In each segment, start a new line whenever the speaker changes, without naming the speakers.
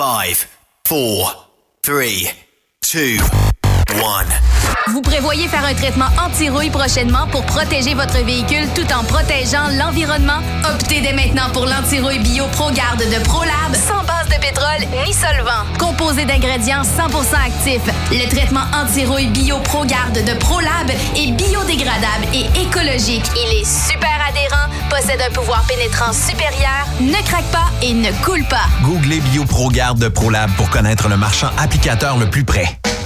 5, 4, 3, 2, 1.
Vous prévoyez faire un traitement anti-rouille prochainement pour protéger votre véhicule tout en protégeant l'environnement? Optez dès maintenant pour l'anti-rouille bio ProGarde de ProLab de pétrole ni solvant. Composé d'ingrédients 100% actifs, le traitement anti-rouille bio ProGarde de ProLab est biodégradable et écologique. Il est super adhérent, possède un pouvoir pénétrant supérieur, ne craque pas et ne coule pas.
Googlez BioProGarde de ProLab pour connaître le marchand applicateur le plus près.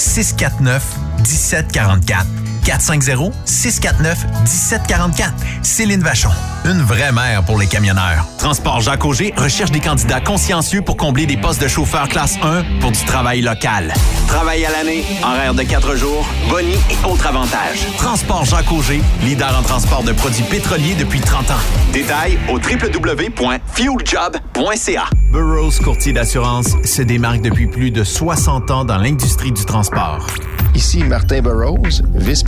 649 1744. 450-649-1744. Céline Vachon, une vraie mère pour les camionneurs. Transport Jacques Auger recherche des candidats consciencieux pour combler des postes de chauffeur classe 1 pour du travail local. Travail à l'année, horaire de 4 jours, boni et autres avantages. Transport Jacques Auger, leader en transport de produits pétroliers depuis 30 ans. Détails au www.fueljob.ca. Burroughs Courtier d'assurance se démarque depuis plus de 60 ans dans l'industrie du transport.
Ici Martin Burroughs,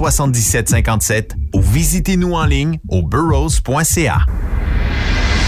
1-800-939-7757 ou visitez-nous en ligne au burrows.ca.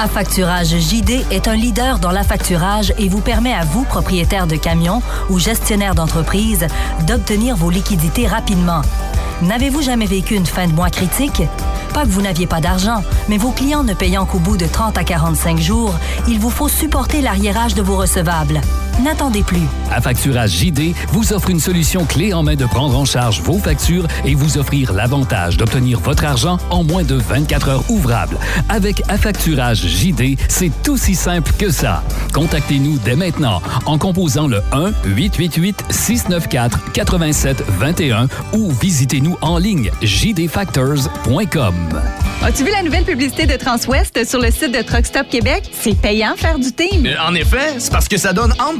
Affacturage JD est un leader dans l'affacturage et vous permet à vous, propriétaire de camions ou gestionnaire d'entreprise, d'obtenir vos liquidités rapidement. N'avez-vous jamais vécu une fin de mois critique? Pas que vous n'aviez pas d'argent, mais vos clients ne payant qu'au bout de 30 à 45 jours, il vous faut supporter l'arriérage de vos recevables. N'attendez plus.
Affacturage JD vous offre une solution clé en main de prendre en charge vos factures et vous offrir l'avantage d'obtenir votre argent en moins de 24 heures ouvrables. Avec Affacturage JD, c'est aussi simple que ça. Contactez-nous dès maintenant en composant le 1-888-694-8721 ou visitez-nous en ligne jdfactors.com.
As-tu vu la nouvelle publicité de Transwest sur le site de Truckstop Québec? C'est payant faire du team.
Euh, en effet, c'est parce que ça donne entre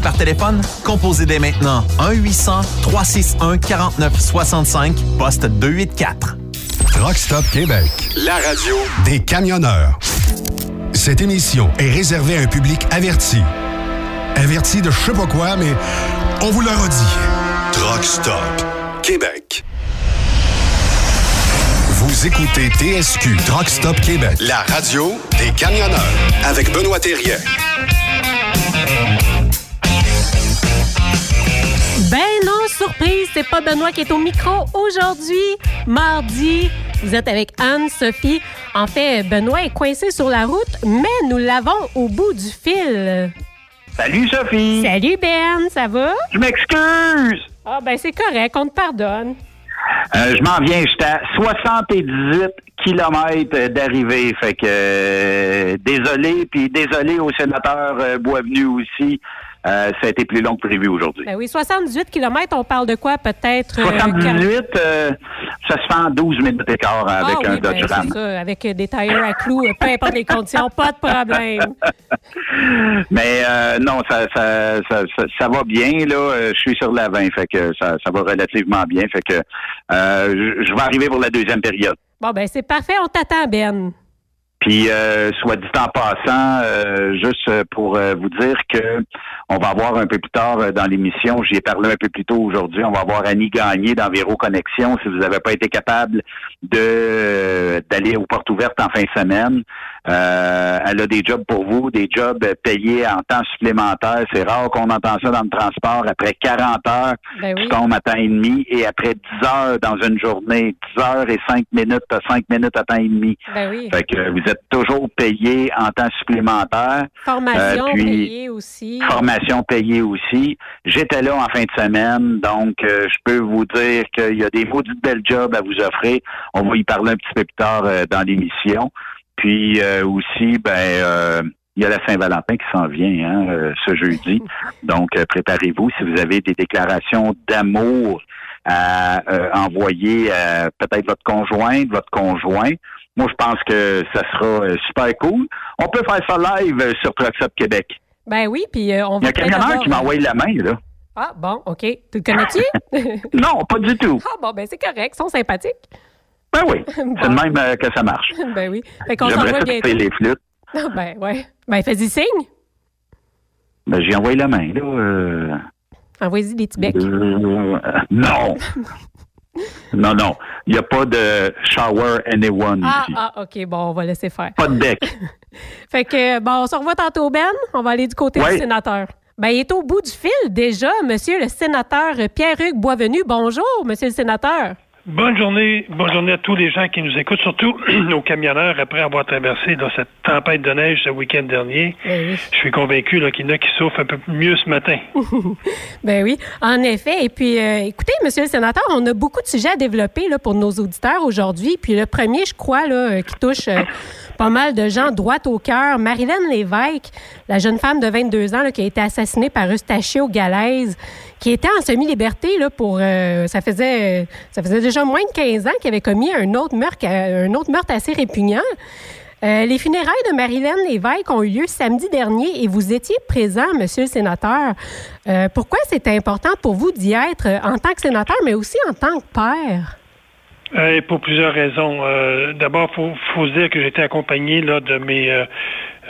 par téléphone? Composez dès maintenant 1-800-361-4965, poste 284.
Truck Stop Québec.
La radio
Des camionneurs. Cette émission est réservée à un public averti. Averti de je sais pas quoi, mais on vous le redit.
Truck Stop Québec.
Vous écoutez TSQ Truck Stop Québec.
La radio des camionneurs avec Benoît Thérien.
Surprise, c'est pas Benoît qui est au micro aujourd'hui, mardi. Vous êtes avec Anne-Sophie. En fait, Benoît est coincé sur la route, mais nous l'avons au bout du fil.
Salut Sophie.
Salut Ben, ça va?
Je m'excuse.
Ah ben c'est correct, on te pardonne.
Euh, je m'en viens, j'étais à 78 kilomètres d'arrivée. Fait que euh, désolé, puis désolé au sénateur euh, Boisvenu aussi. Euh, ça a été plus long que prévu aujourd'hui.
Ben oui, 78 km, on parle de quoi peut-être? euh,
78, euh, ça se fait en 12 minutes d'écart avec
ah,
un
oui, ben,
Dodge Ram.
c'est ça, avec des tailleurs à clous, peu importe les conditions, pas de problème.
Mais euh, non, ça, ça, ça, ça, ça va bien. là. Euh, Je suis sur la 20, fait que ça, ça va relativement bien. Fait que euh, je je vais arriver pour la deuxième période.
Bon ben c'est parfait, on t'attend Ben.
Puis, euh, soit dit en passant, euh, juste pour euh, vous dire que on va avoir un peu plus tard euh, dans l'émission, j'y ai parlé un peu plus tôt aujourd'hui, on va avoir Annie Gagné d'Enviro Connexion. Si vous n'avez pas été capable de euh, d'aller aux portes ouvertes en fin de semaine, euh, elle a des jobs pour vous, des jobs payés en temps supplémentaire. C'est rare qu'on entend ça dans le transport. Après 40 heures,
Ben oui.
tu tombes à temps et demi. Et après 10 heures dans une journée, 10 heures et 5 minutes, t'as 5 minutes à temps et demi.
Ben oui.
Fait que vous êtes toujours payé en temps supplémentaire.
Formation
Euh, puis-
payée aussi.
Formation payée aussi. J'étais là en fin de semaine, donc euh, je peux vous dire qu'il y a des maudites belles jobs à vous offrir. On va y parler un petit peu plus tard euh, dans l'émission. Puis euh, aussi, ben euh, il y a la Saint-Valentin qui s'en vient hein, euh, ce jeudi. Donc, préparez-vous si vous avez des déclarations d'amour à euh, envoyer à peut-être votre conjointe, votre conjoint. Moi, je pense que ça sera super cool. On peut faire ça live sur Trucks Québec.
Ben oui, puis on
Il y a
va
un
peut-être
camionneur
avoir-
qui m'a envoyé la main, là.
Ah bon, OK. Tu le connais-tu?
Non, pas du tout.
ah bon, ben c'est correct, ils sont sympathiques.
Ben oui, c'est de même euh, que ça marche.
ben oui. Fait qu'on s'en
J'aimerais
va
ça
bientôt.
faire les flûtes.
Ah, ben ouais. Ben fais-y signe?
Ben, j'ai envoyé la main, là. euh,
Envoyez-y des petits becs.
euh, non. non, non. Il n'y a pas de shower anyone
Ah,
ici.
ah, OK, bon, on va laisser faire.
Pas de bec.
Fait que, bon, on se revoit tantôt, Ben. On va aller du côté
Ouais.
du sénateur. Ben, il est au bout du fil déjà, monsieur le sénateur Pierre-Hugues Boisvenu. Bonjour, monsieur le sénateur.
Bonne journée, bonne journée à tous les gens qui nous écoutent, surtout aux camionneurs après avoir traversé là, cette tempête de neige ce week-end dernier.
Ben
Je suis convaincu qu'il y en a qui souffrent un peu mieux ce matin.
Ben oui, en effet. Et puis, euh, écoutez, monsieur le sénateur, on a beaucoup de sujets à développer là, pour nos auditeurs aujourd'hui. Puis le premier, je crois, là, euh, qui touche euh, pas mal de gens droit au cœur, Marilyn Lévesque, la jeune femme de 22 ans là, qui a été assassinée par Eustachio Galaise, qui était en semi-liberté là, pour... euh, ça, faisait, ça faisait déjà moins de 15 ans qu'il avait commis un autre meurtre, euh, un autre meurtre assez répugnant. Euh, les funérailles de Marilyn Lévesque ont eu lieu samedi dernier et vous étiez présent, monsieur le sénateur. Pourquoi c'est important pour vous d'y être en tant que sénateur, mais aussi en tant que père?
Pour plusieurs raisons. D'abord, faut, faut se dire que j'étais accompagné là de mes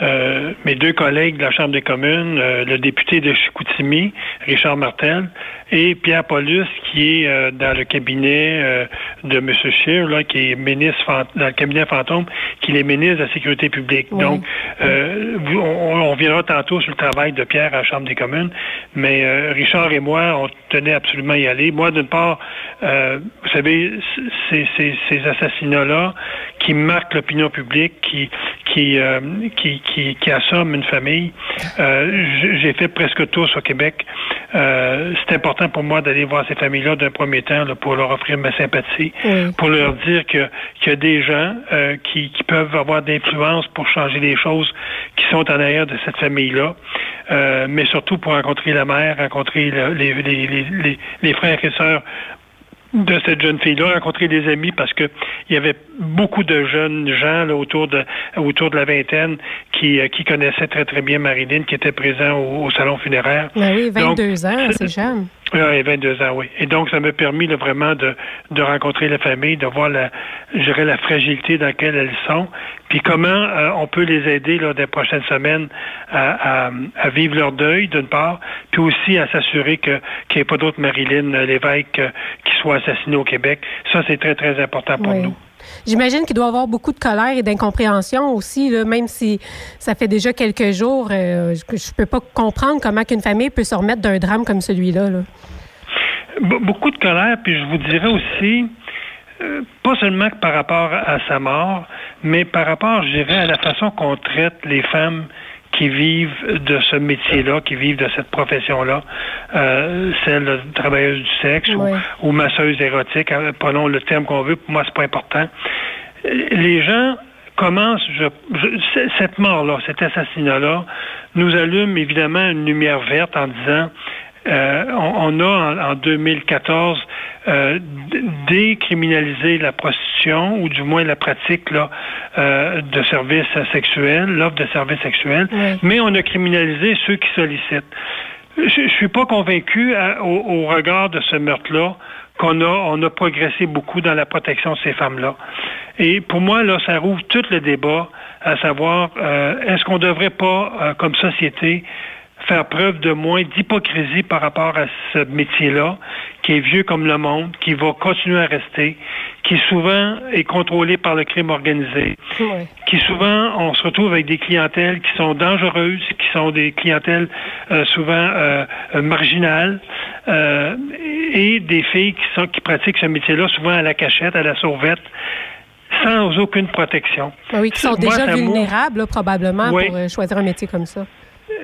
euh, euh, mes deux collègues de la Chambre des communes, euh, le député de Chicoutimi, Richard Martel, et Pierre Paulus, qui est euh, dans le cabinet de M. Scheer, là, qui est ministre dans le cabinet fantôme, qui est ministre de la Sécurité publique. Donc, on, on, viendra tantôt sur le travail de Pierre à la Chambre des communes, mais Richard et moi, on tenait absolument à y aller. Moi, d'une part, vous savez, ces, ces, ces assassinats-là qui marquent l'opinion publique, qui, qui, qui, qui, qui assomme une famille. Euh, j'ai fait presque tous au Québec. Euh, c'est important pour moi d'aller voir ces familles-là d'un premier temps pour leur offrir ma sympathie, pour leur dire que qu'il y a des gens euh, qui, qui peuvent avoir d'influence pour changer les choses qui sont en arrière de cette famille-là. mais surtout pour rencontrer la mère, rencontrer les, les, les, les, frères et sœurs de cette jeune fille-là, rencontrer des amis parce que il y avait beaucoup de jeunes gens là, autour de autour de la vingtaine qui, euh, qui connaissaient très très bien Marilyn, qui étaient présents au, salon funéraire.
Ben oui, 22 ans, c'est jeune.
Oui, 22 ans, oui. Et donc, ça m'a permis là, vraiment de, de rencontrer la famille, de voir la, je dirais, la fragilité dans laquelle elles sont, puis comment euh, on peut les aider là, des prochaines semaines à, à, vivre leur deuil, d'une part, puis aussi à s'assurer que qu'il n'y ait pas d'autres Marilyn euh, l'évêque qui soit assassiné au Québec. Ça, c'est très, très important pour nous.
J'imagine qu'il doit y avoir beaucoup de colère et d'incompréhension aussi, même si ça fait déjà quelques jours. Euh, je ne peux pas comprendre comment qu'une famille peut se remettre d'un drame comme celui-là.
Beaucoup de colère, puis je vous dirais aussi, euh, pas seulement par rapport à sa mort, mais par rapport, je dirais, à la façon qu'on traite les femmes qui vivent de ce métier-là, qui vivent de cette profession-là, euh, celle de travailleuse du sexe ou, masseuse érotique, hein, prenons le terme qu'on veut, pour moi, c'est pas important. Les gens commencent, je, cette mort-là, cet assassinat-là, nous allume évidemment une lumière verte en disant euh, on, a en, 2014 euh, décriminalisé la prostitution ou du moins la pratique là, euh, de services sexuels, l'offre de services sexuels, mais on a criminalisé ceux qui sollicitent. Je, ne suis pas convaincu au, regard de ce meurtre-là qu'on a, on a progressé beaucoup dans la protection de ces femmes-là. Et pour moi, là, ça rouvre tout le débat à savoir est-ce qu'on ne devrait pas, comme société, faire preuve de moins d'hypocrisie par rapport à ce métier-là, qui est vieux comme le monde, qui va continuer à rester, qui souvent est contrôlé par le crime organisé, qui souvent on se retrouve avec des clientèles qui sont dangereuses, qui sont des clientèles euh, souvent euh, euh, marginales, et des filles qui sont qui pratiquent ce métier-là souvent à la cachette, à la sauvette sans aucune protection.
Ben oui, qui sont déjà vulnérables, probablement, pour choisir un métier comme ça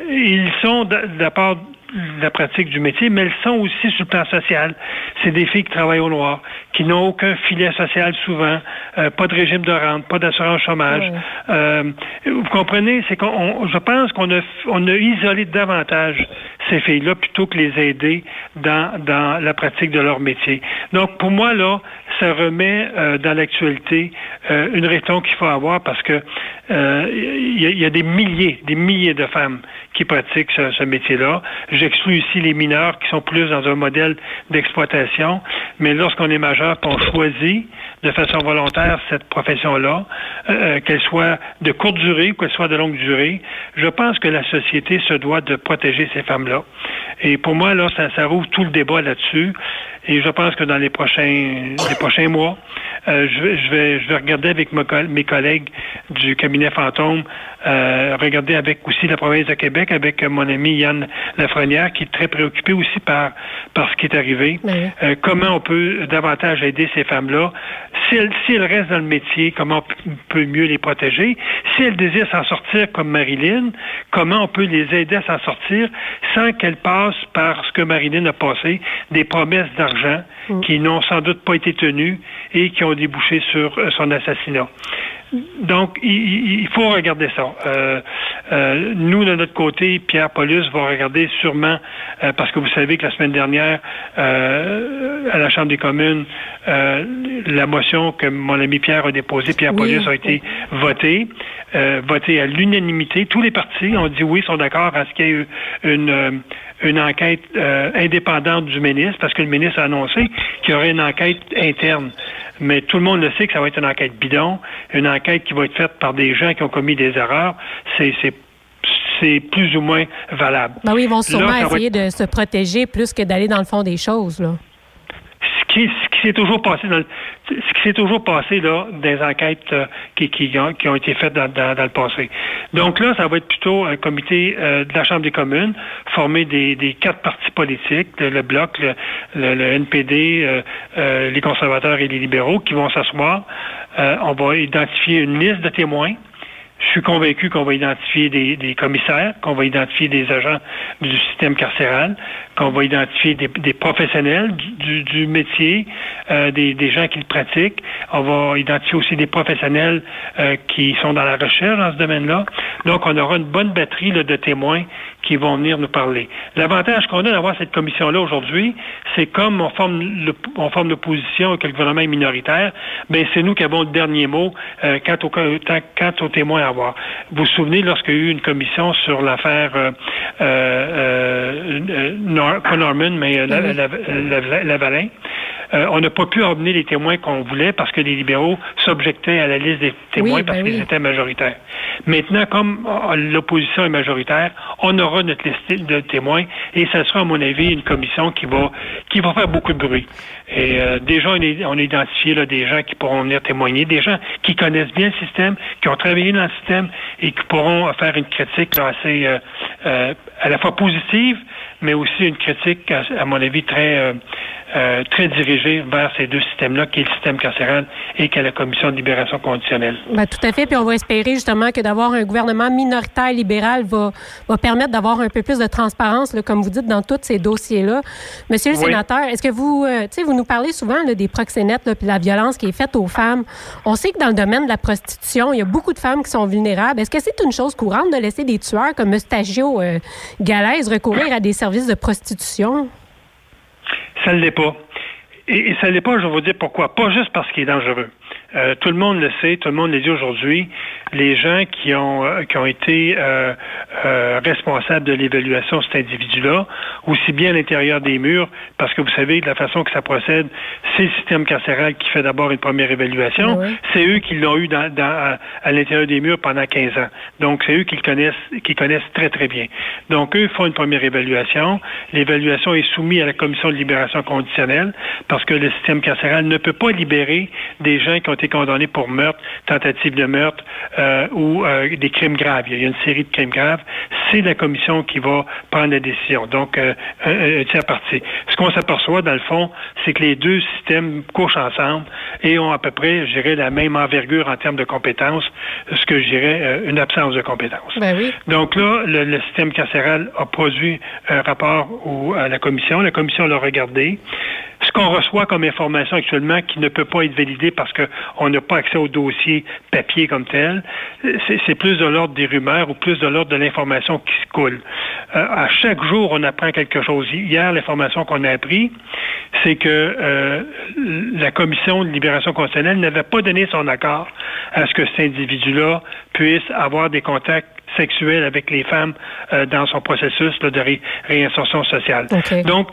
ils sont de, la part de la pratique du métier, mais elles sont aussi sur le plan social. C'est des filles qui travaillent au noir, qui n'ont aucun filet social souvent, euh, pas de régime de rente, pas d'assurance chômage. Euh, vous comprenez, c'est qu'on, je pense qu'on a, on a isolé davantage ces filles-là plutôt que les aider dans, dans la pratique de leur métier. Donc, pour moi, là, ça remet euh, dans l'actualité une raison qu'il faut avoir parce que il y, y, a des milliers, des milliers de femmes qui pratiquent ce, ce métier-là. J'exclus ici les mineurs qui sont plus dans un modèle d'exploitation, mais lorsqu'on est majeur, on choisit de façon volontaire cette profession-là, euh, euh, qu'elle soit de courte durée ou qu'elle soit de longue durée, je pense que la société se doit de protéger ces femmes-là. Et pour moi, là, ça, ça rouvre tout le débat là-dessus. Et je pense que dans les prochains, les prochains mois, euh, je, vais, je, vais, je vais regarder avec mes collègues du cabinet fantôme, euh, regarder avec aussi la province de Québec, avec mon ami Yann Lafrenière, qui est très préoccupé aussi par, par ce qui est arrivé. Euh, comment on peut davantage aider ces femmes-là? Si elles, si elles restent dans le métier, comment on peut mieux les protéger? Si elles désirent s'en sortir comme Marilyn, comment on peut les aider à s'en sortir sans qu'elles passent par ce que Marilyn a passé, des promesses d'argent mm. qui n'ont sans doute pas été tenues et qui ont débouché sur euh, son assassinat. Donc, il, faut regarder ça. Euh, euh, nous, de notre côté, Pierre Paulus va regarder sûrement, parce que vous savez que la semaine dernière, à la Chambre des communes, la motion que mon ami Pierre a déposée, Pierre Paulus, a été votée, votée à l'unanimité. Tous les partis ont dit oui, sont d'accord à ce qu'il y ait une une enquête euh, indépendante du ministre, parce que le ministre a annoncé qu'il y aurait une enquête interne. Mais tout le monde le sait que ça va être une enquête bidon, une enquête qui va être faite par des gens qui ont commis des erreurs. C'est c'est plus ou moins valable.
Ben oui, ils vont sûrement essayer de se protéger plus que d'aller dans le fond des choses. Là
ce qui, s'est toujours passé dans ce qui s'est toujours passé là des enquêtes euh, qui, qui, ont, été faites dans, le passé. Donc là, ça va être plutôt un comité euh, de la Chambre des communes formé des, des quatre partis politiques, le, bloc, le, le, NPD, euh, les conservateurs et les libéraux, qui vont s'asseoir. on va identifier une liste de témoins je suis convaincu qu'on va identifier des, commissaires, qu'on va identifier des agents du système carcéral, qu'on va identifier des, professionnels du, métier, euh, des, gens qui le pratiquent. On va identifier aussi des professionnels euh, qui sont dans la recherche dans ce domaine-là. Donc, on aura une bonne batterie de témoins qui vont venir nous parler. L'avantage qu'on a d'avoir cette commission-là aujourd'hui, c'est comme on forme, le, on forme l'opposition et que le gouvernement est minoritaire, ben c'est nous qui avons le dernier mot euh, quant, au, quant aux témoins à avoir. Vous vous souvenez, lorsqu'il y a eu une commission sur l'affaire, euh, euh, euh pas Norman, mais Lavalin, on n'a pas pu emmener les témoins qu'on voulait parce que les libéraux s'objectaient à la liste des témoins parce ben qu'ils étaient majoritaires. Maintenant, comme l'opposition est majoritaire, on aura notre liste de témoins et ça sera, à mon avis, une commission qui va qui va faire beaucoup de bruit. Et euh, déjà, on, est, on a identifié là, des gens qui pourront venir témoigner, des gens qui connaissent bien le système, qui ont travaillé dans le système et qui pourront faire une critique là, assez euh, euh, à la fois positive, mais aussi une critique, à, mon avis, très euh, très dirigé vers ces deux systèmes-là, qui est le système carcéral et qui est la commission de libération conditionnelle.
Ben, tout à fait. Puis on va espérer justement que d'avoir un gouvernement minoritaire libéral va, va permettre d'avoir un peu plus de transparence, là, comme vous dites, dans tous ces dossiers-là. Monsieur le sénateur, est-ce que vous, euh, tu sais, vous nous parlez souvent là, des proxénètes puis de la violence qui est faite aux femmes. On sait que dans le domaine de la prostitution, il y a beaucoup de femmes qui sont vulnérables. Est-ce que c'est une chose courante de laisser des tueurs comme Eustachio euh, Galaise recourir à des services de prostitution?
Ça ne l'est pas. Et, ça ne l'est pas, je vais vous dire pourquoi. Pas juste parce qu'il est dangereux. Euh, tout le monde le sait, tout le monde le dit aujourd'hui. Les gens qui ont euh, qui ont été euh, responsables de l'évaluation de cet individu-là, aussi bien à l'intérieur des murs, parce que vous savez de la façon que ça procède, c'est le système carcéral qui fait d'abord une première évaluation. C'est eux qui l'ont eu dans, à, l'intérieur des murs pendant 15 ans. Donc c'est eux qui le connaissent, qui connaissent très très bien. Donc eux font une première évaluation. L'évaluation est soumise à la commission de libération conditionnelle parce que le système carcéral ne peut pas libérer des gens qui ont été condamnés pour meurtre, tentative de meurtre euh, ou euh, des crimes graves. Il y a une série de crimes graves. C'est la commission qui va prendre la décision. Donc, euh, un, tiers parti. Ce qu'on s'aperçoit, dans le fond, c'est que les deux systèmes couchent ensemble et ont à peu près, je dirais, la même envergure en termes de compétences, ce que je dirais une absence de compétences.
Ben oui.
Donc là, le, système carcéral a produit un rapport à la commission. La commission l'a regardé ce qu'on reçoit comme information actuellement qui ne peut pas être validé parce qu'on n'a pas accès au dossier papier comme tel, c'est plus de l'ordre des rumeurs ou plus de l'ordre de l'information qui se coule. Euh, à chaque jour, on apprend quelque chose. Hier, l'information qu'on a appris, c'est que euh, la commission de libération constitutionnelle n'avait pas donné son accord à ce que cet individu-là puisse avoir des contacts sexuels avec les femmes euh, dans son processus de réinsertion sociale. Donc,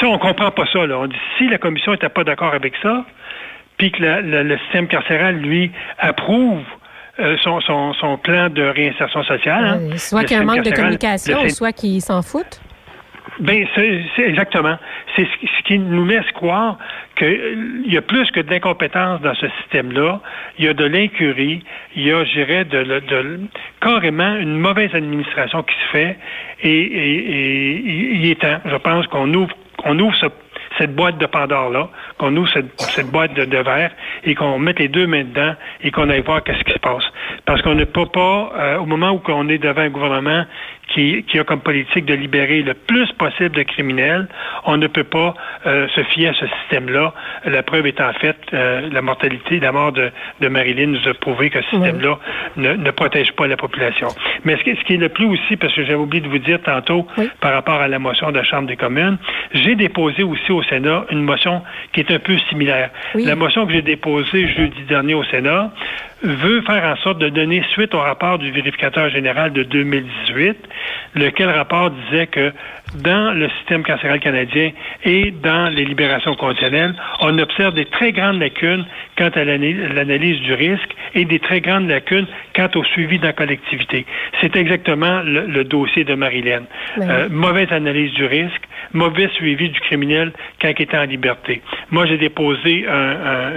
ça, on comprend pas ça. Là. On dit, si la commission n'était pas d'accord avec ça, puis que le système carcéral, lui, approuve euh, son, son, plan de réinsertion sociale.
Hein, soit qu'il y a un manque de communication, soit qu'il s'en foutent.
Ben, c'est exactement. C'est ce qui nous laisse croire qu'il y a plus que de l'incompétence dans ce système-là. Il y a de l'incurie. Il y a, je dirais, de, carrément une mauvaise administration qui se fait. Et, il est temps, je pense, qu'on ouvre, ouvre cette boîte de Pandore-là, qu'on ouvre cette, boîte de, verre et qu'on mette les deux mains dedans et qu'on aille voir qu'est-ce qui se passe. Parce qu'on ne peut pas, euh, au moment où on est devant un gouvernement qui, a comme politique de libérer le plus possible de criminels, on ne peut pas euh, se fier à ce système-là. La preuve étant faite, euh, la mortalité, la mort de, Marilyn nous a prouvé que ce système-là ne, protège pas la population. Mais ce qui, est le plus aussi, parce que j'avais oublié de vous dire tantôt par rapport à la motion de la Chambre des communes, j'ai déposé aussi au Sénat une motion qui est un peu similaire. La motion que j'ai déposée jeudi dernier au Sénat veut faire en sorte de donner suite au rapport du vérificateur général de 2018, lequel rapport disait que dans le système carcéral canadien et dans les libérations conditionnelles, on observe des très grandes lacunes quant à l'analyse du risque et des très grandes lacunes quant au suivi de la collectivité. C'est exactement le, dossier de Marilyn. Euh, mauvaise analyse du risque, mauvais suivi du criminel quand il était en liberté. Moi, j'ai déposé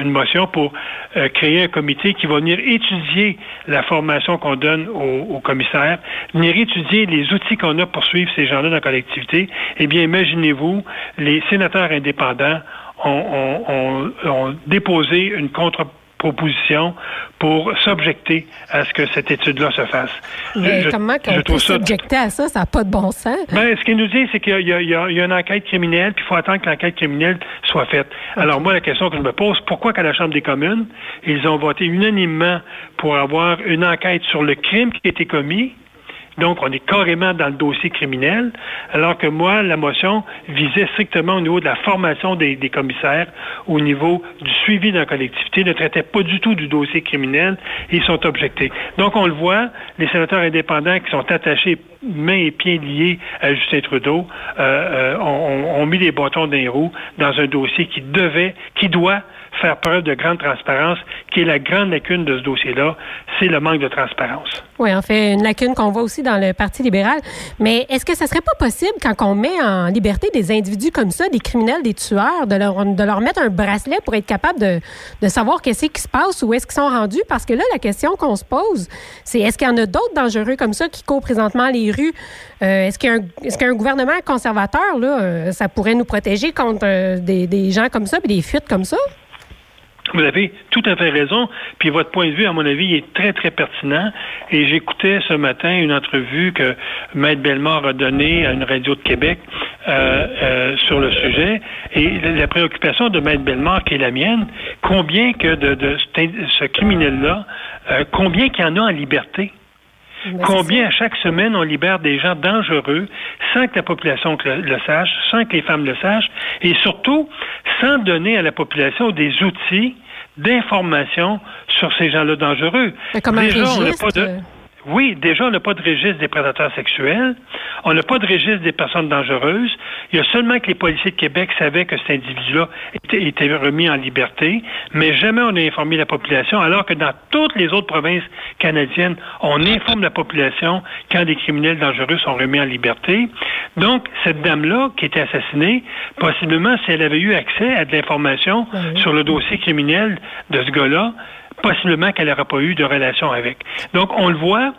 une motion pour euh, créer un comité qui va venir étudier la formation qu'on donne aux, commissaires, venir étudier les outils qu'on a pour suivre ces gens-là dans la collectivité. Eh bien, imaginez-vous, les sénateurs indépendants ont, déposé une contre pour s'objecter à ce que cette étude-là se fasse.
Mais comment on peut s'objecter à ça? Ça n'a pas de bon sens.
Ben, ce qu'il nous dit, c'est qu'il y, y, a une enquête criminelle, puis il faut attendre que l'enquête criminelle soit faite. Alors moi, la question que je me pose, pourquoi qu'à la Chambre des communes, ils ont voté unanimement pour avoir une enquête sur le crime qui a été commis, donc, on est carrément dans le dossier criminel, alors que moi, la motion visait strictement au niveau de la formation des, commissaires, au niveau du suivi de la collectivité, ne traitait pas du tout du dossier criminel et ils sont objectés. Donc, on le voit, les sénateurs indépendants qui sont attachés mains et pieds liés à Justin Trudeau euh, euh, ont, mis les bâtons d'un roues dans un dossier qui devait, qui doit faire preuve de grande transparence, qui est la grande lacune de ce dossier-là, c'est le manque de transparence.
Oui, en fait, une lacune qu'on voit aussi dans le Parti libéral. Mais est-ce que ça serait pas possible, quand on met en liberté des individus comme ça, des criminels, des tueurs, de leur, de leur mettre un bracelet pour être capable de, de savoir qu'est-ce qui se passe, où est-ce qu'ils sont rendus? Parce que là, la question qu'on se pose, c'est est-ce qu'il y en a d'autres dangereux comme ça qui courent présentement les rues? Euh, est-ce qu'un gouvernement conservateur, là, euh, ça pourrait nous protéger contre euh, des, des gens comme ça et des fuites comme ça?
Vous avez tout à fait raison. Puis votre point de vue, à mon avis, est très, très pertinent. Et j'écoutais ce matin une entrevue que Maître Bellemare a donnée à une radio de Québec euh, euh, sur le sujet. Et la préoccupation de Maître Bellemare, qui est la mienne, combien que de, ce criminel-là, euh, combien qu'il y en a en liberté? Ben, Combien à chaque semaine on libère des gens dangereux sans que la population le, sache, sans que les femmes le sachent, et surtout sans donner à la population des outils d'information sur ces gens-là dangereux.
Déjà, on n'a pas de...
Oui, déjà, on n'a pas de registre des prédateurs sexuels. On n'a pas de registre des personnes dangereuses. Il y a seulement que les policiers de Québec savaient que cet individu-là était, remis en liberté, mais jamais on n'a informé la population, alors que dans toutes les autres provinces canadiennes, on informe la population quand des criminels dangereux sont remis en liberté. Donc, cette dame-là, qui était assassinée, possiblement, si elle avait eu accès à de l'information sur le dossier criminel de ce gars-là, possiblement qu'elle n'aura pas eu de relation avec. Donc, on le voit,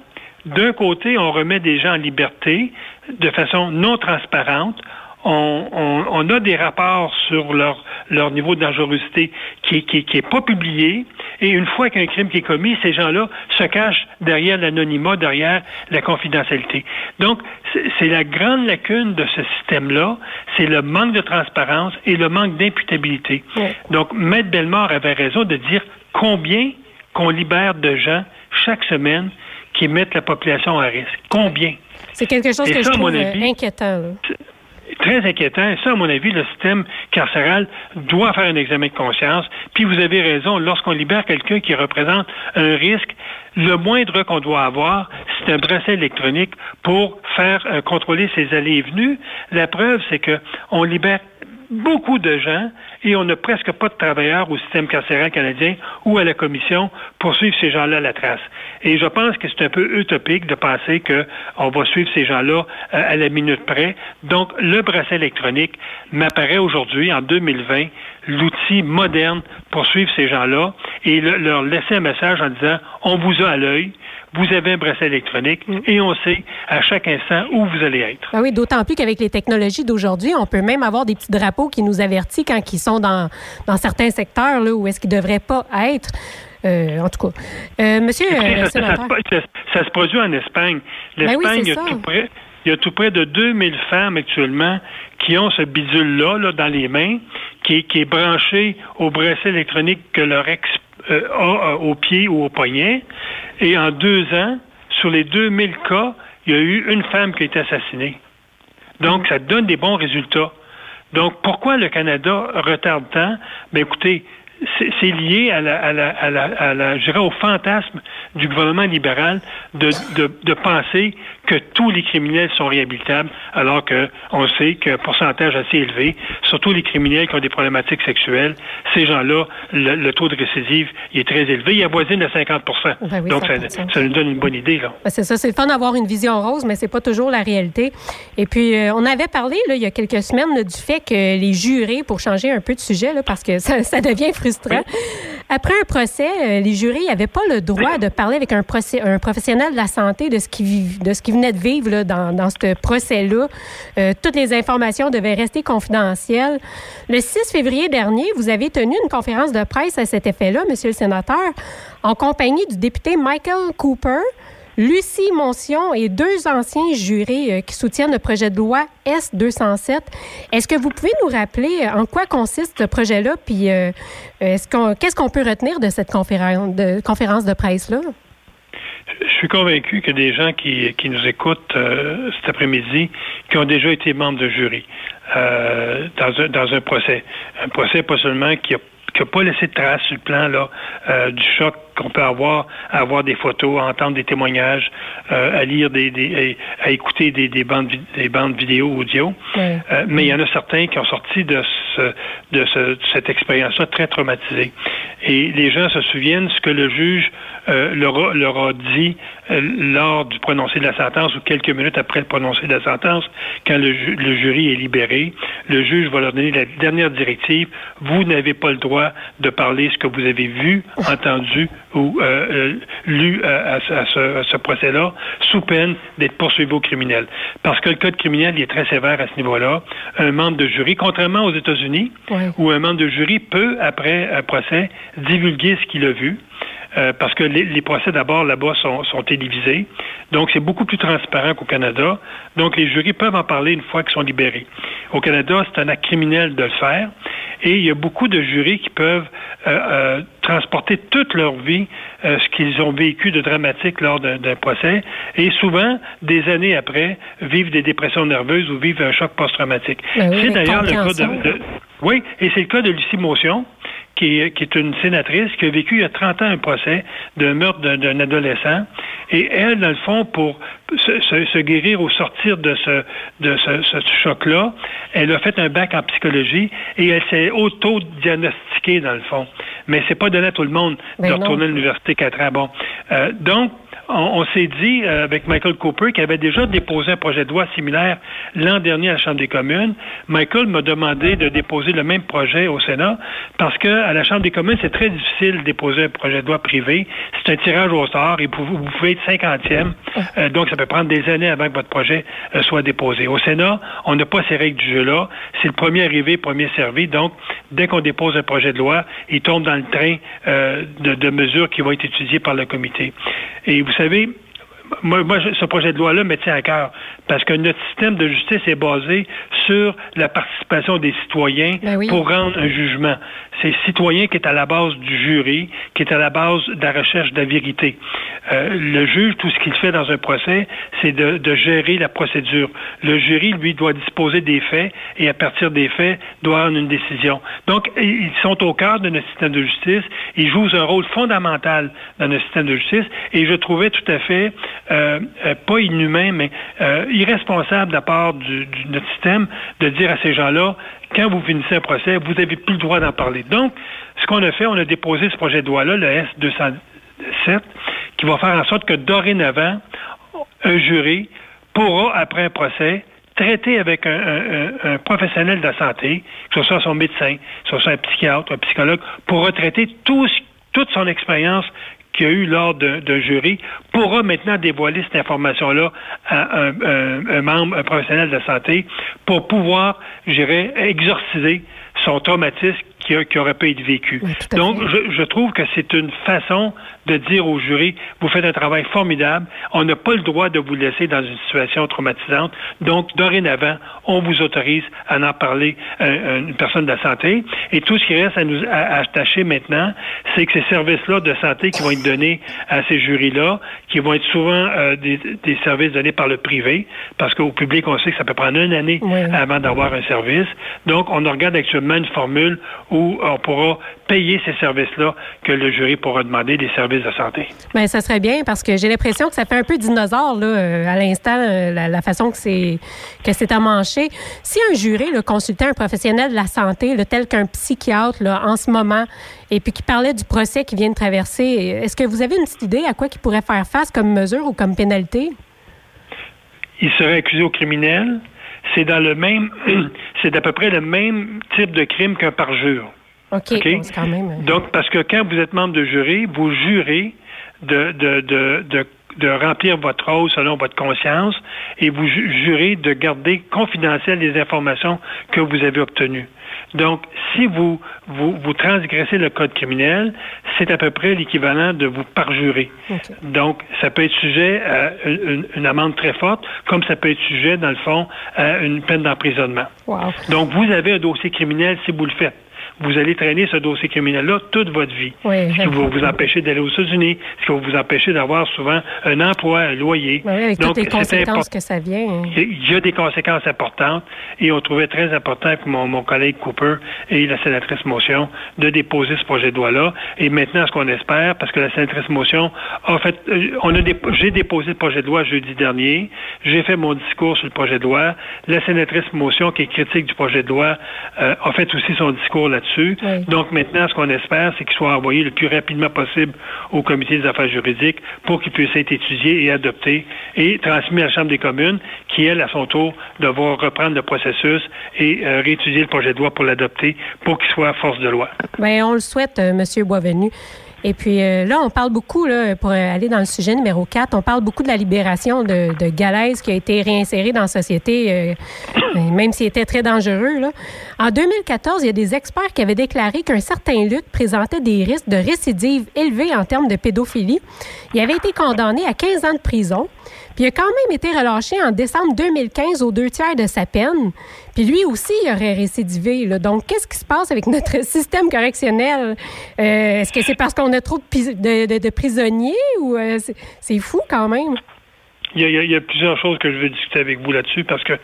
d'un côté, on remet des gens en liberté de façon non transparente. On, a des rapports sur leur, leur niveau de dangerosité qui, qui, qui est pas publié. Et une fois qu'un crime qui est commis, ces gens-là se cachent derrière l'anonymat, derrière la confidentialité. Donc, c'est la grande lacune de ce système-là, c'est le manque de transparence et le manque d'imputabilité. Donc, Maître Bellemare avait raison de dire combien qu'on libère de gens chaque semaine qui mettent la population à risque? Combien?
C'est quelque chose que je trouve euh, inquiétant.
Très inquiétant. Et ça, à mon avis, le système carcéral doit faire un examen de conscience. Puis vous avez raison, lorsqu'on libère quelqu'un qui représente un risque, le moindre qu'on doit avoir, c'est un bracelet électronique pour faire euh, contrôler ses allées et venues. La preuve, c'est que on libère beaucoup de gens et on n'a presque pas de travailleurs au système carcéral canadien ou à la commission pour suivre ces gens-là à la trace. Et je pense que c'est un peu utopique de penser qu'on va suivre ces gens-là euh, à la minute près. Donc, le bracelet électronique m'apparaît aujourd'hui, en 2020, l'outil moderne pour suivre ces gens-là et leur laisser un message en disant on vous a à l'œil, vous avez un bracelet électronique mm. et on sait à chaque instant où vous allez être.
Ah oui, d'autant plus qu'avec les technologies d'aujourd'hui, on peut même avoir des petits drapeaux qui nous avertissent quand ils sont dans, dans certains secteurs là, où est-ce qu'ils ne devraient pas être. Euh, en tout cas. Euh, monsieur
euh, ça, se produit en Espagne.
Ben
L'Espagne, il, y a tout près, il y a tout près de 2000 femmes actuellement qui ont ce bidule-là là, dans les mains, qui, qui est branché au bracelet électronique que leur ex euh, euh, au pied ou au poignet. Et en deux ans, sur les 2000 cas, il y a eu une femme qui a été assassinée. Donc, ça donne des bons résultats. Donc, pourquoi le Canada retarde tant? Ben, écoutez, c'est lié à la, à la, à la, je dirais au fantasme du gouvernement libéral de, de penser que tous les criminels sont réhabilitables, alors que on sait qu'un pourcentage assez élevé, surtout les criminels qui ont des problématiques sexuelles, ces gens-là, le, taux de récidive il est très élevé, il avoisine de 50 ben Donc, ça, ça, nous donne une bonne idée.
Ben, c'est ça, c'est le fun d'avoir une vision rose, mais c'est pas toujours la réalité. Et puis, euh, on avait parlé, là, il y a quelques semaines, du fait que les jurés, pour changer un peu de sujet, là, parce que ça, ça devient frustrant, après un procès, euh, les jurés n'avaient pas le droit de parler avec un, un professionnel de la santé de ce qui, de ce qui venait de vivre là, dans, dans ce procès-là. Euh, toutes les informations devaient rester confidentielles. Le 6 février dernier, vous avez tenu une conférence de presse à cet effet-là, Monsieur le sénateur, en compagnie du député Michael Cooper, Lucie Moncion et deux anciens jurés euh, qui soutiennent le projet de loi S-207. Est-ce que vous pouvez nous rappeler en quoi consiste ce projet-là, puis qu'est-ce qu'on peut retenir de cette de, conférence de presse-là?
Je suis convaincu que des gens qui, qui nous écoutent euh, cet après-midi, qui ont déjà été membres de jury euh, dans, un, dans un procès, un procès pas seulement qui a qui n'a pas laissé de traces sur le plan là, euh, du choc qu'on peut avoir, à avoir des photos, à entendre des témoignages, euh, à lire des, des à, écouter des, des, bandes des bandes vidéo audio. Euh, mais il y en a certains qui ont sorti de ce, de, ce, de cette expérience-là très traumatisés. Et les gens se souviennent ce que le juge euh, leur, leur, a dit euh, lors du prononcé de la sentence ou quelques minutes après le prononcé de la sentence, quand le, le, jury est libéré, le juge va leur donner la dernière directive. Vous n'avez pas le droit de parler ce que vous avez vu, entendu ou euh, euh lu à, à, ce, ce procès-là, sous peine d'être poursuivi au criminel. Parce que le code criminel il est très sévère à ce niveau-là. Un membre de jury, contrairement aux États-Unis, où un membre de jury peut, après un procès, divulguer ce qu'il a vu. Euh, parce que les, procès d'abord là-bas sont, sont, télévisés. Donc, c'est beaucoup plus transparent qu'au Canada. Donc, les jurys peuvent en parler une fois qu'ils sont libérés. Au Canada, c'est un acte criminel de le faire. Et il y a beaucoup de jurys qui peuvent euh, euh, transporter toute leur vie ce qu'ils ont vécu de dramatique lors d'un procès. Et souvent, des années après, vivent des dépressions nerveuses ou vivent un choc post-traumatique.
Ben
c'est d'ailleurs le cas de, de, Oui, et c'est le cas de Lucie Motion qui est, une sénatrice qui a vécu il y a 30 ans un procès d'un meurtre d'un adolescent. Et elle, dans le fond, pour se, guérir ou sortir de ce, de ce, choc-là, elle a fait un bac en psychologie et elle s'est auto-diagnostiquée, dans le fond. Mais c'est pas donné à tout le monde de retourner à l'université quatre ans. Bon. Euh, donc, on, s'est dit euh, avec Michael Cooper qui avait déjà déposé un projet de loi similaire l'an dernier à la Chambre des communes. Michael m'a demandé de déposer le même projet au Sénat parce que à la Chambre des communes, c'est très difficile de déposer un projet de loi privé. C'est un tirage au sort et vous, pouvez être cinquantième. Euh, donc, ça peut prendre des années avant que votre projet euh, soit déposé. Au Sénat, on n'a pas ces règles du jeu-là. C'est le premier arrivé, premier servi. Donc, dès qu'on dépose un projet de loi, il tombe dans le train de, de mesures qui vont être étudiées par le comité. Moi, moi, ce projet de loi-là me tient à cœur parce que notre système de justice est basé sur la participation des citoyens
ben
pour rendre un jugement. C'est le citoyen qui est à la base du jury, qui est à la base de la recherche de la vérité. Euh, le juge, tout ce qu'il fait dans un procès, c'est de, de, gérer la procédure. Le jury, lui, doit disposer des faits et à partir des faits, doit rendre une décision. Donc, ils sont au cœur de notre système de justice. Ils jouent un rôle fondamental dans notre système de justice et je trouvais tout à fait euh, euh, pas inhumain, mais euh, irresponsable de la part du, notre système de dire à ces gens-là, quand vous finissez un procès, vous n'avez plus le droit d'en parler. Donc, ce qu'on a fait, on a déposé ce projet de loi-là, le S-207, qui va faire en sorte que dorénavant, un jury pourra, après un procès, traiter avec un, professionnel de la santé, que ce soit son médecin, que ce soit un psychiatre, un psychologue, pour retraiter tout, toute son expérience qu'il y a eu lors d'un jury pourra maintenant dévoiler cette information-là à un, un, membre, un professionnel de la santé, pour pouvoir, je dirais, exorciser son traumatisme qui, qui aurait pu être vécu. Donc, je, je, trouve que c'est une façon de dire au jury, vous faites un travail formidable, on n'a pas le droit de vous laisser dans une situation traumatisante, donc dorénavant, on vous autorise à en parler à, une personne de la santé. Et tout ce qui reste à nous attacher maintenant, c'est que ces services-là de santé qui vont être donnés à ces jurys-là, qui vont être souvent euh, des, des, services donnés par le privé, parce qu'au public, on sait que ça peut prendre une année avant d'avoir un service. Donc, on regarde actuellement une formule où on pourra payer ces services-là que le jury pourra demander des services de santé.
Bien, ça serait bien parce que j'ai l'impression que ça fait un peu dinosaure là, euh, à l'instant, euh, la, façon que c'est que c'est. Si un jury le consultait un professionnel de la santé, tel qu'un psychiatre là, en ce moment, et puis qui parlait du procès qu'il vient de traverser, est-ce que vous avez une petite idée à quoi il pourrait faire face comme mesure ou comme pénalité?
Il serait accusé au criminel. C'est dans le même, c'est à peu près le même type de crime qu'un parjure.
OK. Quand même... Euh,
Donc, parce que quand vous êtes membre de jury, vous jurez de, de, de, de de remplir votre rôle selon votre conscience et vous jurez de garder confidentielles les informations que vous avez obtenues. Donc, si vous, vous, vous transgressez le code criminel, c'est à peu près l'équivalent de vous parjurer. Donc, ça peut être sujet à une, une, amende très forte, comme ça peut être sujet, dans le fond, à une peine d'emprisonnement. Donc, vous avez un dossier criminel si vous le faites vous allez traîner ce dossier criminel-là toute votre vie. ce qui va vous empêcher d'aller aux États-Unis, ce qui va vous empêcher d'avoir souvent un emploi, un loyer.
Oui, avec toutes les conséquences que ça vient. Hein.
Il y a des conséquences importantes et on trouvait très important pour mon, mon collègue Cooper et la sénatrice Motion de déposer ce projet de loi-là. Et maintenant, ce qu'on espère, parce que la sénatrice Motion a fait, euh, on a j'ai déposé le projet de loi jeudi dernier, j'ai fait mon discours sur le projet de loi. La sénatrice Motion, qui est critique du projet de loi, euh, a fait aussi son discours là-dessus donc maintenant, ce qu'on espère, c'est qu'il soit envoyé le plus rapidement possible au comité des affaires juridiques pour qu'il puisse être étudié et adopté et transmis à la Chambre des communes, qui, elle, à son tour, devra reprendre le processus et euh, réétudier le projet de loi pour l'adopter pour qu'il soit force de loi.
Bien, on le souhaite, euh, M. Boisvenu. Et puis euh, là, on parle beaucoup, là, pour aller dans le sujet numéro 4, on parle beaucoup de la libération de, de qui a été réinséré dans la société, euh, même s'il était très dangereux. Là. En 2014, il y a des experts qui avaient déclaré qu'un certain lutte présentait des risques de récidive élevés en termes de pédophilie. Il avait été condamné à 15 ans de prison. Puis il a quand même été relâché en décembre 2015 aux deux tiers de sa peine. Puis lui aussi, il aurait récidivé. Donc, qu'est-ce qui se passe avec notre système correctionnel? Euh, est-ce que c'est parce qu'on a trop de, prisonniers ou euh, c'est fou quand même?
Il y, a, plusieurs choses que je veux discuter avec vous là-dessus parce que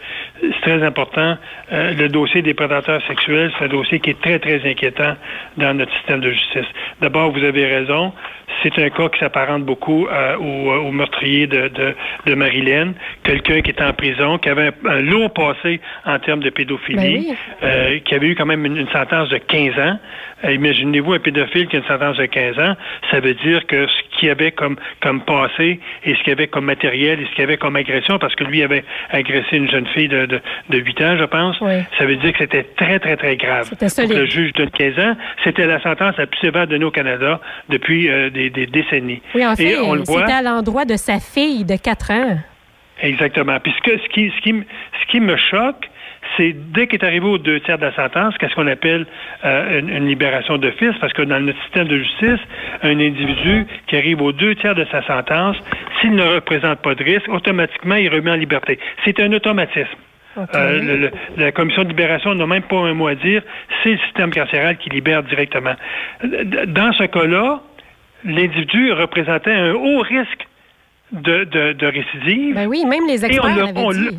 c'est très important. Euh, le dossier des prédateurs sexuels, c'est un dossier qui est très, très inquiétant dans notre système de justice. D'abord, vous avez raison, c'est un cas qui s'apparente beaucoup euh, au, meurtrier de, de, de Marilyn, quelqu'un qui était en prison, qui avait un, lourd passé en termes de pédophilie, ben euh, qui avait eu quand même une, sentence de 15 ans. Imaginez-vous un pédophile qui a une sentence de 15 ans, ça veut dire que ce qu'il avait comme, comme passé et ce qu'il avait comme matériel ce qu'il y avait comme agression, parce que lui avait agressé une jeune fille de, de, 8 ans, je pense. Ça veut dire que c'était très, très, très grave. Pour le juge de 15 ans, c'était la sentence la plus sévère donnée au Canada depuis euh, des, décennies.
Oui, en fait, c'était à l'endroit de sa fille de 4 ans.
Exactement. Puis ce, ce, qui, ce, qui, ce qui me choque, c'est dès qu'il est arrivé aux deux tiers de la sentence, qu'est-ce qu'on appelle euh, une, libération d'office, parce que dans notre système de justice, un individu qui arrive aux deux tiers de sa sentence, s'il ne représente pas de risque, automatiquement, il remet en liberté. C'est un automatisme. Euh, la commission de libération n'a même pas un mot à dire. C'est le système carcéral qui libère directement. Dans ce cas-là, l'individu représentait un haut risque de, de, récidive.
Ben oui, même les experts dit.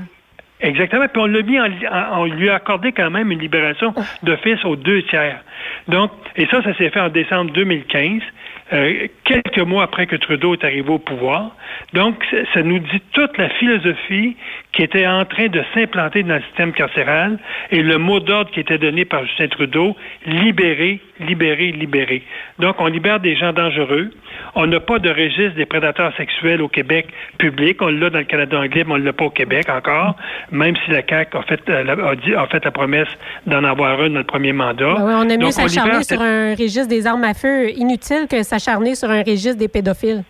Exactement. Puis on l'a mis, on lui a accordé quand même une libération d'office aux deux tiers. Donc, et ça, ça s'est fait en décembre 2015. Euh, quelques mois après que Trudeau est arrivé au pouvoir. Donc, ça nous dit toute la philosophie qui était en train de s'implanter dans le système carcéral et le mot d'ordre qui était donné par Justin Trudeau, libérer, libérer, libérer. Donc, on libère des gens dangereux. On n'a pas de registre des prédateurs sexuels au Québec public. On l'a dans le Canada anglais, mais on ne l'a pas au Québec encore, même si la CAQ a fait, euh, a, dit, a fait la promesse d'en avoir un dans le premier mandat.
Ben on a mieux s'acharner sur un registre des armes à feu inutile que s'acharner sur un registre des pédophiles.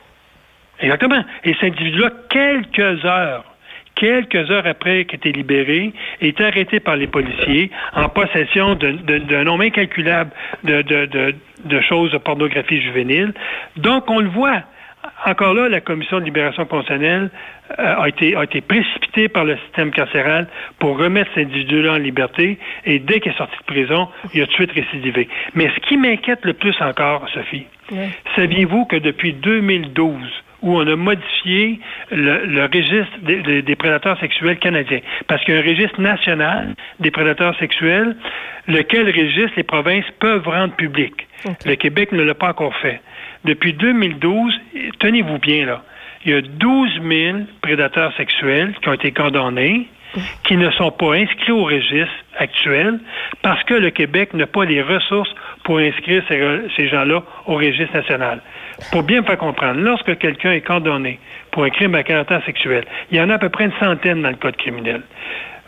Exactement. Et cet individu-là, quelques heures quelques heures après qu'il était libéré, est arrêté par les policiers en possession d'un nombre incalculable de, de, choses de pornographie juvénile. Donc, on le voit. Encore là, la commission de libération constitutionnelle euh, a, été, a été précipitée par le système carcéral pour remettre cet individu-là en liberté et dès qu'il est sorti de prison, il a tout de suite récidivé. Mais ce qui m'inquiète le plus encore, Sophie, saviez-vous que depuis 2012, où on a modifié le, registre des, prédateurs sexuels canadiens. Parce qu'il y a un registre national des prédateurs sexuels, lequel registre les provinces peuvent rendre public. Le Québec ne l'a pas encore fait. Depuis 2012, tenez-vous bien là, il y a 12 000 prédateurs sexuels qui ont été condamnés qui ne sont pas inscrits au registre actuel parce que le Québec n'a pas les ressources pour inscrire ces, gens-là au registre national. Pour bien faire comprendre, lorsque quelqu'un est condamné pour un crime à caractère sexuel, il y en a à peu près une centaine dans le code criminel.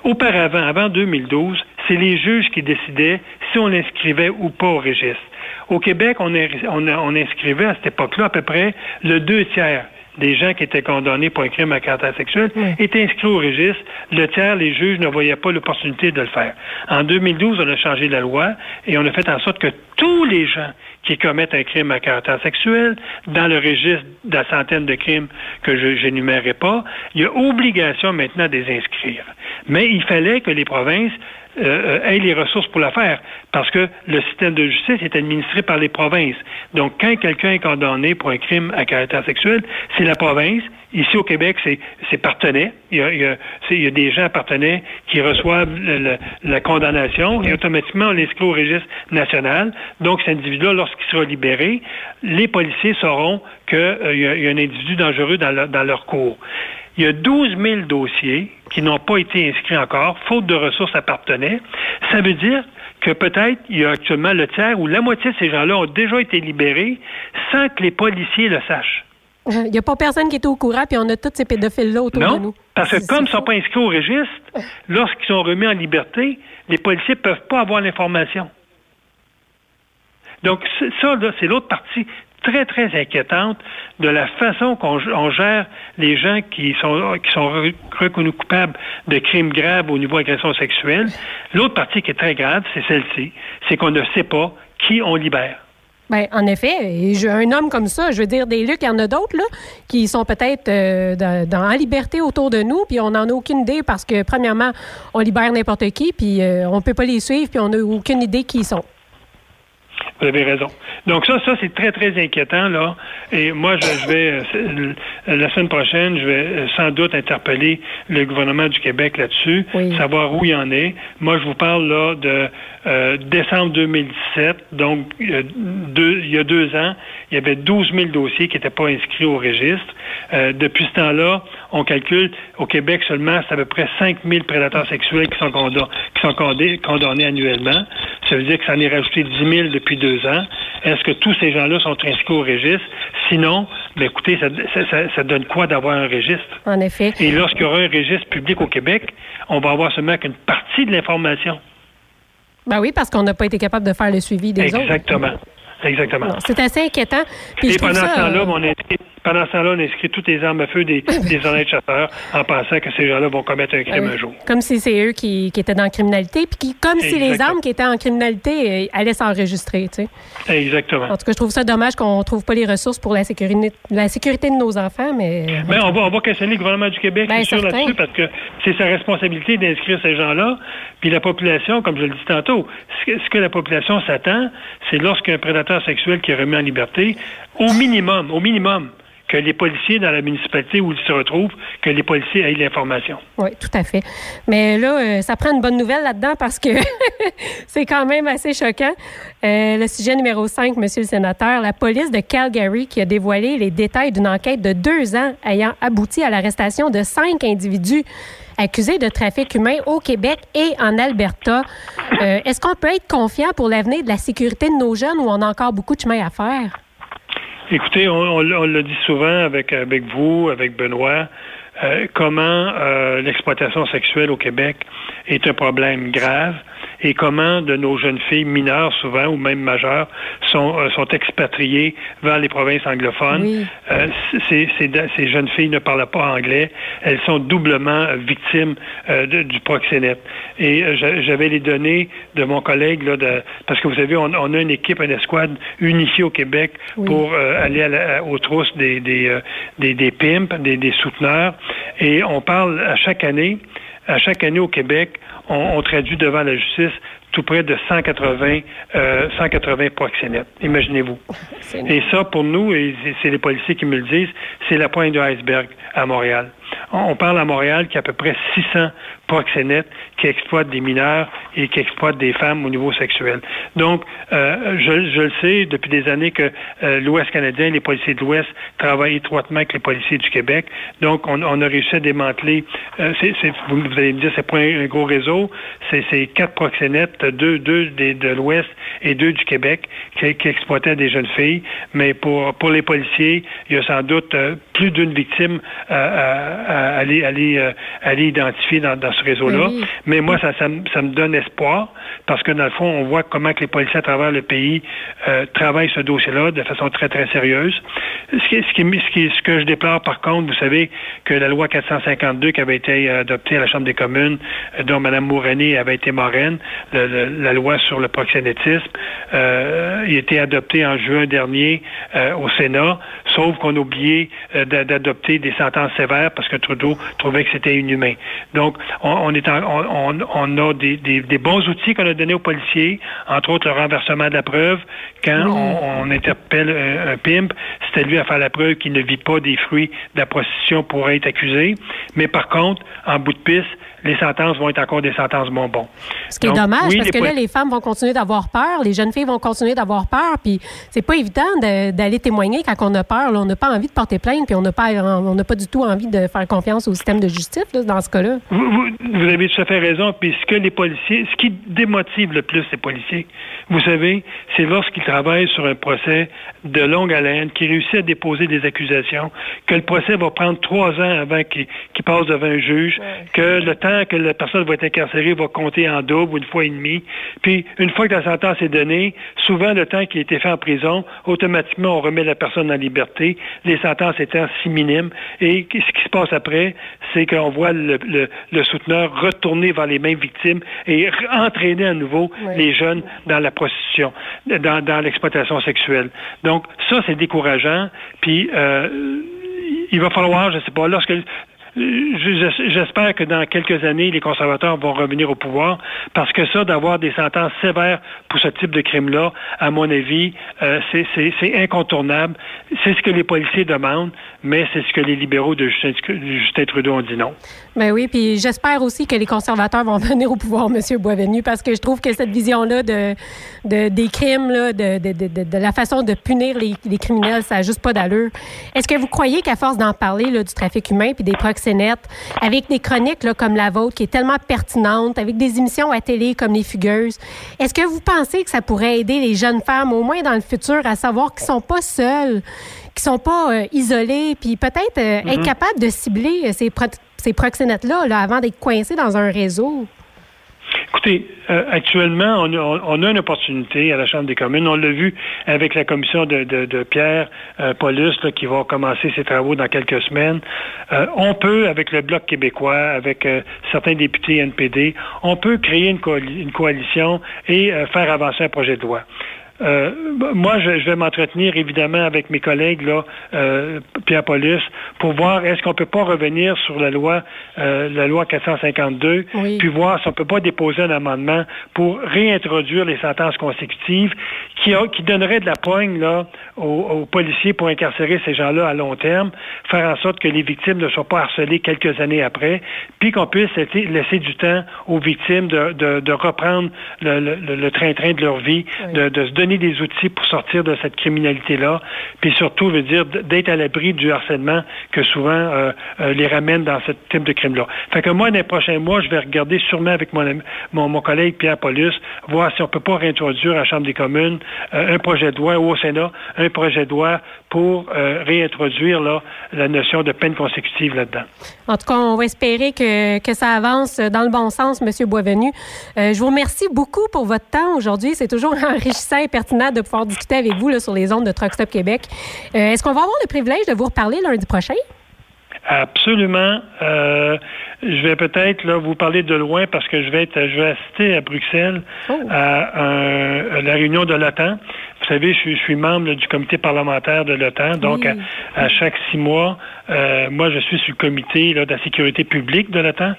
Auparavant, avant 2012, c'est les juges qui décidaient si on l'inscrivait ou pas au registre. Au Québec, on, on inscrivait à cette époque-là à peu près le deux tiers des gens qui étaient condamnés pour un crime à caractère sexuel étaient inscrits au registre. Le tiers, les juges ne voyaient pas l'opportunité de le faire. En 2012, on a changé la loi et on a fait en sorte que tous les gens qui commettent un crime à caractère sexuel, dans le registre de la centaine de crimes que je n'énumérerai pas, il y a obligation maintenant de les inscrire. Mais il fallait que les provinces euh, euh, aient les ressources pour la faire, parce que le système de justice est administré par les provinces. Donc, quand quelqu'un est condamné pour un crime à caractère sexuel, c'est la province. Ici au Québec, c'est partenaire. Il y, a, il, y a, des gens partenaires qui reçoivent la condamnation et automatiquement on l'inscrit au registre national. Donc, cet individu-là, lorsqu'il sera libéré, les policiers sauront qu'il euh, y, a un individu dangereux dans leur cours. Il y a 12 000 dossiers qui n'ont pas été inscrits encore, faute de ressources appartenaient. Ça veut dire que peut-être il y a actuellement le tiers ou la moitié de ces gens-là ont déjà été libérés sans que les policiers le sachent.
Il n'y a pas personne qui est au courant, puis on a tous ces pédophiles-là autour de nous.
Parce que comme ils ne sont pas inscrits au registre, lorsqu'ils sont remis en liberté, les policiers ne peuvent pas avoir l'information. Donc, ça, c'est l'autre partie très, très inquiétante de la façon qu'on gère les gens qui sont, qui sont reconnus coupables de crimes graves au niveau agression sexuelle. L'autre partie qui est très grave, c'est celle-ci, c'est qu'on ne sait pas qui on libère.
Bien, en effet, un homme comme ça, je veux dire, des Lucs, il y en a d'autres, là, qui sont peut-être euh, en liberté autour de nous, puis on n'en a aucune idée parce que, premièrement, on libère n'importe qui, puis euh, on ne peut pas les suivre, puis on n'a aucune idée qui ils sont.
Vous avez raison. Donc ça, ça c'est très très inquiétant là. Et moi, je, vais euh, la semaine prochaine, je vais euh, sans doute interpeller le gouvernement du Québec là-dessus, savoir où il en est. Moi, je vous parle là de euh, décembre 2017, donc deux, il y a deux ans, il y avait 12 000 dossiers qui n'étaient pas inscrits au registre. depuis ce temps-là, on calcule au Québec seulement, c'est à peu près 5 000 prédateurs sexuels qui sont, condamnés, qui sont condamnés annuellement. Ça veut dire que ça en est rajouté 10 000 depuis deux ans. Est-ce que tous ces gens-là sont inscrits au registre? Sinon, ben écoutez, ça, donne quoi d'avoir un registre?
En effet.
Et lorsqu'il y aura un registre public au Québec, on va avoir seulement qu'une partie de l'information.
Ben oui, parce qu'on n'a pas été capable de faire le suivi des
autres. Exactement. Exactement.
C'est assez inquiétant.
Et pendant ce temps-là, on est pendant ce temps-là, on inscrit toutes les armes à feu des, des honnêtes chasseurs en pensant que ces gens-là vont commettre un crime un jour.
Comme si c'est eux qui, étaient dans la criminalité, puis comme si les armes qui étaient en criminalité euh, allaient s'enregistrer. Tu
sais. Exactement.
En tout cas, je trouve ça dommage qu'on ne trouve pas les ressources pour la sécurité, la sécurité de nos enfants, mais...
mais on va, on va questionner le gouvernement du Québec, ben, sûr, là-dessus, parce que c'est sa responsabilité d'inscrire ces gens-là. Puis la population, comme je le dis tantôt, ce que la population s'attend, c'est lorsqu'un prédateur sexuel qui est remis en liberté, au minimum, au minimum, que les policiers dans la municipalité où ils se retrouvent, que les policiers aient l'information.
Oui, tout à fait. Mais là, euh, ça prend une bonne nouvelle là-dedans parce que c'est quand même assez choquant. Euh, le sujet numéro 5, Monsieur le sénateur, la police de Calgary qui a dévoilé les détails d'une enquête de deux ans ayant abouti à l'arrestation de cinq individus accusés de trafic humain au Québec et en Alberta. Euh, est-ce qu'on peut être confiant pour l'avenir de la sécurité de nos jeunes ou on a encore beaucoup de chemin à faire?
Écoutez, on, l'a dit souvent avec, avec vous, avec Benoît, euh, comment euh, l'exploitation sexuelle au Québec est un problème grave et comment de nos jeunes filles mineures souvent ou même majeures sont, euh, sont expatriées vers les provinces anglophones. Euh, ces, ces, jeunes filles ne parlent pas anglais. Elles sont doublement victimes euh, du proxénète. Et j'avais les données de mon collègue, là, de, parce que vous savez, on, a une équipe, une escouade unifiée au Québec pour aller à aux trousses des, des, des, des pimps, des, des souteneurs. Et on parle à chaque année, à chaque année au Québec, on, traduit devant la justice tout près de 180, euh, 180 proxénètes. Imaginez-vous. Et ça, pour nous, et c'est les policiers qui me le disent, c'est la pointe de l'iceberg à Montréal. On parle à Montréal qu'il y a à peu près 600 proxénètes qui exploitent des mineurs et qui exploitent des femmes au niveau sexuel. Donc, euh, je, le sais depuis des années que euh, l'Ouest canadien, les policiers de l'Ouest travaillent étroitement avec les policiers du Québec. Donc, on, a réussi à démanteler. Euh, vous, allez me dire, c'est pas un, gros réseau. C'est, quatre proxénètes, deux, deux de l'Ouest et deux du Québec qui, exploitaient des jeunes filles. Mais pour les policiers, il y a sans doute plus d'une victime à, à, identifier dans, dans ce réseau-là. Oui. Mais moi, ça, ça, ça, me donne espoir parce que dans le fond, on voit comment que les policiers à travers le pays euh, travaillent ce dossier-là de façon très, très sérieuse. Ce, qui, ce, qui, ce, qui, ce que je déplore, par contre, vous savez que la loi 452 qui avait été adoptée à la Chambre des communes, euh, dont Mme Mourani avait été marraine, le, le, la loi sur le proxénétisme, euh, il a été adopté en juin dernier euh, au Sénat, sauf qu'on a oublié d'adopter des sentences sévères parce que Trudeau trouvait que c'était inhumain. Donc, on, on, est en, on, on a des, des, des bons outils qu'on a donnés aux policiers, entre autres le renversement de la preuve. Quand on, on, interpelle un, un pimp, c'est à lui à faire la preuve qu'il ne vit pas des fruits de la prostitution pour être accusé. Mais par contre, en bout de piste, les sentences vont être encore des sentences bonbons.
Ce qui Donc, est dommage, oui, parce que là, les femmes vont continuer d'avoir peur, les jeunes filles vont continuer d'avoir peur, puis c'est pas évident d'aller témoigner quand on a peur. Là. On n'a pas envie de porter plainte, puis on n'a pas, on n'a pas du tout envie de faire confiance au système de justice là, dans ce cas-là.
Vous, vous, vous, avez tout à fait raison. Puis ce que les policiers, ce qui démotive le plus les policiers, vous savez, c'est lorsqu'ils travaillent sur un procès de longue haleine, qui réussit à déposer des accusations, que le procès va prendre trois ans avant qu'il qu passe devant un juge, ouais. que le temps que la personne va être incarcérée va compter en double ou une fois et demie. Puis, une fois que la sentence est donnée, souvent, le temps qui a été fait en prison, automatiquement, on remet la personne en liberté, les sentences étant si minimes. Et ce qui se passe après, c'est qu'on voit le, le, le, souteneur retourner vers les mêmes victimes et entraîner à nouveau oui. les jeunes dans la prostitution, dans, dans l'exploitation sexuelle. Donc, ça, c'est décourageant. Puis, euh, il va falloir, je ne sais pas, lorsque J'espère que dans quelques années, les conservateurs vont revenir au pouvoir parce que ça, d'avoir des sentences sévères pour ce type de crime-là, à mon avis, euh, c'est incontournable. C'est ce que les policiers demandent, mais c'est ce que les libéraux de Justin, Justin Trudeau ont dit non.
Ben oui, puis j'espère aussi que les conservateurs vont venir au pouvoir, M. Boisvenu, parce que je trouve que cette vision-là de, de, des crimes, là, de, de, de, de, la façon de punir les, les criminels, ça n'a juste pas d'allure. Est-ce que vous croyez qu'à force d'en parler là, du trafic humain puis des proxénètes, avec des chroniques là, comme la vôtre qui est tellement pertinente, avec des émissions à télé comme Les Fugueuses, est-ce que vous pensez que ça pourrait aider les jeunes femmes, au moins dans le futur, à savoir qu'ils sont pas seuls, qui sont pas euh, isolés, puis peut-être euh, mm -hmm. être capables de cibler euh, ces, pro ces proxénètes-là là, avant d'être coincés dans un réseau?
Écoutez, euh, actuellement, on a, une opportunité à la Chambre des communes. On l'a vu avec la commission de, Pierre euh, Paulus qui va commencer ses travaux dans quelques semaines. Euh, on peut, avec le Bloc québécois, avec certains députés NPD, on peut créer une, coali une coalition et faire avancer un projet de loi. Euh, moi, je, je vais m'entretenir évidemment avec mes collègues, là, euh, Pierre Paulus, pour voir est-ce qu'on peut pas revenir sur la loi, euh, la loi 452, oui. puis voir si on peut pas déposer un amendement pour réintroduire les sentences consécutives qui, a, qui donnerait de la poigne là aux, aux policiers pour incarcérer ces gens-là à long terme, faire en sorte que les victimes ne soient pas harcelées quelques années après, puis qu'on puisse laisser du temps aux victimes de, de, de reprendre le train-train de leur vie, oui. de, de se donner des outils pour sortir de cette criminalité-là, puis surtout, veut dire d'être à l'abri du harcèlement que souvent euh, euh, les ramène dans ce type de crime-là. Fait que moi, dans les prochains mois, je vais regarder sûrement avec mon, mon, mon collègue Pierre Paulus, voir si on peut pas réintroduire à la Chambre des communes euh, un projet de loi ou au Sénat, un projet de loi pour euh, réintroduire là, la notion de peine consécutive là-dedans.
En tout cas, on va espérer que, que ça avance dans le bon sens, M. Boisvenu. Euh, je vous remercie beaucoup pour votre temps aujourd'hui. C'est toujours enrichissant et pertinent de pouvoir discuter avec vous là, sur les ondes de Truck Stop Québec. Euh, Est-ce qu'on va avoir le privilège de vous reparler lundi prochain?
Absolument. Euh, je vais peut-être là vous parler de loin parce que je vais être, je vais assister à Bruxelles oh. à, un, à, la réunion de l'OTAN. Vous savez, je, suis membre du comité parlementaire de l'OTAN, donc à, chaque six mois, euh, moi je suis sur le comité de la sécurité publique de l'OTAN.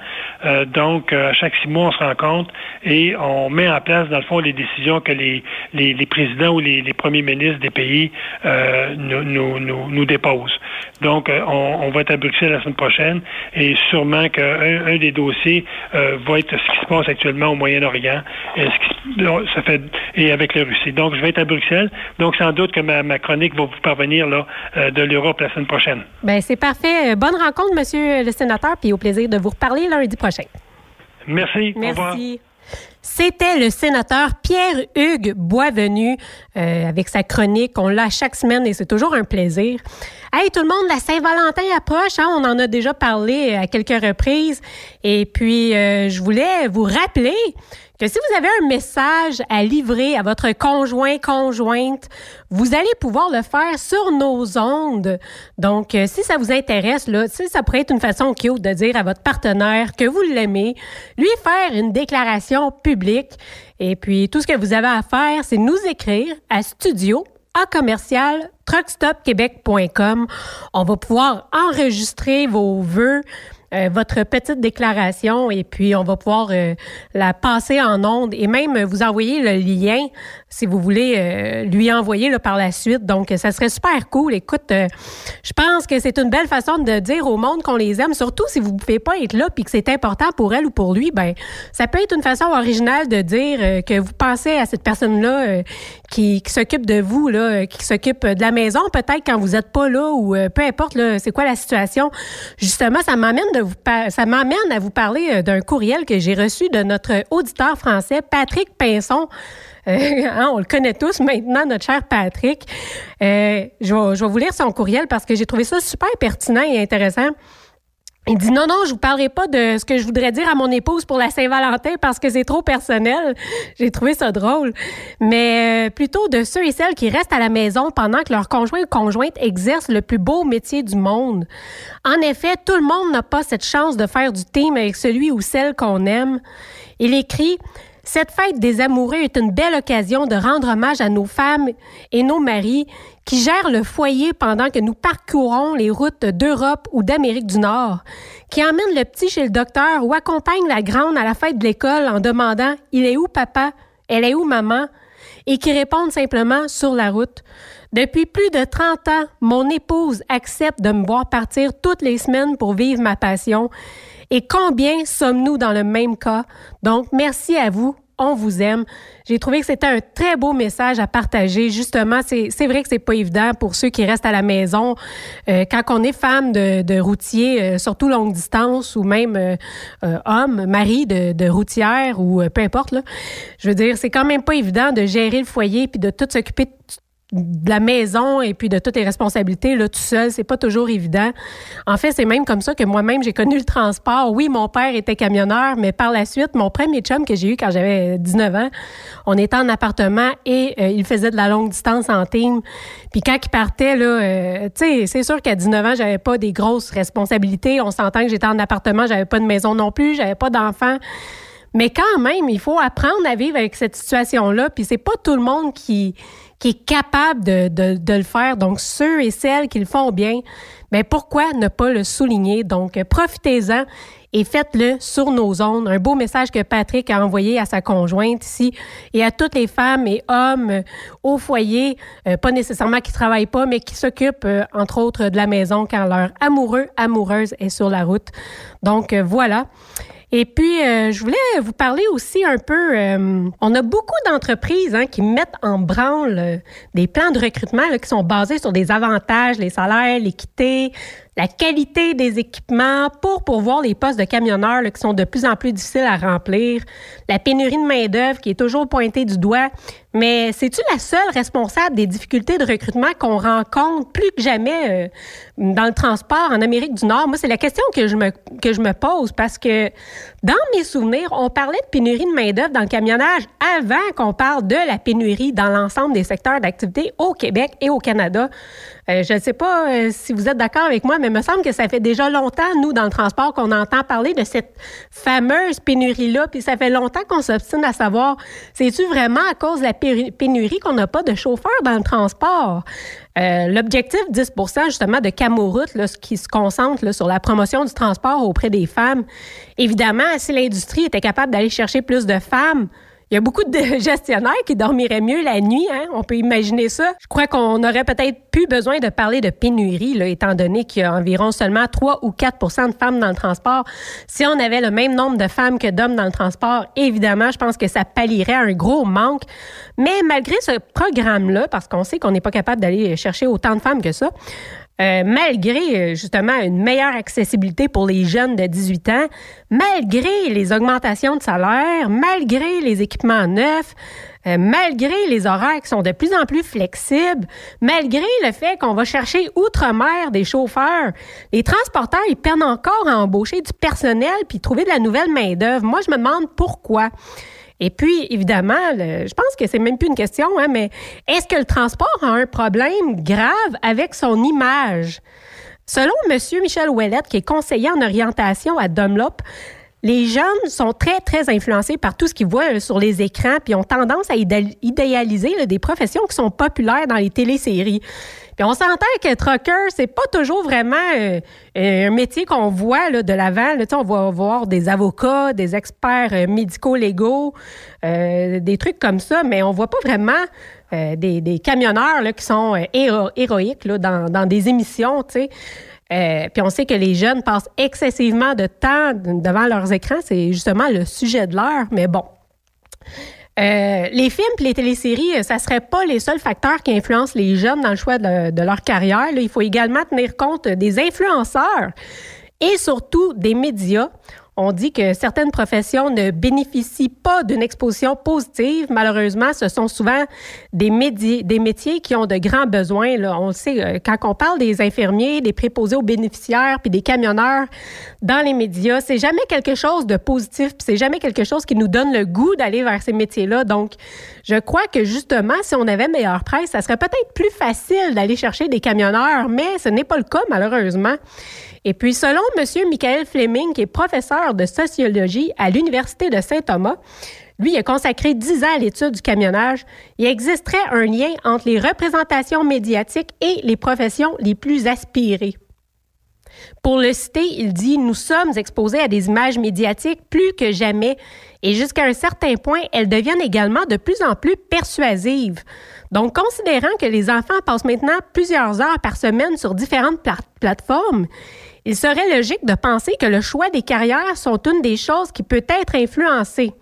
Euh, donc à chaque six mois, on se rencontre et on met en place, dans le fond, les décisions que les, les, présidents ou les, premiers ministres des pays nous, nous, nous, nous, déposent. Donc, on, on, va être à Bruxelles la semaine prochaine et sûrement qu'un un des dossiers va être ce qui se passe actuellement au Moyen-Orient et, ça fait, et avec la Russie. Donc, je vais être à Bruxelles donc, sans doute que ma, chronique va vous parvenir là, euh, de l'Europe la semaine prochaine.
Bien, c'est parfait. Bonne rencontre, monsieur le sénateur, puis au plaisir de vous reparler lundi prochain.
Merci.
Merci. C'était le sénateur Pierre-Hugues Boisvenu euh, avec sa chronique. On l'a chaque semaine et c'est toujours un plaisir. Hey, tout le monde, la Saint-Valentin approche. Hein? On en a déjà parlé à quelques reprises. Et puis, euh, je voulais vous rappeler que si vous avez un message à livrer à votre conjoint, conjointe, vous allez pouvoir le faire sur nos ondes. Donc, euh, si ça vous intéresse, là, ça pourrait être une façon cute de dire à votre partenaire que vous l'aimez, lui faire une déclaration publique. Et puis, tout ce que vous avez à faire, c'est nous écrire à studio à commercial truckstopquebec.com. On va pouvoir enregistrer vos vœux euh, votre petite déclaration et puis on va pouvoir euh, la passer en ondes et même vous envoyer le lien si vous voulez euh, lui envoyer là, par la suite. Donc, ça serait super cool. Écoute, je pense que c'est une belle façon de dire au monde qu'on les aime, surtout si vous ne pouvez pas être là puis que c'est important pour elle ou pour lui. Ben, ça peut être une façon originale de dire que vous pensez à cette personne-là qui, qui s'occupe de vous, là, qui s'occupe de la maison, peut-être quand vous n'êtes pas là ou peu importe, c'est quoi la situation. Justement, ça m'amène de ça m'amène à vous parler euh, d'un courriel que j'ai reçu de notre auditeur français, Patrick Pinson. Euh, hein, on le connaît tous maintenant, notre cher Patrick. Euh, je, vais, je vais vous lire son courriel parce que j'ai trouvé ça super pertinent et intéressant. Il dit non, non, je vous parlerai pas de ce que je voudrais dire à mon épouse pour la Saint-Valentin parce que c'est trop personnel. J'ai trouvé ça drôle. Mais euh, plutôt de ceux et celles qui restent à la maison pendant que leur conjoint ou conjointe exerce le plus beau métier du monde. En effet, tout le monde n'a pas cette chance de faire du team avec celui ou celle qu'on aime. Il écrit cette fête des amoureux est une belle occasion de rendre hommage à nos femmes et nos maris qui gèrent le foyer pendant que nous parcourons les routes d'Europe ou d'Amérique du Nord, qui emmènent le petit chez le docteur ou accompagnent la grande à la fête de l'école en demandant Il est où papa? Elle est où maman? et qui répondent simplement sur la route. Depuis plus de 30 ans, mon épouse accepte de me voir partir toutes les semaines pour vivre ma passion et combien sommes-nous dans le même cas? Donc, merci à vous. On vous aime. J'ai trouvé que c'était un très beau message à partager. Justement, c'est vrai que c'est pas évident pour ceux qui restent à la maison. Euh, quand on est femme de, routier, euh, surtout longue distance, ou même euh, homme, mari de, routière, ou peu importe, je veux dire, c'est quand même pas évident de gérer le foyer puis de tout s'occuper de la maison et puis de toutes les responsabilités là tout seul, c'est pas toujours évident. En fait, c'est même comme ça que moi-même j'ai connu le transport. Oui, mon père était camionneur, mais par la suite, mon premier chum que j'ai eu quand j'avais 19 ans, on était en appartement et euh, il faisait de la longue distance en team. Puis quand il partait là, euh, tu sais, c'est sûr qu'à 19 ans, j'avais pas des grosses responsabilités. On s'entend que j'étais en appartement, j'avais pas de maison non plus, j'avais pas d'enfants. Mais quand même, il faut apprendre à vivre avec cette situation-là. Puis c'est pas tout le monde qui qui est capable de, de, le faire. Donc, ceux et celles qui le font bien, mais ben, pourquoi ne pas le souligner? Donc, profitez-en et faites-le sur nos ondes. Un beau message que Patrick a envoyé à sa conjointe ici et à toutes les femmes et hommes au foyer, euh, pas nécessairement qui travaillent pas, mais qui s'occupent, euh, entre autres, de la maison quand leur amoureux, amoureuse est sur la route. Donc, euh, voilà. Et puis, euh, je voulais vous parler aussi un peu. Euh, on a beaucoup d'entreprises hein, qui mettent en branle euh, des plans de recrutement qui sont basés sur des avantages, les salaires, l'équité, la qualité des équipements pour pourvoir les postes de camionneurs qui sont de plus en plus difficiles à remplir, la pénurie de main-d'œuvre qui est toujours pointée du doigt. Mais c'est-tu la seule responsable des difficultés de recrutement qu'on rencontre plus que jamais euh, dans le transport en Amérique du Nord? Moi, c'est la question que je me, que je me pose parce que dans mes souvenirs, on parlait de pénurie de main-d'œuvre dans le camionnage avant qu'on parle de la pénurie dans l'ensemble des secteurs d'activité au Québec et au Canada. Euh, je ne sais pas euh, si vous êtes d'accord avec moi, mais il me semble que ça fait déjà longtemps, nous, dans le transport, qu'on entend parler de cette fameuse pénurie-là. Puis ça fait longtemps qu'on s'obstine à savoir, c'est-tu vraiment à cause de la pénurie qu'on n'a pas de chauffeurs dans le transport? Euh, l'objectif 10% justement de Camoroute, là, qui se concentre sur la promotion du transport auprès des femmes, évidemment, si l'industrie était capable d'aller chercher plus de femmes, il y a beaucoup de gestionnaires qui dormiraient mieux la nuit. Hein? On peut imaginer ça. Je crois qu'on aurait peut-être plus besoin de parler de pénurie, là, étant donné qu'il y a environ seulement 3 ou 4% de femmes dans le transport. Si on avait le même nombre de femmes que d'hommes dans le transport, évidemment, je pense que ça pallierait un gros manque. Mais malgré ce programme-là, parce qu'on sait qu'on n'est pas capable d'aller chercher autant de femmes que ça, euh, malgré euh, justement une meilleure accessibilité pour les jeunes de 18 ans, malgré les augmentations de salaire, malgré les équipements neufs, euh, malgré les horaires qui sont de plus en plus flexibles, malgré le fait qu'on va chercher outre-mer des chauffeurs, les transporteurs, ils peinent encore à embaucher du personnel puis trouver de la nouvelle main-d'œuvre. Moi, je me demande pourquoi. Et puis, évidemment, je pense que c'est même plus une question, hein, mais est-ce que le transport a un problème grave avec son image? Selon M. Michel Ouellette, qui est conseiller en orientation à Dunlop, les jeunes sont très, très influencés par tout ce qu'ils voient euh, sur les écrans, puis ont tendance à idéaliser des professions qui sont populaires dans les téléséries. Puis on s'entend que trucker, c'est pas toujours vraiment euh, un métier qu'on voit là, de l'avant. on va voir des avocats, des experts euh, médicaux-légaux, des trucs comme ça, mais on voit pas vraiment des, camionneurs là, qui sont héroïques là, dans, des émissions. Euh, puis on sait que les jeunes passent excessivement de temps devant leurs écrans. C'est justement le sujet de l'heure, mais bon. Euh, les films et les téléséries, euh, ça ne serait pas les seuls facteurs qui influencent les jeunes dans le choix de, leur carrière. il faut également tenir compte des influenceurs et surtout des médias. On dit que certaines professions ne bénéficient pas d'une exposition positive. Malheureusement, ce sont souvent des, des métiers qui ont de grands besoins. On le sait, euh, quand on parle des infirmiers, des préposés aux bénéficiaires, puis des camionneurs dans les médias, c'est jamais quelque chose de positif, puis c'est jamais quelque chose qui nous donne le goût d'aller vers ces métiers-là. Donc, je crois que justement, si on avait meilleure presse, ça serait peut-être plus facile d'aller chercher des camionneurs, mais ce n'est pas le cas, malheureusement. Et puis, selon M. Michael Fleming, qui est professeur de sociologie à l'Université de Saint-Thomas, lui, a consacré 10 ans à l'étude du camionnage. Il existerait un lien entre les représentations médiatiques et les professions les plus aspirées. Pour le citer, il dit Nous sommes exposés à des images médiatiques plus que jamais et jusqu'à un certain point, elles deviennent également de plus en plus persuasives. Donc, considérant que les enfants passent maintenant plusieurs heures par semaine sur différentes plateformes, il serait logique de penser que le choix des carrières sont une des choses qui peut être influencée.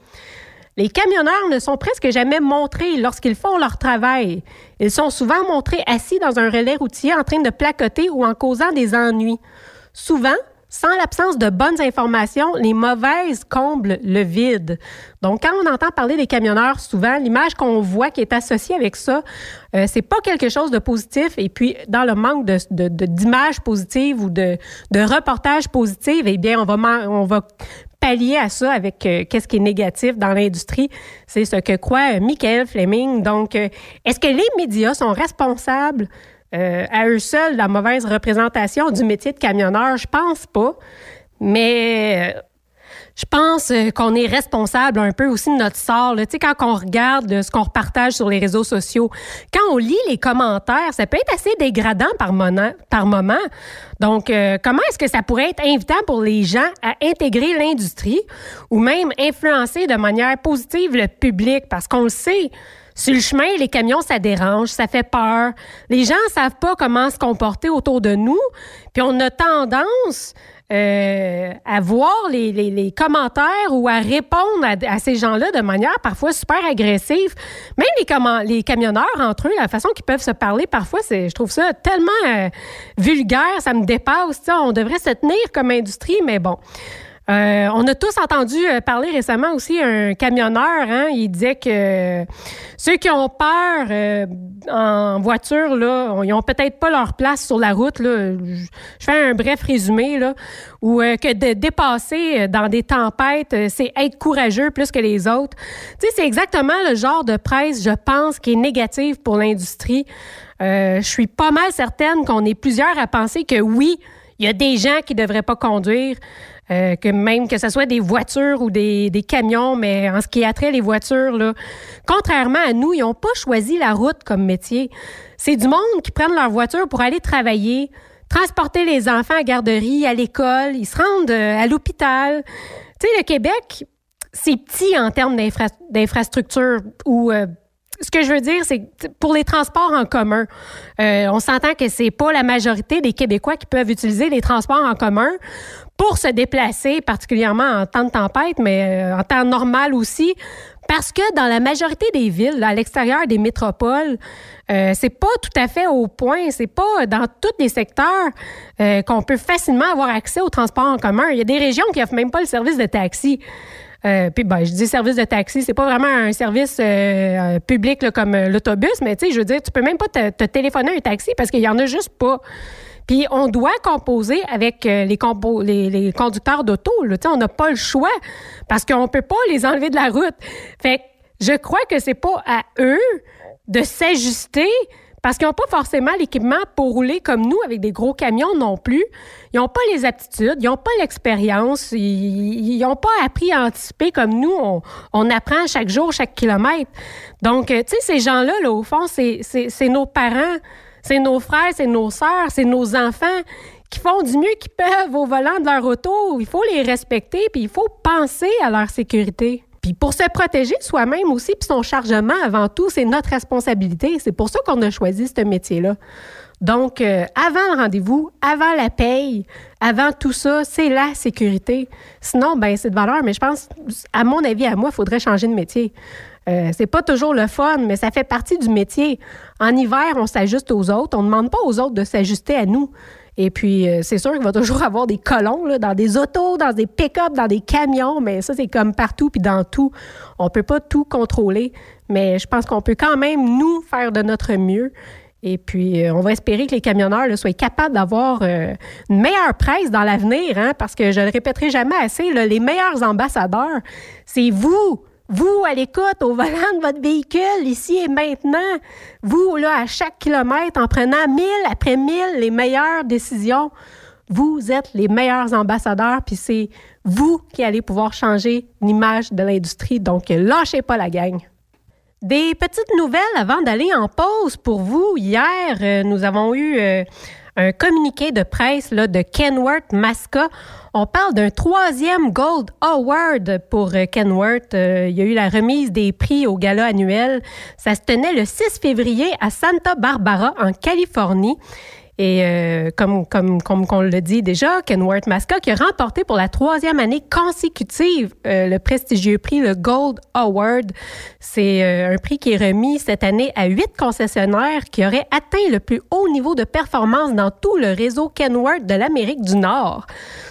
Les camionneurs ne sont presque jamais montrés lorsqu'ils font leur travail. Ils sont souvent montrés assis dans un relais routier en train de placoter ou en causant des ennuis. Souvent, sans l'absence de bonnes informations, les mauvaises comblent le vide. Donc, quand on entend parler des camionneurs, souvent, l'image qu'on voit qui est associée avec ça, euh, c'est pas quelque chose de positif. Et puis, dans le manque de, d'images positives ou de, reportages positifs, eh bien, on va, pallier à ça avec euh, qu'est-ce qui est négatif dans l'industrie. C'est ce que croit euh, Michael Fleming. Donc, est-ce que les médias sont responsables euh, à eux seuls la mauvaise représentation du métier de camionneur? Je pense pas. Mais euh, je pense euh, qu'on est responsable un peu aussi de notre sort. Tu sais, quand on regarde ce qu'on repartage sur les réseaux sociaux, quand on lit les commentaires, ça peut être assez dégradant par, moment. Par moment. Donc, comment est-ce que ça pourrait être invitant pour les gens à intégrer l'industrie ou même influencer de manière positive le public? Parce qu'on le sait, sur le chemin, les camions, ça dérange, ça fait peur. Les gens ne savent pas comment se comporter autour de nous. Puis on a tendance euh, à voir les, commentaires ou à répondre à, ces gens-là de manière parfois super agressive. Même les, les camionneurs entre eux, la façon qu'ils peuvent se parler parfois, c'est, je trouve ça tellement euh, vulgaire, ça me dépasse. On devrait se tenir comme industrie, mais bon. Euh, on a tous entendu euh, parler récemment aussi un camionneur. Hein, il disait que ceux qui ont peur euh, en voiture, là, ils ont peut-être pas leur place sur la route. Je fais un bref résumé là, ou que de dépasser dans des tempêtes, c'est être courageux plus que les autres. C'est exactement le genre de presse, je pense, qui est négative pour l'industrie. Euh, je suis pas mal certaine qu'on est plusieurs à penser que oui, il y a des gens qui ne devraient pas conduire, euh, que même que ce soit des voitures ou des, camions, mais en ce qui a trait les voitures, là, contrairement à nous, ils n'ont pas choisi la route comme métier. C'est du monde qui prennent leur voiture pour aller travailler, transporter les enfants à garderie, à l'école, ils se rendent euh, à l'hôpital. Tu sais, le Québec, c'est petit en termes d'infrastructure ou euh, ce que je veux dire, c'est pour les transports en commun, on s'entend que c'est pas la majorité des Québécois qui peuvent utiliser les transports en commun pour se déplacer, particulièrement en temps de tempête, mais euh, en temps normal aussi, parce que dans la majorité des villes, à l'extérieur des métropoles, euh, c'est pas tout à fait au point. C'est pas dans tous les secteurs euh, qu'on peut facilement avoir accès au transport en commun. Il y a des régions qui offrent même pas le service de taxi. Euh, puis ben, je dis service de taxi, c'est pas vraiment un service public comme l'autobus, mais tu sais, je veux dire, tu peux même pas te, te téléphoner un taxi parce qu'il y en a juste pas. Puis on doit composer avec euh, les, conducteurs d'auto. On n'a pas le choix parce qu'on peut pas les enlever de la route. Fait que je crois que c'est pas à eux de s'ajuster parce qu'ils n'ont pas forcément l'équipement pour rouler comme nous avec des gros camions non plus. Ils n'ont pas les aptitudes, ils n'ont pas l'expérience, ils n'ont pas appris à anticiper comme nous, on, on, apprend chaque jour, chaque kilomètre. Donc, euh, tu sais, ces gens-là, là, au fond, c'est nos parents c'est nos frères, c'est nos sœurs, c'est nos enfants qui font du mieux qu'ils peuvent au volant de leur auto. Il faut les respecter, puis il faut penser à leur sécurité. Puis pour se protéger soi-même aussi, puis son chargement avant tout, c'est notre responsabilité. C'est pour ça qu'on a choisi ce métier-là. Donc, euh, avant le rendez-vous, avant la paye, avant tout ça, c'est la sécurité. Sinon, ben c'est de valeur, mais je pense, à mon avis, à moi, il faudrait changer de métier. Euh, c'est pas toujours le fun, mais ça fait partie du métier. En hiver, on s'ajuste aux autres. On ne demande pas aux autres de s'ajuster à nous. Et puis, euh, c'est sûr qu'il va toujours avoir des colons là, dans des autos, dans des pick-up, dans des camions, mais ça, c'est comme partout puis dans tout. On peut pas tout contrôler, mais je pense qu'on peut quand même, nous, faire de notre mieux. Et puis, euh, on va espérer que les camionneurs soient capables d'avoir une meilleure presse dans l'avenir, hein, parce que je ne le répéterai jamais assez, les meilleurs ambassadeurs, c'est vous, vous, à l'écoute, au volant de votre véhicule, ici et maintenant, vous, là, à chaque kilomètre, en prenant mille après mille les meilleures décisions, vous êtes les meilleurs ambassadeurs, puis c'est vous qui allez pouvoir changer l'image de l'industrie. Donc, lâchez pas la gang. Des petites nouvelles avant d'aller en pause pour vous. Hier, euh, nous avons eu euh, un communiqué de presse là, de Kenworth Masca. On parle d'un troisième Gold Award pour euh, Kenworth. Euh, il y a eu la remise des prix au gala annuel. Ça se tenait le 6 février à Santa Barbara, en Californie. Et euh, comme, comme, on le dit déjà, Kenworth Masca qui a remporté pour la troisième année consécutive euh, le prestigieux prix, le Gold Award. C'est euh, un prix qui est remis cette année à huit concessionnaires qui auraient atteint le plus haut niveau de performance dans tout le réseau Kenworth de l'Amérique du Nord.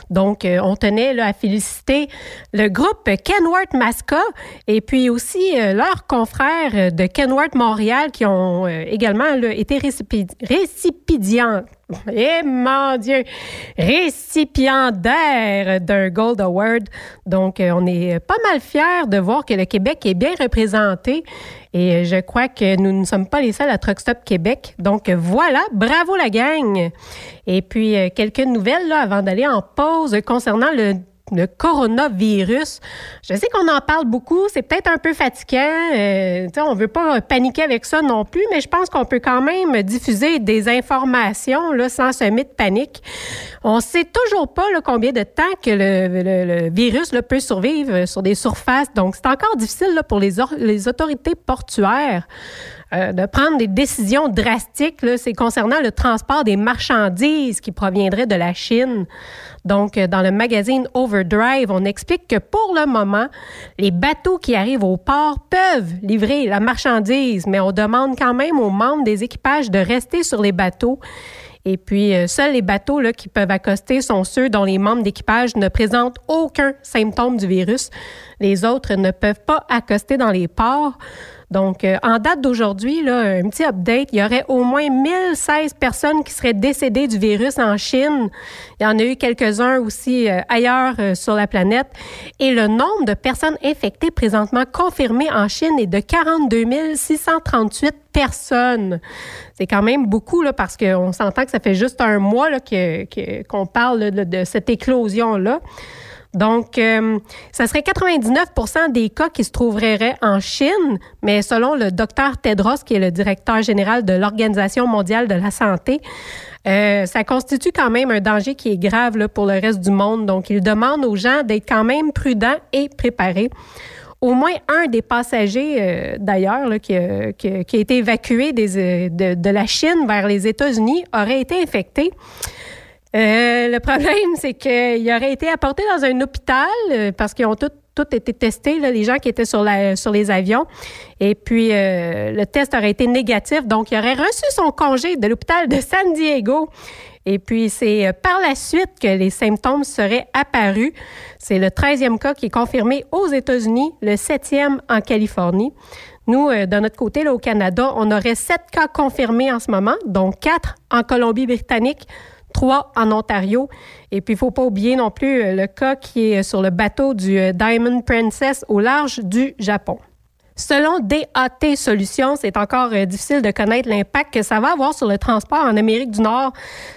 Donc, on tenait à féliciter le groupe Kenworth Masca et puis aussi leurs confrères de Kenworth Montréal qui ont également été récipients eh mon Dieu, récipiendaire d'un Gold Award. Donc, on est pas mal fiers de voir que le Québec est bien représenté et je crois que nous ne sommes pas les seuls à Truck Stop Québec. Donc voilà, bravo la gang. Et puis euh, quelques nouvelles avant d'aller en pause concernant le le coronavirus. Je sais qu'on en parle beaucoup, c'est peut-être un peu fatigant. Euh, on ne veut pas paniquer avec ça non plus, mais je pense qu'on peut quand même diffuser des informations là, sans semer de panique. On ne sait toujours pas combien de temps que le, virus là, peut survivre sur des surfaces. Donc, c'est encore difficile là, pour les, les autorités portuaires. Euh, de prendre des décisions drastiques. C'est concernant le transport des marchandises qui proviendraient de la Chine. Donc, euh, dans le magazine Overdrive, on explique que pour le moment, les bateaux qui arrivent au port peuvent livrer la marchandise, mais on demande quand même aux membres des équipages de rester sur les bateaux. Et puis, euh, seuls les bateaux qui peuvent accoster sont ceux dont les membres d'équipage ne présentent aucun symptôme du virus. Les autres ne peuvent pas accoster dans les ports. Donc, euh, en date d'aujourd'hui, un petit update, il y aurait au moins 1016 personnes qui seraient décédées du virus en Chine. Il y en a eu quelques-uns aussi euh, ailleurs euh, sur la planète. Et le nombre de personnes infectées présentement confirmées en Chine est de 42 638 personnes. C'est quand même beaucoup là, parce qu'on s'entend que ça fait juste un mois que, qu'on parle de cette éclosion-là. Donc, euh, ça serait 99% des cas qui se trouveraient en Chine, mais selon le docteur Tedros, qui est le directeur général de l'Organisation mondiale de la santé, euh, ça constitue quand même un danger qui est grave pour le reste du monde. Donc, il demande aux gens d'être quand même prudents et préparés. Au moins un des passagers, euh, d'ailleurs, qui, a été évacué de, de, la Chine vers les États-Unis, aurait été infecté. Euh, le problème, c'est qu'il aurait été apporté dans un hôpital euh, parce qu'ils ont tout, tout été testés, les gens qui étaient sur, la, sur les avions. Et puis, euh, le test aurait été négatif. Donc, il aurait reçu son congé de l'hôpital de San Diego. Et puis, c'est par la suite que les symptômes seraient apparus. C'est le 13e cas qui est confirmé aux États-Unis, le 7e en Californie. Nous, de notre côté, là, au Canada, on aurait sept cas confirmés en ce moment, dont quatre en Colombie-Britannique, trois en Ontario. Et puis, il faut pas oublier non plus euh, le cas qui est sur le bateau du euh, Diamond Princess au large du Japon. Selon DAT Solutions, c'est encore euh, difficile de connaître l'impact que ça va avoir sur le transport en Amérique du Nord.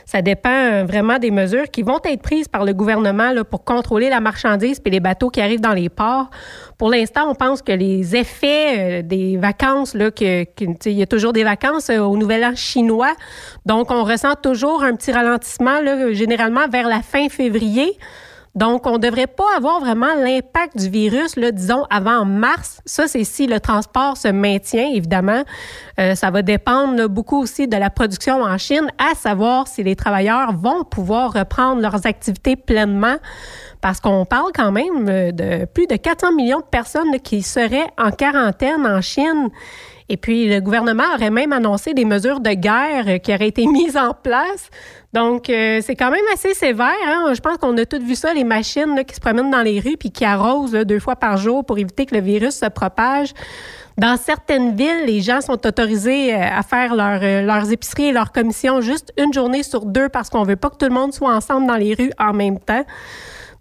Ça dépend euh, vraiment des mesures qui vont être prises par le gouvernement pour contrôler la marchandise et les bateaux qui arrivent dans les ports. Pour l'instant, on pense que les effets euh, des vacances, il y a toujours des vacances au Nouvel An chinois, donc on ressent toujours un petit ralentissement, généralement vers la fin février. Donc, on ne devrait pas avoir vraiment l'impact du virus, là, disons, avant mars. Ça, c'est si le transport se maintient, évidemment. Euh, ça va dépendre beaucoup aussi de la production en Chine, à savoir si les travailleurs vont pouvoir reprendre leurs activités pleinement. Parce qu'on parle quand même euh, de plus de 400 millions de personnes qui seraient en quarantaine en Chine. Et puis, le gouvernement aurait même annoncé des mesures de guerre qui auraient été mises en place. Donc, euh, c'est quand même assez sévère. Hein? Je pense qu'on a tous vu ça, les machines qui se promènent dans les rues puis qui arrosent deux fois par jour pour éviter que le virus se propage. Dans certaines villes, les gens sont autorisés euh, à faire euh, leurs épiceries et leurs commissions juste une journée sur deux parce qu'on veut pas que tout le monde soit ensemble dans les rues en même temps.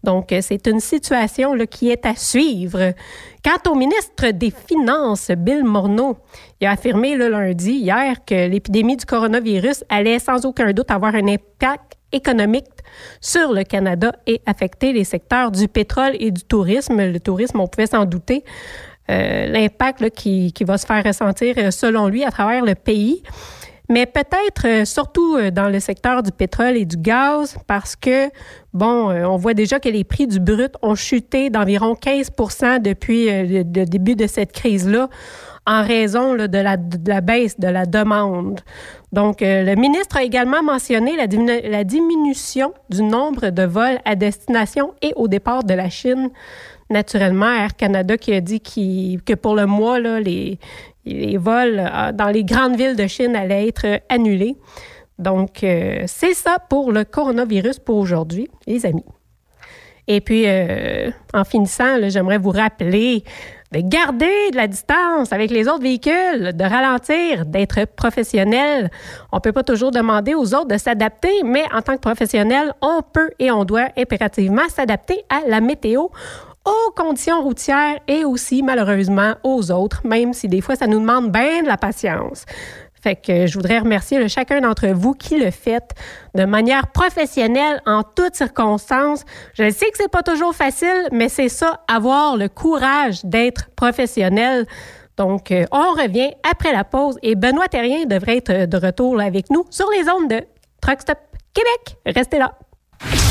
Donc, c'est une situation qui est à suivre. Quant au ministre des Finances, Bill Morneau, il a affirmé le lundi, hier, que l'épidémie du coronavirus allait sans aucun doute avoir un impact économique sur le Canada et affecter les secteurs du pétrole et du tourisme. Le tourisme, on pouvait s'en douter. Euh, l'impact qui, qui, va se faire ressentir, euh, selon lui, à travers le pays mais peut-être euh, surtout euh, dans le secteur du pétrole et du gaz parce que, bon, euh, on voit déjà que les prix du brut ont chuté d'environ 15 depuis le, début de cette crise-là en raison de, la, baisse de la demande. Donc, le ministre a également mentionné la, diminution du nombre de vols à destination et au départ de la Chine. Naturellement, Air Canada qui a dit que pour le mois, là, les, les vols euh, dans les grandes villes de Chine allaient être annulés. Donc, euh, c'est ça pour le coronavirus pour aujourd'hui, les amis. Et puis, euh, en finissant, j'aimerais vous rappeler de garder de la distance avec les autres véhicules, de ralentir, d'être professionnel. On ne peut pas toujours demander aux autres de s'adapter, mais en tant que professionnel, on peut et on doit impérativement s'adapter à la météo aux conditions routières et aussi, malheureusement, aux autres, même si des fois, ça nous demande bien de la patience. Fait que je voudrais remercier chacun d'entre vous qui le fait de manière professionnelle en toutes circonstances. Je sais que c'est pas toujours facile, mais c'est ça, avoir le courage d'être professionnel. Donc, euh, on revient après la pause et Benoît Terrien devrait être de retour avec nous sur les ondes de Truck Stop Québec. Restez là.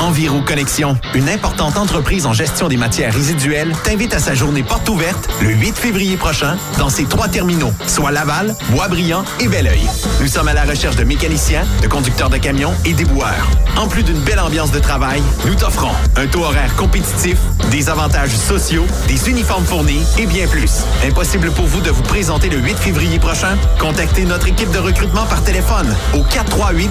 Enviro Connexion, une importante entreprise en gestion des matières résiduelles, t'invite à sa journée porte ouverte le 8 février prochain dans ses trois terminaux, soit Laval, Boisbriand et Belleuil. Nous sommes à la recherche de mécaniciens, de conducteurs de camions et déboueurs. En plus d'une belle ambiance de travail, nous t'offrons un taux horaire compétitif, des avantages sociaux, des uniformes fournis et bien plus. Impossible pour vous de vous présenter le 8 février prochain? Contactez notre équipe de recrutement par téléphone au 438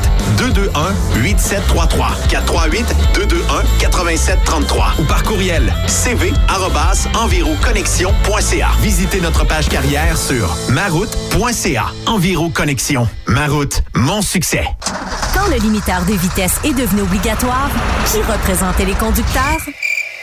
221 8733 438 221 8733 ou par courriel cv@enviroconnexion.ca. Visitez notre page carrière sur maroute.ca. Enviro Connexion. Ma route, mon succès.
Quand le limiteur de vitesse est devenu obligatoire, qui représentait les conducteurs?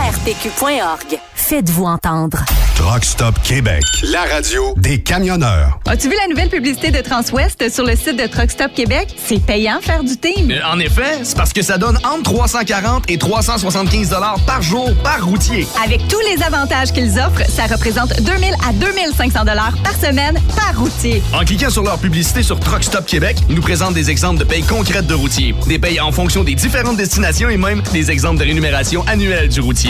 arpq.org. Faites-vous entendre.
Truck Stop Québec. La radio des camionneurs.
As-tu vu la nouvelle publicité de Transwest sur le site de Truck Stop Québec? C'est payant faire du team.
Euh, En effet, c'est parce que ça donne entre 340 et 375 dollars par jour par routier.
Avec tous les avantages qu'ils offrent, ça représente 2000 à 2500 dollars par semaine par routier.
En cliquant sur leur publicité sur Truck Stop Québec, ils nous présentent des exemples de payes concrètes de routiers, des payes en fonction des différentes destinations et même des exemples de rémunération annuelle du routier.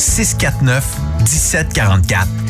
649 1744.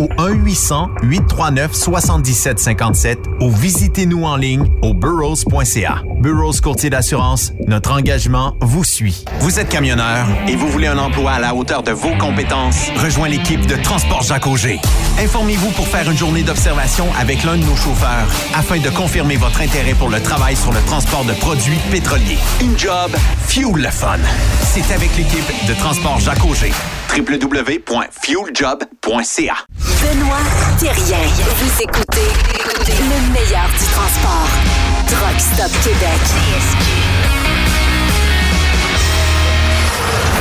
au 1-800-839-7757 ou visitez-nous en ligne au burrows.ca. Burroughs Courtier d'assurance, notre engagement vous suit. Vous êtes camionneur et vous voulez un emploi à la hauteur de vos compétences? Rejoins l'équipe de Transport Jacques Auger. Informez-vous pour faire une journée d'observation avec l'un de nos chauffeurs afin de confirmer votre intérêt pour le travail sur le transport de produits pétroliers. Une job, fuel le fun. C'est avec l'équipe de Transport Jacques Auger. www.fueljob.ca.
Benoît Thérien. Vous écoutez le meilleur du transport. Truck Stop Québec.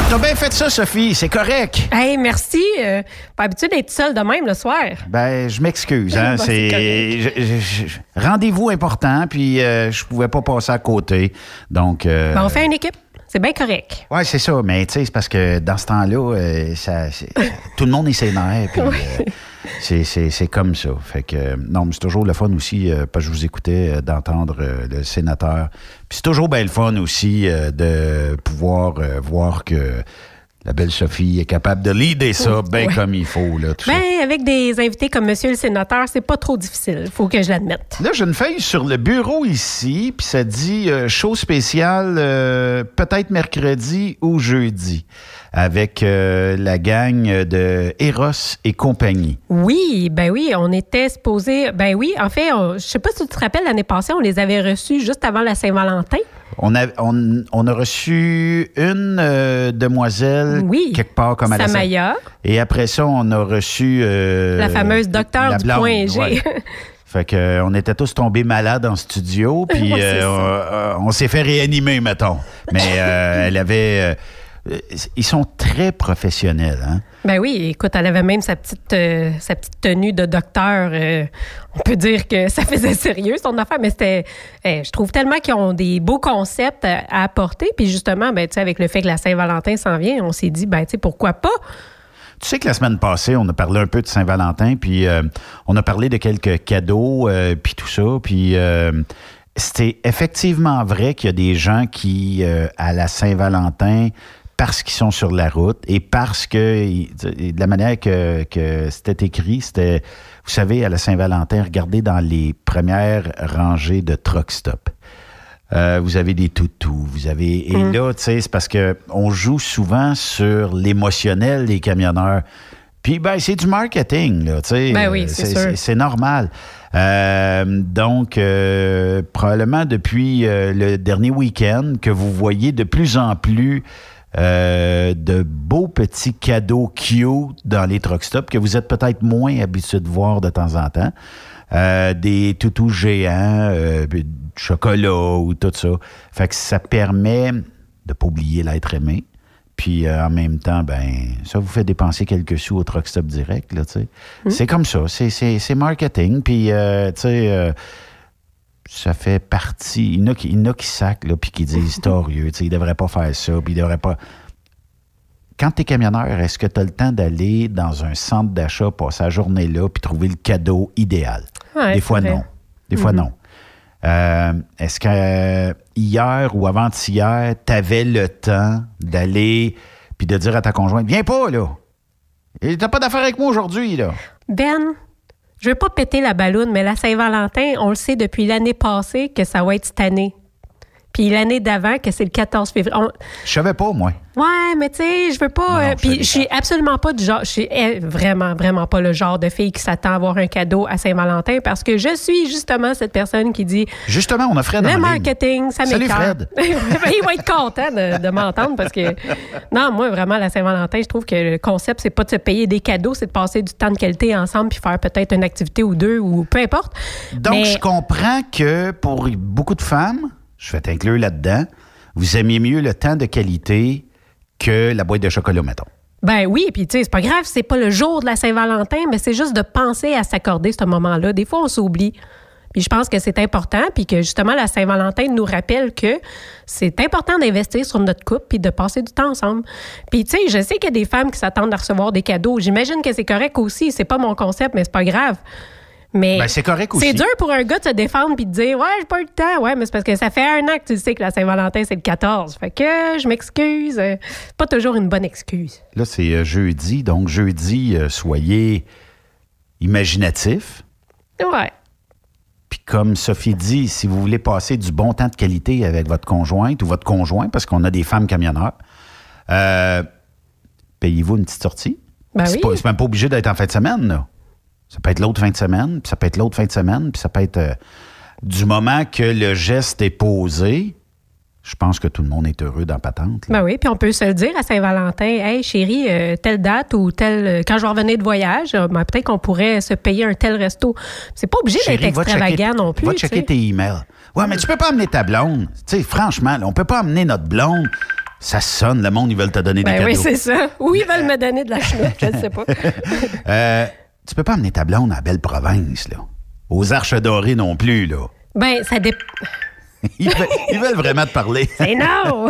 T'as bien fait ça, Sophie. C'est correct.
Hey, merci. Euh, pas habitué d'être seule de même le soir.
Ben, je m'excuse. Hein,
Bon,
c'est rendez-vous important, puis euh, je pouvais pas passer à côté. Donc. euh,
Ben, on fait une équipe. C'est bien correct.
Ouais, c'est ça. Mais tu sais, c'est parce que dans ce temps-là, euh, ça, c'est- tout le monde est sénère. Puis, euh, c'est, c'est- c'est comme ça. Fait que, euh, non, mais c'est toujours le fun aussi, euh, parce que je vous écoutais, euh, d'entendre euh, le sénateur. Puis c'est toujours bien le fun aussi euh, de pouvoir euh, voir que la belle Sophie est capable de leader ça bien
Ouais.
comme il faut. Là, tout ça.
Ben, avec des invités comme Monsieur le sénateur, c'est pas trop difficile. Faut que je l'admette.
Là, j'ai une feuille sur le bureau ici, puis ça dit euh, show spécial euh, peut-être mercredi ou jeudi avec euh, la gang de Eros et compagnie.
Oui, ben oui, on était supposé. Ben oui, en fait, on- je sais pas si tu te rappelles, l'année passée, on les avait reçus juste avant la Saint-Valentin.
On a, on, on a reçu une euh, demoiselle quelque part comme à la
Samaya.
Et après ça, on a reçu... euh,
La fameuse docteur
la
du
blonde,
point G.
ouais. Fait que, euh, on était tous tombés malades en studio, puis euh, on, on s'est fait réanimer, mettons. Mais elle avait... ils sont très professionnels, hein?
Ben oui, écoute, elle avait même sa petite, euh, sa petite tenue de docteur. euh, on peut dire que ça faisait sérieux son affaire, mais c'était. eh, je trouve tellement qu'ils ont des beaux concepts à, apporter. Puis justement, ben, avec le fait que la Saint-Valentin s'en vient, on s'est dit, ben, pourquoi pas?
Tu sais que la semaine passée, on a parlé un peu de Saint-Valentin, puis euh, on a parlé de quelques cadeaux, puis tout ça, puis c'était effectivement vrai qu'il y a des gens qui, à la Saint-Valentin, parce qu'ils sont sur la route et parce que, de la manière que, que c'était écrit, c'était, vous savez, à la Saint-Valentin, regardez dans les premières rangées de truck stop. Euh, vous avez des toutous, vous avez... Et
Mm.
là, tu sais, c'est parce que on joue souvent sur l'émotionnel des camionneurs. Puis, ben, c'est du marketing, là, tu sais.
Ben oui, c'est
normal. Euh, donc, euh, probablement depuis euh, le dernier week-end que vous voyez de plus en plus euh, de beaux petits cadeaux cute dans les truck stops que vous êtes peut-être moins habitué de voir de temps en temps. Euh, des toutous géants, euh, du chocolat ou tout ça. Fait que ça permet de pas oublier l'être aimé. Puis euh, en même temps, ben ça vous fait dépenser quelques sous au truck stop direct, là, tu sais. C'est comme ça, c'est, marketing. Puis, tu sais, ça fait partie. Il y en a qui, il y en a qui sacent, là, puis qui disent torieux, ils devraient pas faire ça, puis ils devraient pas. Quand tu es camionneur, est-ce que tu as le temps d'aller dans un centre d'achat, passer la journée là, puis trouver le cadeau idéal?
Ouais,
Des fois,
vrai.
non. Des fois,
Mhm.
non. Euh, Est-ce que euh, hier ou avant-hier, tu avais le temps d'aller puis de dire à ta conjointe Viens pas, là. T'as pas d'affaire avec moi aujourd'hui, là.
Ben, je veux pas péter la balloune, mais la Saint-Valentin, on le sait depuis l'année passée que ça va être cette. Puis l'année d'avant, que c'est le 14 février. On-
Je savais pas, moi.
Ouais, mais tu sais, je veux pas. euh, puis je suis absolument pas du genre. Je suis eh, vraiment, vraiment pas le genre de fille qui s'attend à avoir un cadeau à Saint-Valentin parce que je suis justement cette personne qui dit
Justement, on a Fred
le
ligne.
marketing, ça
Salut,
m'écoeure.
Fred.
Ben, Il va être content de, de m'entendre parce que non, moi vraiment la Saint-Valentin, je trouve que le concept c'est pas de se payer des cadeaux, c'est de passer du temps de qualité ensemble puis faire peut-être une activité ou deux ou peu importe.
Donc,
Mais-
je comprends que pour beaucoup de femmes, je vais t'inclure là-dedans, vous aimiez mieux le temps de qualité que la boîte de chocolat, mettons.
Ben oui, puis tu sais, c'est pas grave, c'est pas le jour de la Saint-Valentin, mais c'est juste de penser à s'accorder ce moment-là. Des fois, on s'oublie. Puis je pense que c'est important, puis que justement, la Saint-Valentin nous rappelle que c'est important d'investir sur notre couple, puis de passer du temps ensemble. Puis tu sais, je sais qu'il y a des femmes qui s'attendent à recevoir des cadeaux. J'imagine que c'est correct aussi. C'est pas mon concept, mais c'est pas grave. Mais
Ben, c'est correct aussi.
C'est dur pour un gars de se défendre puis de dire ouais j'ai pas eu le temps ouais mais c'est parce que ça fait un an que tu sais que la Saint-Valentin c'est le 14 fait que je m'excuse Euh, pas toujours une bonne excuse
Là, c'est euh, jeudi. Donc, jeudi, euh, soyez imaginatifs.
ouais
Puis comme Sophie dit, si vous voulez passer du bon temps de qualité avec votre conjointe ou votre conjoint, parce qu'on a des femmes camionneurs, euh, payez-vous une petite sortie.
Ben oui.
c'est même pas obligé d'être en fin de semaine. Là. Ça peut être l'autre fin de semaine, puis ça peut être l'autre fin de semaine, puis ça peut être euh, du moment que le geste est posé. je pense que tout le monde est heureux dans Patente. là.
Ben oui, puis on peut se le dire à Saint-Valentin, hey chérie, euh, telle date ou telle, euh, quand je vais revenir de voyage, euh, ben, peut-être qu'on pourrait se payer un tel resto. C'est pas obligé d'être extravagant
checker-
non plus.
Va checker
sais.
tes emails. Ouais, mais tu peux pas amener ta blonde. Tu sais, franchement, là, on peut pas amener notre blonde. Ça sonne, le monde, ils veulent te donner des
Ben
cadeaux.
oui, c'est ça. Ou ils veulent me donner de la chenoute, je ne sais pas.
Euh, tu peux pas amener ta blonde à Belle Province, là. Aux Arches Dorées non plus, là.
Ben, ça dépend.
Ils veulent, ils veulent vraiment te parler.
C'est non!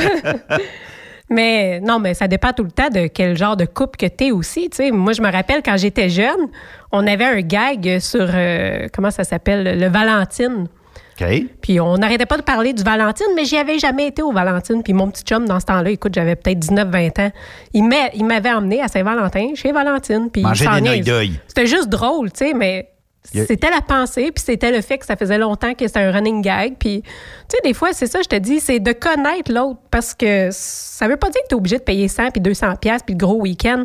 mais non, mais ça dépend tout le temps de quel genre de couple que tu es aussi. tu sais. Moi, je me rappelle quand j'étais jeune, on avait un gag sur, euh, comment ça s'appelle, le Valentine.
OK?
Puis on n'arrêtait pas de parler du Valentine, mais j'y avais jamais été au Valentine. Puis mon petit chum, dans ce temps-là, écoute, j'avais peut-être 19-20 ans, il m'a- il m'avait emmené à Saint-Valentin, chez Valentine. Puis
Manger des.
C'était juste drôle, tu sais, mais c'était la pensée, puis c'était le fait que ça faisait longtemps que c'était un running gag. Puis, tu sais, des fois, c'est ça, je te dis, c'est de connaître l'autre parce que ça veut pas dire que tu es obligé de payer 100 puis 200 pièces puis le gros week-end.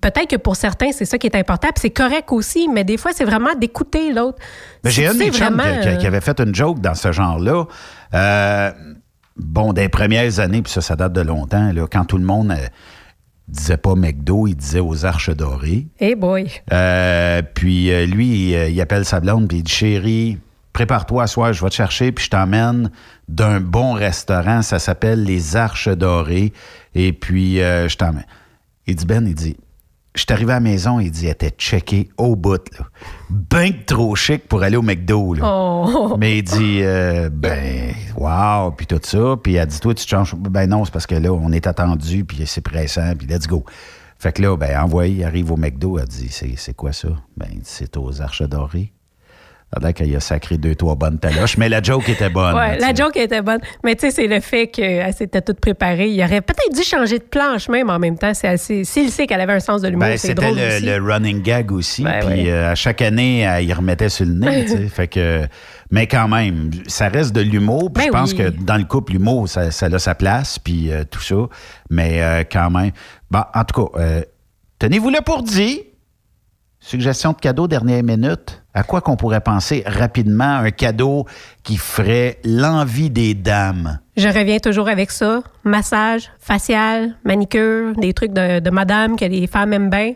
Peut-être que pour certains, c'est ça qui est important, puis c'est correct aussi, mais des fois, c'est vraiment d'écouter l'autre. Si
J'ai un
tu
de mes
sais
chums
vraiment,
qui, avait fait une joke dans ce genre-là. Euh, bon, des premières années, puis ça, ça date de longtemps, là, quand tout le monde euh, disait pas McDo, il disait aux Arches Dorées.
Hey boy.
Euh, puis euh, lui, il, euh, il appelle sa blonde, puis il dit Chérie, prépare-toi à soir, je vais te chercher, puis je t'emmène d'un bon restaurant. Ça s'appelle Les Arches Dorées. Et puis, euh, je t'emmène. Il dit Ben, il dit Je suis arrivé à la maison, il dit Elle était checké au bout, là. Ben trop chic pour aller au McDo, là.
Oh.
Mais il dit, euh, ben, wow, puis tout ça. Puis elle dit, toi, tu te changes. Ben non, c'est parce que là, on est attendu, puis c'est pressant, puis let's go. Fait que là, ben, envoyé, il arrive au McDo, elle dit, c'est, quoi ça? Ben, il dit, c'est aux Arches Dorées. Pendant qu'il a sacré deux, trois bonnes taloches, mais la joke était bonne. Là,
la joke était bonne. Mais tu sais, c'est le fait qu'elle s'était toute préparée. Il aurait peut-être dû changer de planche même en même temps. C'est assez- S'il sait qu'elle avait un sens de l'humour,
Ben,
c'est drôle
le,
aussi.
le running gag aussi.
Ben
puis
oui.
euh, à chaque année, elle y remettait sur le nez. fait que, mais quand même, ça reste de l'humour.
Ben
je pense
oui.
que dans le couple, l'humour, ça, ça a sa place. Puis euh, tout ça. Mais euh, quand même. Bon, en tout cas, tenez-vous là pour dire. Suggestion de cadeau dernière minute. À quoi qu'on pourrait penser rapidement un cadeau qui ferait l'envie des dames?
Je reviens toujours avec ça. Massage, facial, manicure, des trucs de, de madame que les femmes aiment bien.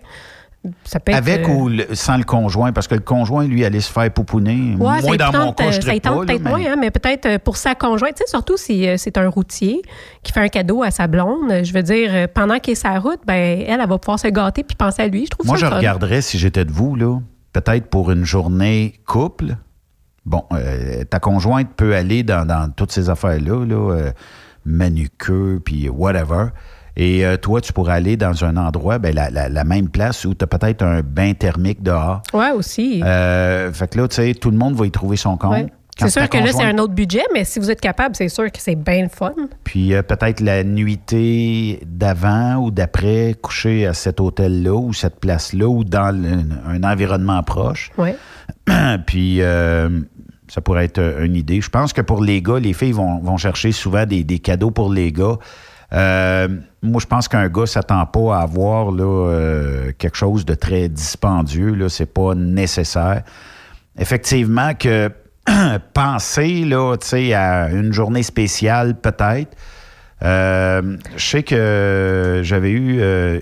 Ça peut être,
Avec
euh,
ou le- sans le conjoint? Parce que le conjoint, lui, allait se faire pouponner.
Ouais,
Moi,
ça y
dans mon cas, je
ça tente peut-être
mais-
moins, hein, mais peut-être euh, pour sa conjointe, tu sais, surtout si euh, c'est un routier qui fait un cadeau à sa blonde. Je veux dire, pendant qu'il est sa route, ben elle, elle va pouvoir se gâter puis penser à lui. Je trouve
Moi,
ça
je
fun.
regarderais, si j'étais de vous, là, peut-être pour une journée couple. Bon, euh, ta conjointe peut aller dans, dans toutes ces affaires-là, là, euh, manucure, puis whatever. Et euh, toi, tu pourrais aller dans un endroit, ben, la, la- la même place où tu as peut-être un bain thermique dehors.
Ouais, aussi.
Euh, fait que là, tu sais, tout le monde va y trouver son compte.
Ouais. C'est sûr que là, c'est un autre budget, mais si vous êtes capable, c'est sûr que c'est bien le fun.
Puis euh, peut-être la nuitée d'avant ou d'après, coucher à cet hôtel-là ou cette place-là ou dans un environnement proche.
Ouais.
Puis euh, ça pourrait être euh, une idée. Je pense que pour les gars, les filles vont, vont chercher souvent des, des cadeaux pour les gars. Euh, moi, je pense qu'un gars s'attend pas à avoir là, quelque chose de très dispendieux. Là, c'est pas nécessaire. Effectivement que penser là, à une journée spéciale, peut-être. Euh, je sais que j'avais eu, euh,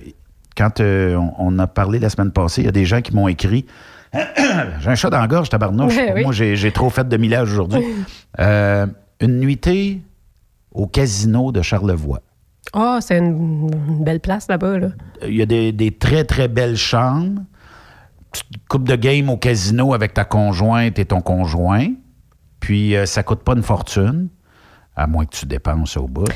quand euh, on, on a parlé la semaine passée, il y a des gens qui m'ont écrit. j'ai un chat dans la gorge, tabarnouche.
Oui.
Moi, j'ai trop fait de millage aujourd'hui. Une nuitée au casino de Charlevoix.
Ah, c'est une, une belle place là-bas. Là.
Il y a des, des très, très belles chambres. Coupe de game au casino avec ta conjointe et ton conjoint. Puis, euh, ça coûte pas une fortune, à moins que tu dépenses au bout.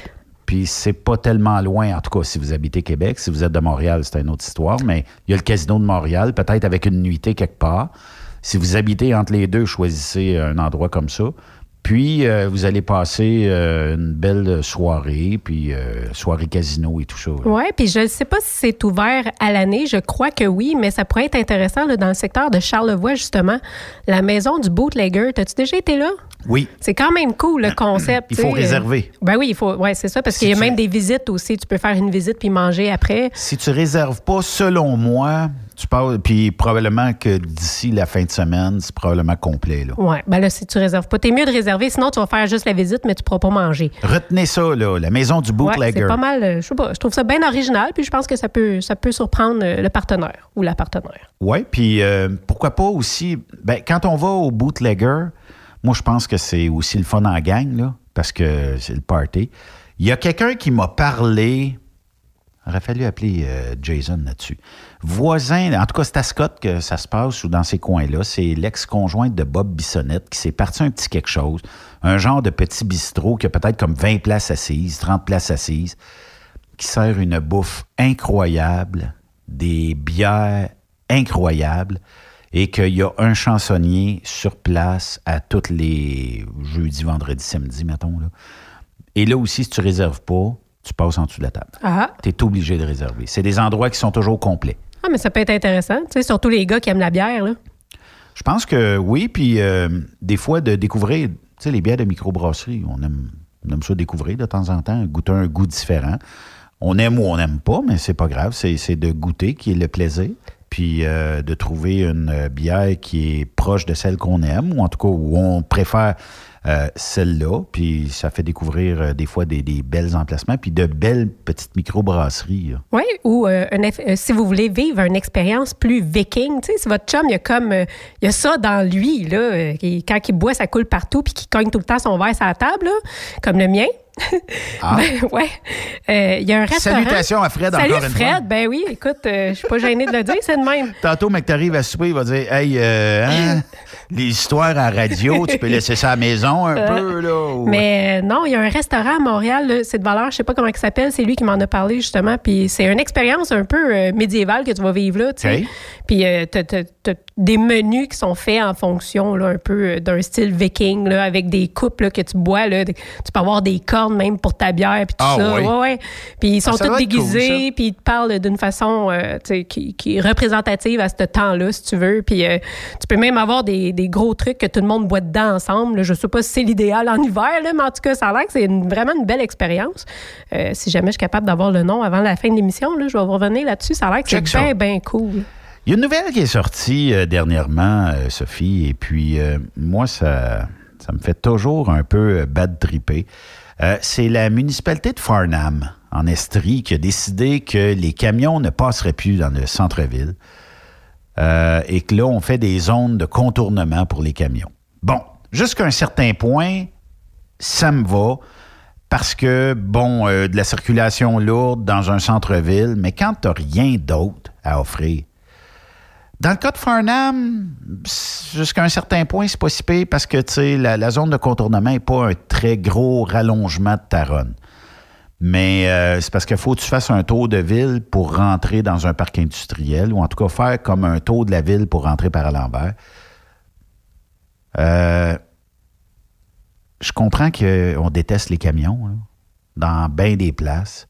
Puis, c'est pas tellement loin, en tout cas, si vous habitez Québec. Si vous êtes de Montréal, c'est une autre histoire. Mais il y a le casino de Montréal, peut-être avec une nuitée quelque part. Si vous habitez entre les deux, choisissez un endroit comme ça. Puis, euh, vous allez passer euh, une belle soirée, puis euh, soirée casino et tout ça.
Oui, puis je ne sais pas si c'est ouvert à l'année. Je crois que oui, mais ça pourrait être intéressant là, dans le secteur de Charlevoix, justement. La maison du bootlegger. T'as-tu déjà été là?
Oui.
C'est quand même cool, le concept.
Il faut réserver.
Ben oui, il faut. Ouais, c'est ça, parce
Si
qu'il y a
tu-
même des visites aussi. Tu peux faire une visite puis manger après.
Si tu réserves pas, selon moi, Tu parles, puis probablement que d'ici la fin de semaine, c'est probablement complet.
Oui, ben là, si tu réserves pas, t'es mieux de réserver, sinon tu vas faire juste la visite, mais tu pourras pas manger.
Retenez ça, là, la maison du
Ouais,
bootlegger.
c'est pas mal, euh, je sais pas, je trouve ça bien original, puis je pense que ça peut, ça peut surprendre euh, le partenaire ou la partenaire.
Oui, puis euh, pourquoi pas aussi, ben, quand on va au bootlegger, moi je pense que c'est aussi le fun en gang, là, parce que c'est le party. Il y a quelqu'un qui m'a parlé, il aurait fallu appeler euh, Jason là-dessus. Voisin, en tout cas c'est à Scott que ça se passe ou dans ces coins-là, c'est l'ex-conjointe de Bob Bissonnette qui s'est parti un petit quelque chose, un genre de petit bistrot qui a peut-être comme 20 places assises, 30 places assises, qui sert une bouffe incroyable, des bières incroyables, et qu'il y a un chansonnier sur place à tous les jeudis, vendredis, samedis, mettons. Là. Et là aussi, si tu réserves pas, tu passes en dessous de la table.
Ah,
Tu es obligé de réserver. C'est des endroits qui sont toujours complets.
Ah mais ça peut être intéressant, tu sais, surtout les gars qui aiment la bière, là.
Je pense que oui, puis euh, des fois, de découvrir, tu sais, les bières de microbrasserie, on aime, on aime ça découvrir de temps en temps, goûter un goût différent. On aime ou on n'aime pas, mais c'est pas grave, c'est de goûter qui est le plaisir, puis euh, de trouver une bière qui est proche de celle qu'on aime, ou en tout cas où on préfère euh, celle-là, puis ça fait découvrir euh, des fois des, belles emplacements, puis de belles petites microbrasseries.
Oui, ou euh, si vous voulez vivre une expérience plus viking, tu sais, si votre chum, il y a comme, il y a ça dans lui, là, quand il boit, ça coule partout, puis qu'il cogne tout le temps son verre sur la table, comme le mien.
Ah.
Ben, ouais. Euh, Il y a un restaurant.
Salutations à Fred,
Salut
encore une fois.
Fred, ben oui, écoute, euh, je suis pas gênée de le dire, c'est de même.
Tantôt, mec, t'arrives à souper, il va dire Hey, euh, hein, les histoires à radio, tu peux laisser ça à la maison un
Euh,
peu, là. ou-
Mais euh, non, il y a un restaurant à Montréal, c'est de valeur, je sais pas comment il s'appelle, c'est lui qui m'en a parlé justement, puis c'est une expérience un peu médiévale que tu vas vivre là, tu sais. Puis t'as, des menus qui sont faits en fonction là, un peu d'un style viking, là, avec des coupes là, que tu bois, là, tu peux avoir des cornes même pour ta bière, puis tout
Ah,
ça.
oui.
Ouais, ouais. Puis ils sont
Ah, ça
tous
cool,
déguisés,
ça.
puis ils te parlent d'une façon euh, qui, qui est représentative à ce temps-là, si tu veux. Puis euh, tu peux même avoir des, des gros trucs que tout le monde boit dedans ensemble. Je sais pas si c'est l'idéal en hiver, là, mais en tout cas, ça a l'air que c'est vraiment une belle expérience. Euh, si jamais je suis capable d'avoir le nom avant la fin de l'émission, je vais vous revenir là-dessus. Ça a l'air que c'est bien, bien cool.
Il y a une nouvelle qui est sortie euh, dernièrement, euh, Sophie, et puis euh, moi, ça, ça me fait toujours un peu bad tripper. Euh, c'est la municipalité de Farnham, en Estrie, qui a décidé que les camions ne passeraient plus dans le centre-ville euh, et que là, on fait des zones de contournement pour les camions. Bon, jusqu'à un certain point, ça me va parce que, bon, euh, de la circulation lourde dans un centre-ville, mais quand tu rien d'autre à offrir, dans le cas de Farnham, jusqu'à un certain point, c'est pas parce que la, la zone de contournement n'est pas un très gros rallongement de Taronne. Mais euh, c'est parce qu'il faut que tu fasses un tour de ville pour rentrer dans un parc industriel, ou en tout cas faire comme un tour de la ville pour rentrer par à l'envers. Euh, je comprends qu'on déteste les camions dans bien des places.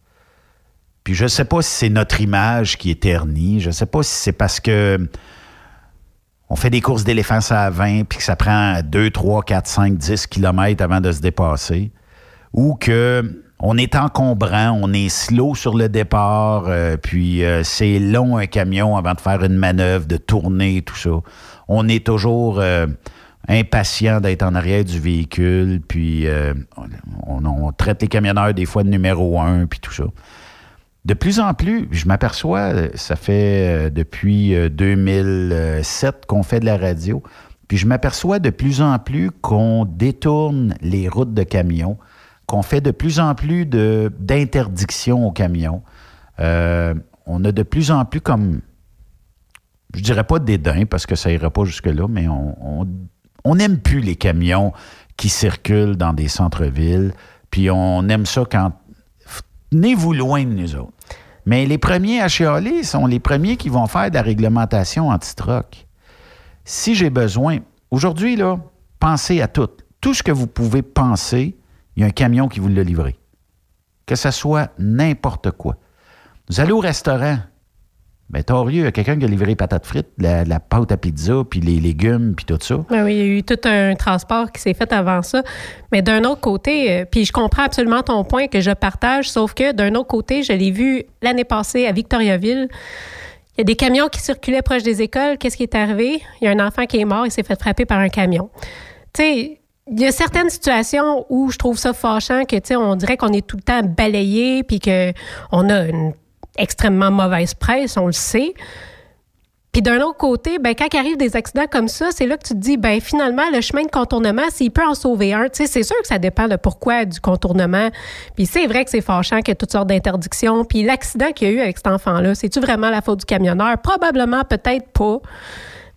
Puis je ne sais pas si c'est notre image qui est ternie. Je ne sais pas si c'est parce que on fait des courses d'éléphants à 20 puis que ça prend 2, 3, 4, 5, 10 kilomètres avant de se dépasser. Ou que on est encombrant, on est slow sur le départ, euh, puis euh, c'est long un camion avant de faire une manœuvre, de tourner, tout ça. On est toujours euh, impatient d'être en arrière du véhicule, puis on, on traite les camionneurs des fois de numéro un, puis tout ça. De plus en plus, je m'aperçois, euh, ça fait euh, depuis euh, 2007 qu'on fait de la radio, puis je m'aperçois de plus en plus qu'on détourne les routes de camions, qu'on fait de plus en plus d'interdictions aux camions. Euh, on a de plus en plus comme, je dirais pas de dédain parce que ça ira pas jusque-là, mais on n'aime plus les camions qui circulent dans des centres-villes, puis on aime ça quand tenez-vous loin de nous autres. Mais les premiers à chialer sont les premiers qui vont faire de la réglementation anti-troc. Si j'ai besoin, aujourd'hui, là, pensez à tout. Tout ce que vous pouvez penser, il y a un camion qui vous l'a livré. Que ce soit n'importe quoi. Vous allez au restaurant, ben, torieux, il y a quelqu'un qui a livré patates frites, la, la pâte à pizza, puis les légumes, puis tout ça.
Ben oui, il y a eu tout un transport qui s'est fait avant ça. Mais d'un autre côté, euh, puis je comprends absolument ton point que je partage, sauf que d'un autre côté, je l'ai vu l'année passée à Victoriaville. Il y a des camions qui circulaient proche des écoles. Qu'est-ce qui est arrivé? Il y a un enfant qui est mort, il s'est fait frapper par un camion. Tu sais, il y a certaines situations où je trouve ça fâchant que, tu sais, on dirait qu'on est tout le temps balayé puis qu'on a une extrêmement mauvaise presse, on le sait. Puis d'un autre côté, ben, quand arrive des accidents comme ça, c'est là que tu te dis, ben, finalement, le chemin de contournement, s'il peut en sauver un, tu sais, c'est sûr que ça dépend de pourquoi du contournement. Puis c'est vrai que c'est fâchant qu'il y a toutes sortes d'interdictions. Puis l'accident qu'il y a eu avec cet enfant-là, c'est-tu vraiment la faute du camionneur? Probablement, peut-être pas.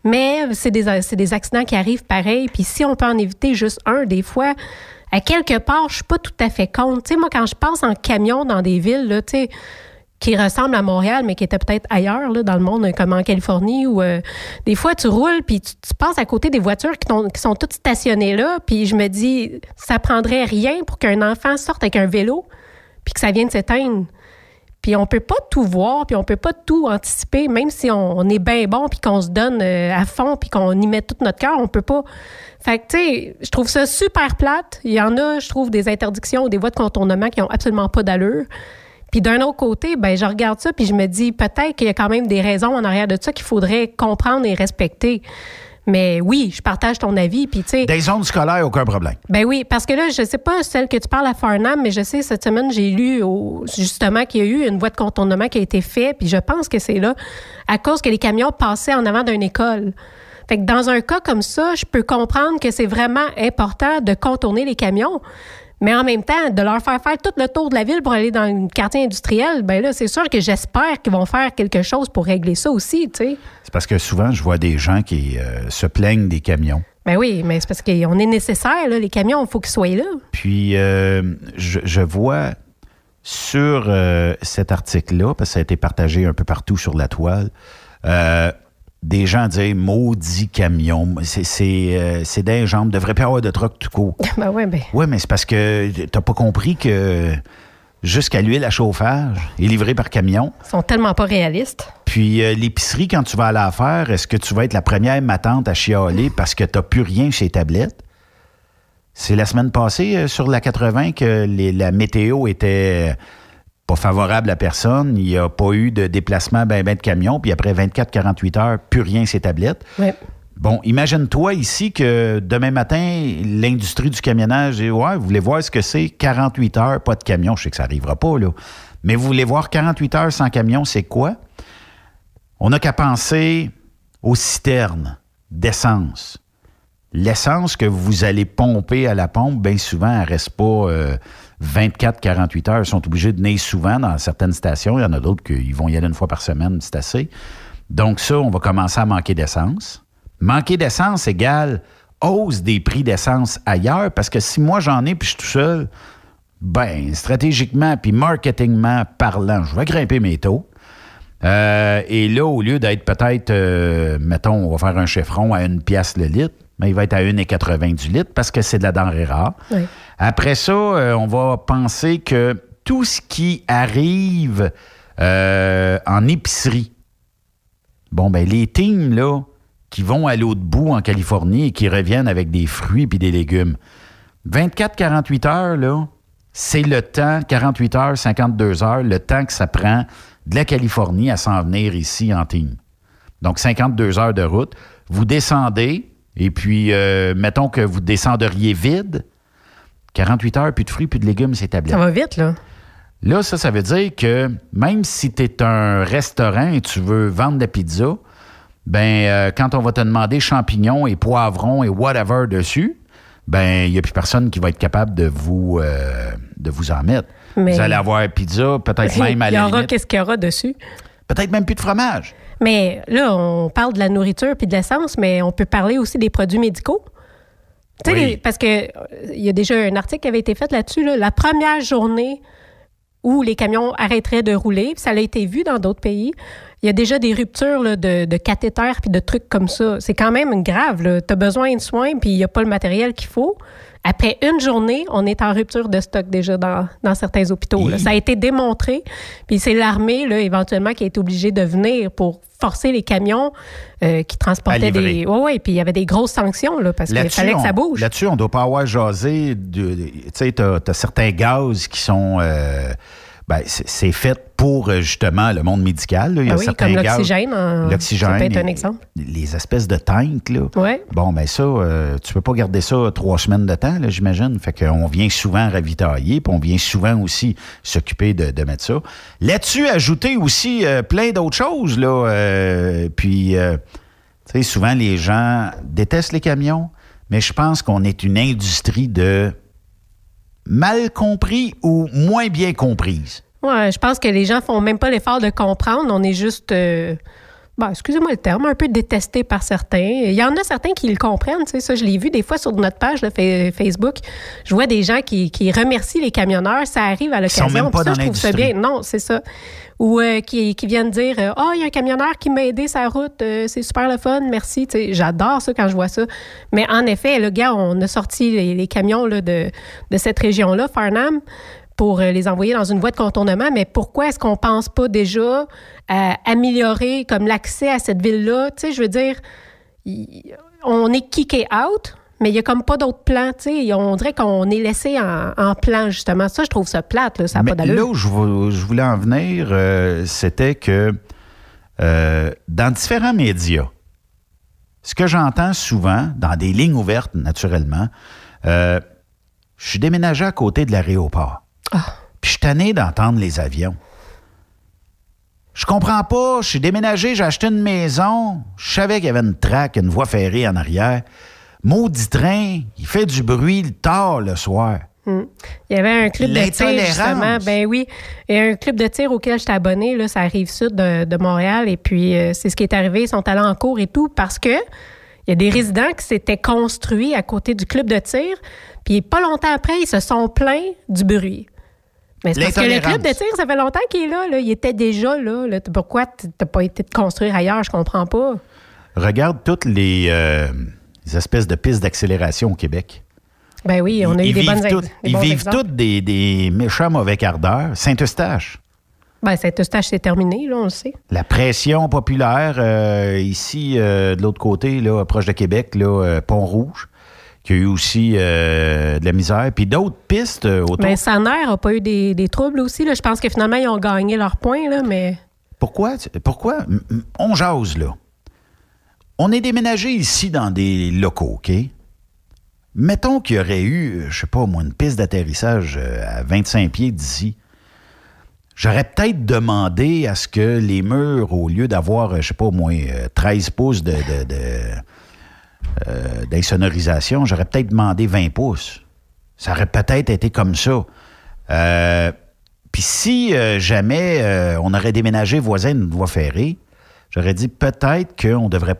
Mais c'est des, c'est des accidents qui arrivent pareil. Puis si on peut en éviter juste un, des fois, à quelque part, je suis pas tout à fait contre. Tu sais, moi, quand je passe en camion dans des villes, là, tu sais, qui ressemblent à Montréal, mais qui étaient peut-être ailleurs là, dans le monde, comme en Californie, où euh, des fois tu roules, puis tu, passes à côté des voitures qui, qui sont toutes stationnées là, puis je me dis, ça prendrait rien pour qu'un enfant sorte avec un vélo, puis que ça vienne s'éteindre. Puis on peut pas tout voir, puis on peut pas tout anticiper, même si on, on est bien bon, puis qu'on se donne euh, à fond, puis qu'on y met tout notre cœur, on peut pas. Fait que, tu sais, je trouve ça super plate. Il y en a, je trouve, des interdictions ou des voies de contournement qui ont absolument pas d'allure. Puis d'un autre côté, ben je regarde ça, puis je me dis peut-être qu'il y a quand même des raisons en arrière de ça qu'il faudrait comprendre et respecter. Mais oui, je partage ton avis, puis.
Des zones scolaires, aucun problème.
Ben oui, parce que là, je sais pas celle que tu parles à Farnham, mais je sais, cette semaine, j'ai lu au- justement qu'il y a eu une voie de contournement qui a été faite, puis je pense que c'est là à cause que les camions passaient en avant d'une école. Fait que dans un cas comme ça, je peux comprendre que c'est vraiment important de contourner les camions. Mais en même temps, de leur faire faire tout le tour de la ville pour aller dans le quartier industriel, ben là, c'est sûr que j'espère qu'ils vont faire quelque chose pour régler ça aussi, tu sais.
C'est parce que souvent, je vois des gens qui euh, se plaignent des camions.
Ben oui, mais c'est parce qu'on est nécessaire, là, les camions, il faut qu'ils soient là.
Puis, euh, je, je vois sur euh, cet article-là, parce que ça a été partagé un peu partout sur la toile, des gens dire maudit camion, c'est euh, des jambes, devrait pas avoir de truck tout court.
ben ouais, ben.
Oui, mais c'est parce que t'as pas compris que jusqu'à l'huile à chauffage est livrée par camion.
Ils sont tellement pas réalistes.
Puis euh, l'épicerie, quand tu vas à la faire, est-ce que tu vas être la première matante à chialer parce que tu n'as plus rien chez Tablette? C'est la semaine passée euh, sur la 80 que les- la météo était pas favorable à personne. Il n'y a pas eu de déplacement ben ben de camion. Puis après 24-48 heures, plus rien chez Tablette.
Ouais.
Bon, imagine-toi ici que demain matin, l'industrie du camionnage dit Ouais, vous voulez voir ce que c'est 48 heures, pas de camion. Je sais que ça n'arrivera pas, là. Mais vous voulez voir 48 heures sans camion, c'est quoi? On n'a qu'à penser aux citernes d'essence. L'essence que vous allez pomper à la pompe, bien souvent, elle ne reste pas 24-48 heures. Ils sont obligés de venir souvent dans certaines stations. Il y en a d'autres qui vont y aller une fois par semaine, c'est assez. Donc ça, on va commencer à manquer d'essence. Manquer d'essence égale hausse des prix d'essence ailleurs, parce que si moi j'en ai puis je suis tout seul, ben, stratégiquement puis marketingment parlant, je vais grimper mes taux. Euh, et là, au lieu d'être peut-être, euh, mettons, on va faire un chiffron à une pièce le litre, mais il va être à 1,80 du litre parce que c'est de la denrée rare.
Oui.
Après ça, euh, on va penser que tout ce qui arrive euh, en épicerie, bon, ben les teams, là, qui vont à l'autre bout en Californie et qui reviennent avec des fruits puis des légumes, 24-48 heures, là, c'est le temps, 48 heures, 52 heures, le temps que ça prend de la Californie à s'en venir ici en team. Donc, 52 heures de route. Vous descendez, et puis, euh, mettons que vous descendriez vide, 48 heures, plus de fruits, plus de légumes, c'est établi.
Ça va vite, là.
Là, ça, ça veut dire que même si tu es un restaurant et tu veux vendre de la pizza, ben euh, quand on va te demander champignons et poivrons et whatever dessus, ben il n'y a plus personne qui va être capable de vous, euh, de vous en mettre.
Mais-
Vous allez avoir pizza, peut-être même à
Il y aura qu'est-ce qu'il y aura dessus?
peut-être même plus de fromage.
Mais là, on parle de la nourriture puis de l'essence, mais on peut parler aussi des produits médicaux. Tu sais,
Oui.
les- parce que euh, il y a déjà un article qui avait été fait là-dessus. là. La première journée où les camions arrêteraient de rouler, ça a été vu dans d'autres pays. Il y a déjà des ruptures là, de, de cathéters puis de trucs comme ça. C'est quand même grave. Tu as besoin de soins puis il n'y a pas le matériel qu'il faut. Après une journée, on est en rupture de stock déjà dans, dans certains hôpitaux. là. Ça a été démontré. Puis c'est l'armée, là, éventuellement, qui a été obligée de venir pour forcer les camions euh, qui transportaient des. Oui, oui. Puis il y avait des grosses sanctions là, parce qu'il fallait que ça bouge.
Là-dessus, on ne doit pas avoir jasé. Tu sais, tu as, certains gaz qui sont euh, Ben, c'est fait pour euh, justement le monde médical. là. Il y a
Ah oui,
certains
comme l'oxygène,
L'oxygène.
ça peut être un exemple.
Les espèces de tanks, là.
Ouais.
Bon, ben ça, euh, tu peux pas garder ça trois semaines de temps, là, j'imagine. Fait qu'on vient souvent ravitailler, puis on vient souvent aussi s'occuper de, de mettre ça. Là-dessus, ajouter aussi euh, plein d'autres choses, là. euh, puis, tu sais, souvent, les gens détestent les camions, mais je pense qu'on est une industrie de mal compris ou moins bien comprise?
Ouais, je pense que les gens font même pas l'effort de comprendre. On est juste, euh, ben, excusez-moi le terme, un peu détesté par certains. Il y en a certains qui le comprennent. Tu sais, ça, je l'ai vu des fois sur notre page de Facebook. Je vois des gens qui, qui remercient les camionneurs. Ça arrive à
sont
l'occasion.
même pas
Puis ça,
dans
je trouve ça bien. Non, c'est ça. Ou euh, qui, qui viennent dire Ah, il y a un camionneur qui m'a aidé sa route, euh, c'est super le fun, merci. Tu sais, J'adore ça quand je vois ça. Mais en effet, le gars, on a sorti les, les camions là, de, de cette région-là, Farnham, pour euh, les envoyer dans une voie de contournement. Mais pourquoi est-ce qu'on pense pas déjà à améliorer comme l'accès à cette ville-là? Tu sais, je veux dire, on est kické out. Mais il n'y a comme pas d'autres plans, tu sais. On dirait qu'on est laissé en, en plan, justement. Ça, je trouve ça plate, là. Ça n'a
Mais
pas d'allure.
là où je, vou- je voulais en venir, euh, c'était que euh, dans différents médias, ce que j'entends souvent, dans des lignes ouvertes, naturellement, euh, je suis déménagé à côté de l'aéroport. Puis je suis tanné d'entendre les avions. Je comprends pas. Je suis déménagé, j'ai acheté une maison. Je savais qu'il y avait une traque, une voie ferrée en arrière. Maudit train, il fait du bruit le tard le soir.
Hmm. Il y avait un club de tir, justement. Ben oui. Il y a un club de tir auquel j'étais abonné, là, ça arrive sud de, de Montréal. Et puis, euh, c'est ce qui est arrivé. Ils sont allés en cours et tout parce que il y a des résidents qui s'étaient construits à côté du club de tir. Puis, pas longtemps après, ils se sont plaints du bruit. Mais c'est parce que le club de tir, ça fait longtemps qu'il est là, là. Il était déjà là. là. Pourquoi tu n'as pas été te construire ailleurs? Je comprends pas.
Regarde toutes les, euh, les espèces de pistes d'accélération au Québec.
Ben oui, on a eu des bonnes des
Ils vivent
exemples.
toutes des, des méchants mauvais quarts d'heure. Saint-Eustache.
Ben, cet eustache, c'est terminé, là, on le sait.
La pression populaire, euh, ici, euh, de l'autre côté, là, proche de Québec, là, Pont-Rouge, qui a eu aussi euh, de la misère. Puis d'autres pistes euh, autour.
Mais Saner n'a pas eu des, des troubles aussi. Là. Je pense que finalement, ils ont gagné leur point, là, mais.
Pourquoi? Pourquoi? On jase, là. On est déménagé ici dans des locaux, OK? Mettons qu'il y aurait eu, euh, je sais pas, moi, une piste d'atterrissage à 25 pieds d'ici. J'aurais peut-être demandé à ce que les murs, au lieu d'avoir, je sais pas, moi, euh, 13 pouces de, de- de, euh, d'insonorisation, j'aurais peut-être demandé 20 pouces. Ça aurait peut-être été comme ça. Euh, Puis si euh, jamais on aurait déménagé voisin d'une voie ferrée, j'aurais dit peut-être qu'on devrait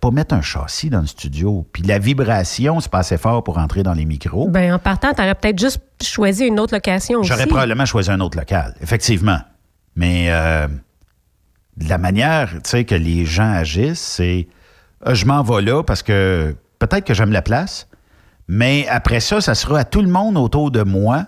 pas mettre un châssis dans le studio. Puis la vibration, c'est pas assez fort pour entrer dans les micros.
Ben, en partant, tu aurais peut-être juste choisi une autre location aussi.
J'aurais probablement choisi un autre local, effectivement. Mais euh, la manière que les gens agissent, c'est je m'en vais là parce que peut-être que j'aime la place, mais après ça, ça sera à tout le monde autour de moi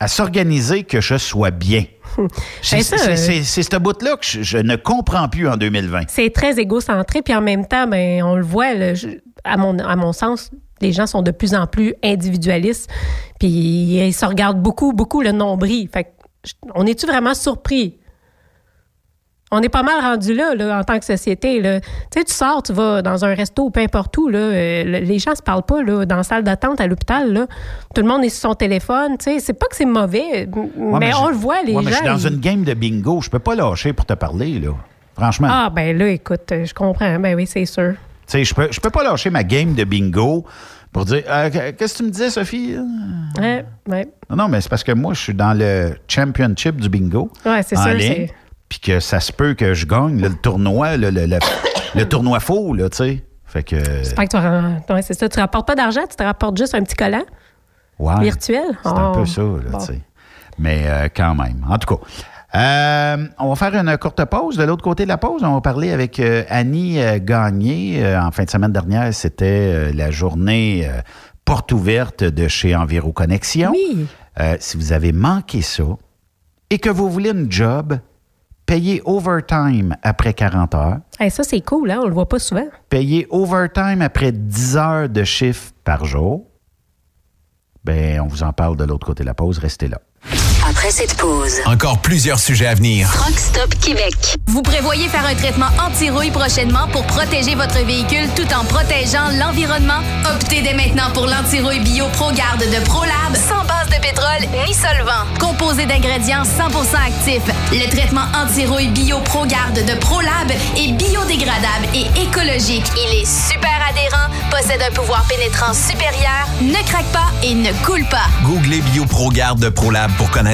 à s'organiser que je sois bien. C'est
Ben ça,
c'est-
euh,
c'est- ce bout-là que je, je ne comprends plus en 2020.
C'est très égocentré, puis en même temps, ben, on le voit, là, je- à, mon, à mon sens, les gens sont de plus en plus individualistes, puis ils se regardent beaucoup, beaucoup le nombril. Fait on est-tu vraiment surpris? On est pas mal rendu là, là, en tant que société. là. Tu sais, tu sors, tu vas dans un resto ou peu importe où, là, euh, le- les gens se parlent pas là, dans la salle d'attente à l'hôpital. là. Tout le monde est sur son téléphone. Tu sais, c'est pas que c'est mauvais,
Ouais,
mais, on le voit, les
ouais,
gens.
mais je suis dans
ils-
une game de bingo. Je peux pas lâcher pour te parler, là. Franchement.
Ah, ben là, écoute, euh, je comprends. Ben oui, c'est sûr.
Tu sais, je peux, je peux pas lâcher ma game de bingo pour dire Euh, Qu'est-ce que tu me disais, Sophie?
Ouais, ouais.
Non, non, mais c'est parce que moi, je suis dans le championship du bingo.
Ouais, c'est c'est-
Puis que ça se peut que je gagne là, le tournoi, le, le- le- le tournoi faux, là, tu sais. Fait que.
J'espère que tu ouais, c'est ça. Tu rapportes pas d'argent, tu te rapportes juste un petit collant?
Ouais,
virtuel?
C'est un
Oh,
peu ça, là,
bon.
tu sais. Mais euh, quand même. En tout cas. euh, on va faire une courte pause. De l'autre côté de la pause, on va parler avec euh, Annie Gagné. En fin de semaine dernière, c'était la journée porte ouverte de chez Enviro Connexion.
Oui.
Si vous avez manqué ça et que vous voulez une job, payez overtime après 40 heures,
Hey, ça, c'est cool, hein? On le voit pas souvent.
payez overtime après 10 heures de chiffre par jour, ben on vous en parle de l'autre côté de la pause. Restez là.
Après cette pause.
Encore plusieurs sujets à venir.
Truck Stop Québec.
Vous prévoyez faire un traitement anti-rouille prochainement pour protéger votre véhicule tout en protégeant l'environnement? Optez dès maintenant pour l'anti-rouille bio ProGarde de ProLab sans base de pétrole ni solvant. Composé d'ingrédients 100% actifs, le traitement anti-rouille bio ProGarde de ProLab est biodégradable et écologique. Il est super adhérent, possède un pouvoir pénétrant supérieur, ne craque pas et ne coule pas.
Googlez BioProGarde de ProLab pour connaître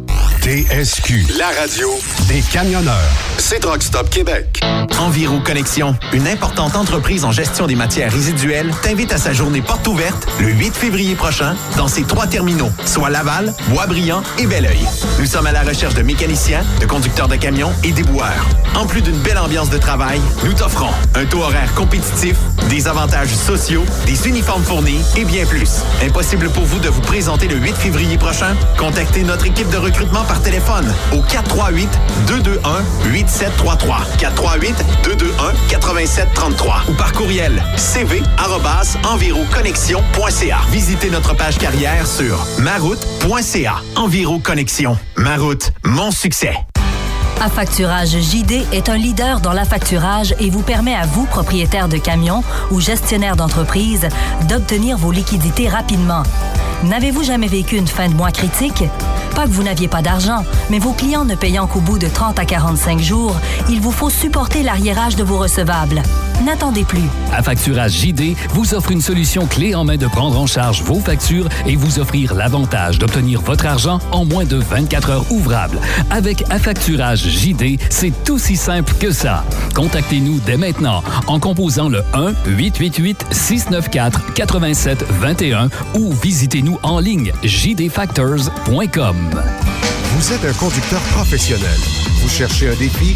TSQ, la radio des camionneurs. C'est Truck Stop Québec.
Enviro Connexion, une importante entreprise en gestion des matières résiduelles, t'invite à sa journée porte ouverte le 8 février prochain dans ses trois terminaux, soit Laval, Boisbriand et Belleuil. Nous sommes à la recherche de mécaniciens, de conducteurs de camions et déboueurs. En plus d'une belle ambiance de travail, nous t'offrons un taux horaire compétitif, des avantages sociaux, des uniformes fournis et bien plus. Impossible pour vous de vous présenter le 8 février prochain? Contactez notre équipe de recrutement par téléphone au 438 221 8733 438 221 8733 ou par courriel cv@enviroconnexion.ca. Visitez notre page carrière sur maroute.ca. Enviro Connexion. Ma route, mon succès.
Affacturage JD est un leader dans l'affacturage et vous permet à vous, propriétaire de camions ou gestionnaire d'entreprise, d'obtenir vos liquidités rapidement. N'avez-vous jamais vécu une fin de mois critique? Pas que vous n'aviez pas d'argent, mais vos clients ne payant qu'au bout de 30 à 45 jours, il vous faut supporter l'arriérage de vos recevables. N'attendez plus.
Affacturage JD vous offre une solution clé en main de prendre en charge vos factures et vous offrir l'avantage d'obtenir votre argent en moins de 24 heures ouvrables. Avec Affacturage JD, c'est aussi simple que ça. Contactez-nous dès maintenant en composant le 1-888-694-8721 ou visitez-nous en ligne jdfactors.com.
Vous êtes un conducteur professionnel. Vous cherchez un défi?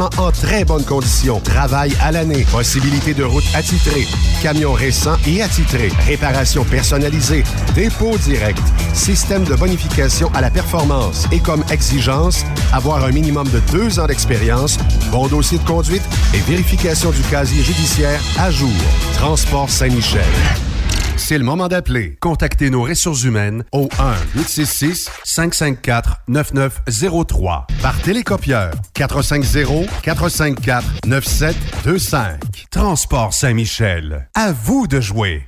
En très bonne condition. Travail à l'année. Possibilité de route attitrée. Camions récents et attitrés. Réparation personnalisée. Dépôt direct. Système de bonification à la performance. Et comme exigence, avoir un minimum de deux ans d'expérience, bon dossier de conduite et vérification du casier judiciaire à jour. Transport Saint-Michel. C'est le moment d'appeler. Contactez nos ressources humaines au 1-866-554-9903 par télécopieur 450-454-9725. Transport Saint-Michel. À vous de jouer.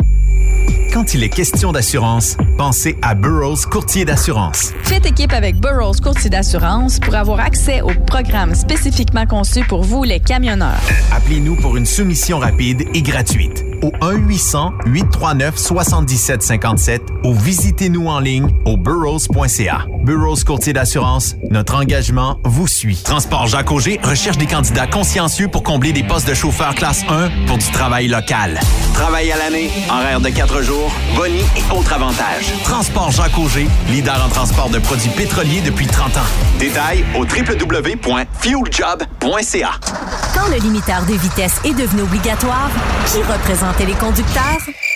Quand il est question d'assurance, pensez à Burroughs Courtier d'assurance.
Faites équipe avec Burroughs Courtier d'assurance pour avoir accès aux programmes spécifiquement conçus pour vous, les camionneurs.
Appelez-nous pour une soumission rapide et gratuite au 1-800-839-7757 ou visitez-nous en ligne au burrows.ca. Burroughs Courtier d'assurance, notre engagement vous suit. Transport Jacques Auger recherche des candidats consciencieux pour combler des postes de chauffeur classe 1 pour du travail local. Travail à l'année, horaire de 4 jours, boni et autres avantages. Transport Jacques Auger, leader en transport de produits pétroliers depuis 30 ans. Détails au www.fueljob.ca.
Quand le limiteur de vitesse est devenu obligatoire, qui représentait les conducteurs?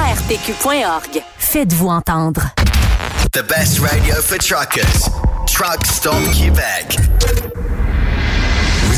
ARPQ.org. Faites-vous entendre.
The best radio for truckers. Truck Stop Québec.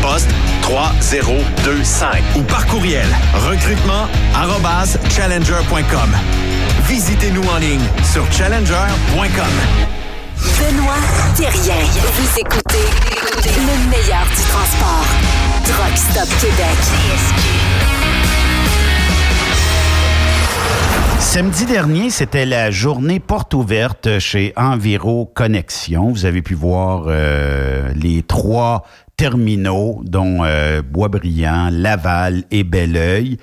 poste 3025 ou par courriel recrutement challenger.com. Visitez-nous en ligne sur challenger.com.
Benoît Thérien. Vous écoutez le meilleur du transport. Truck Stop Québec.
Samedi dernier, c'était la journée porte ouverte chez Enviro Connexion. Vous avez pu voir euh, les trois terminaux, dont euh, Boisbriand, Laval et Belleuil.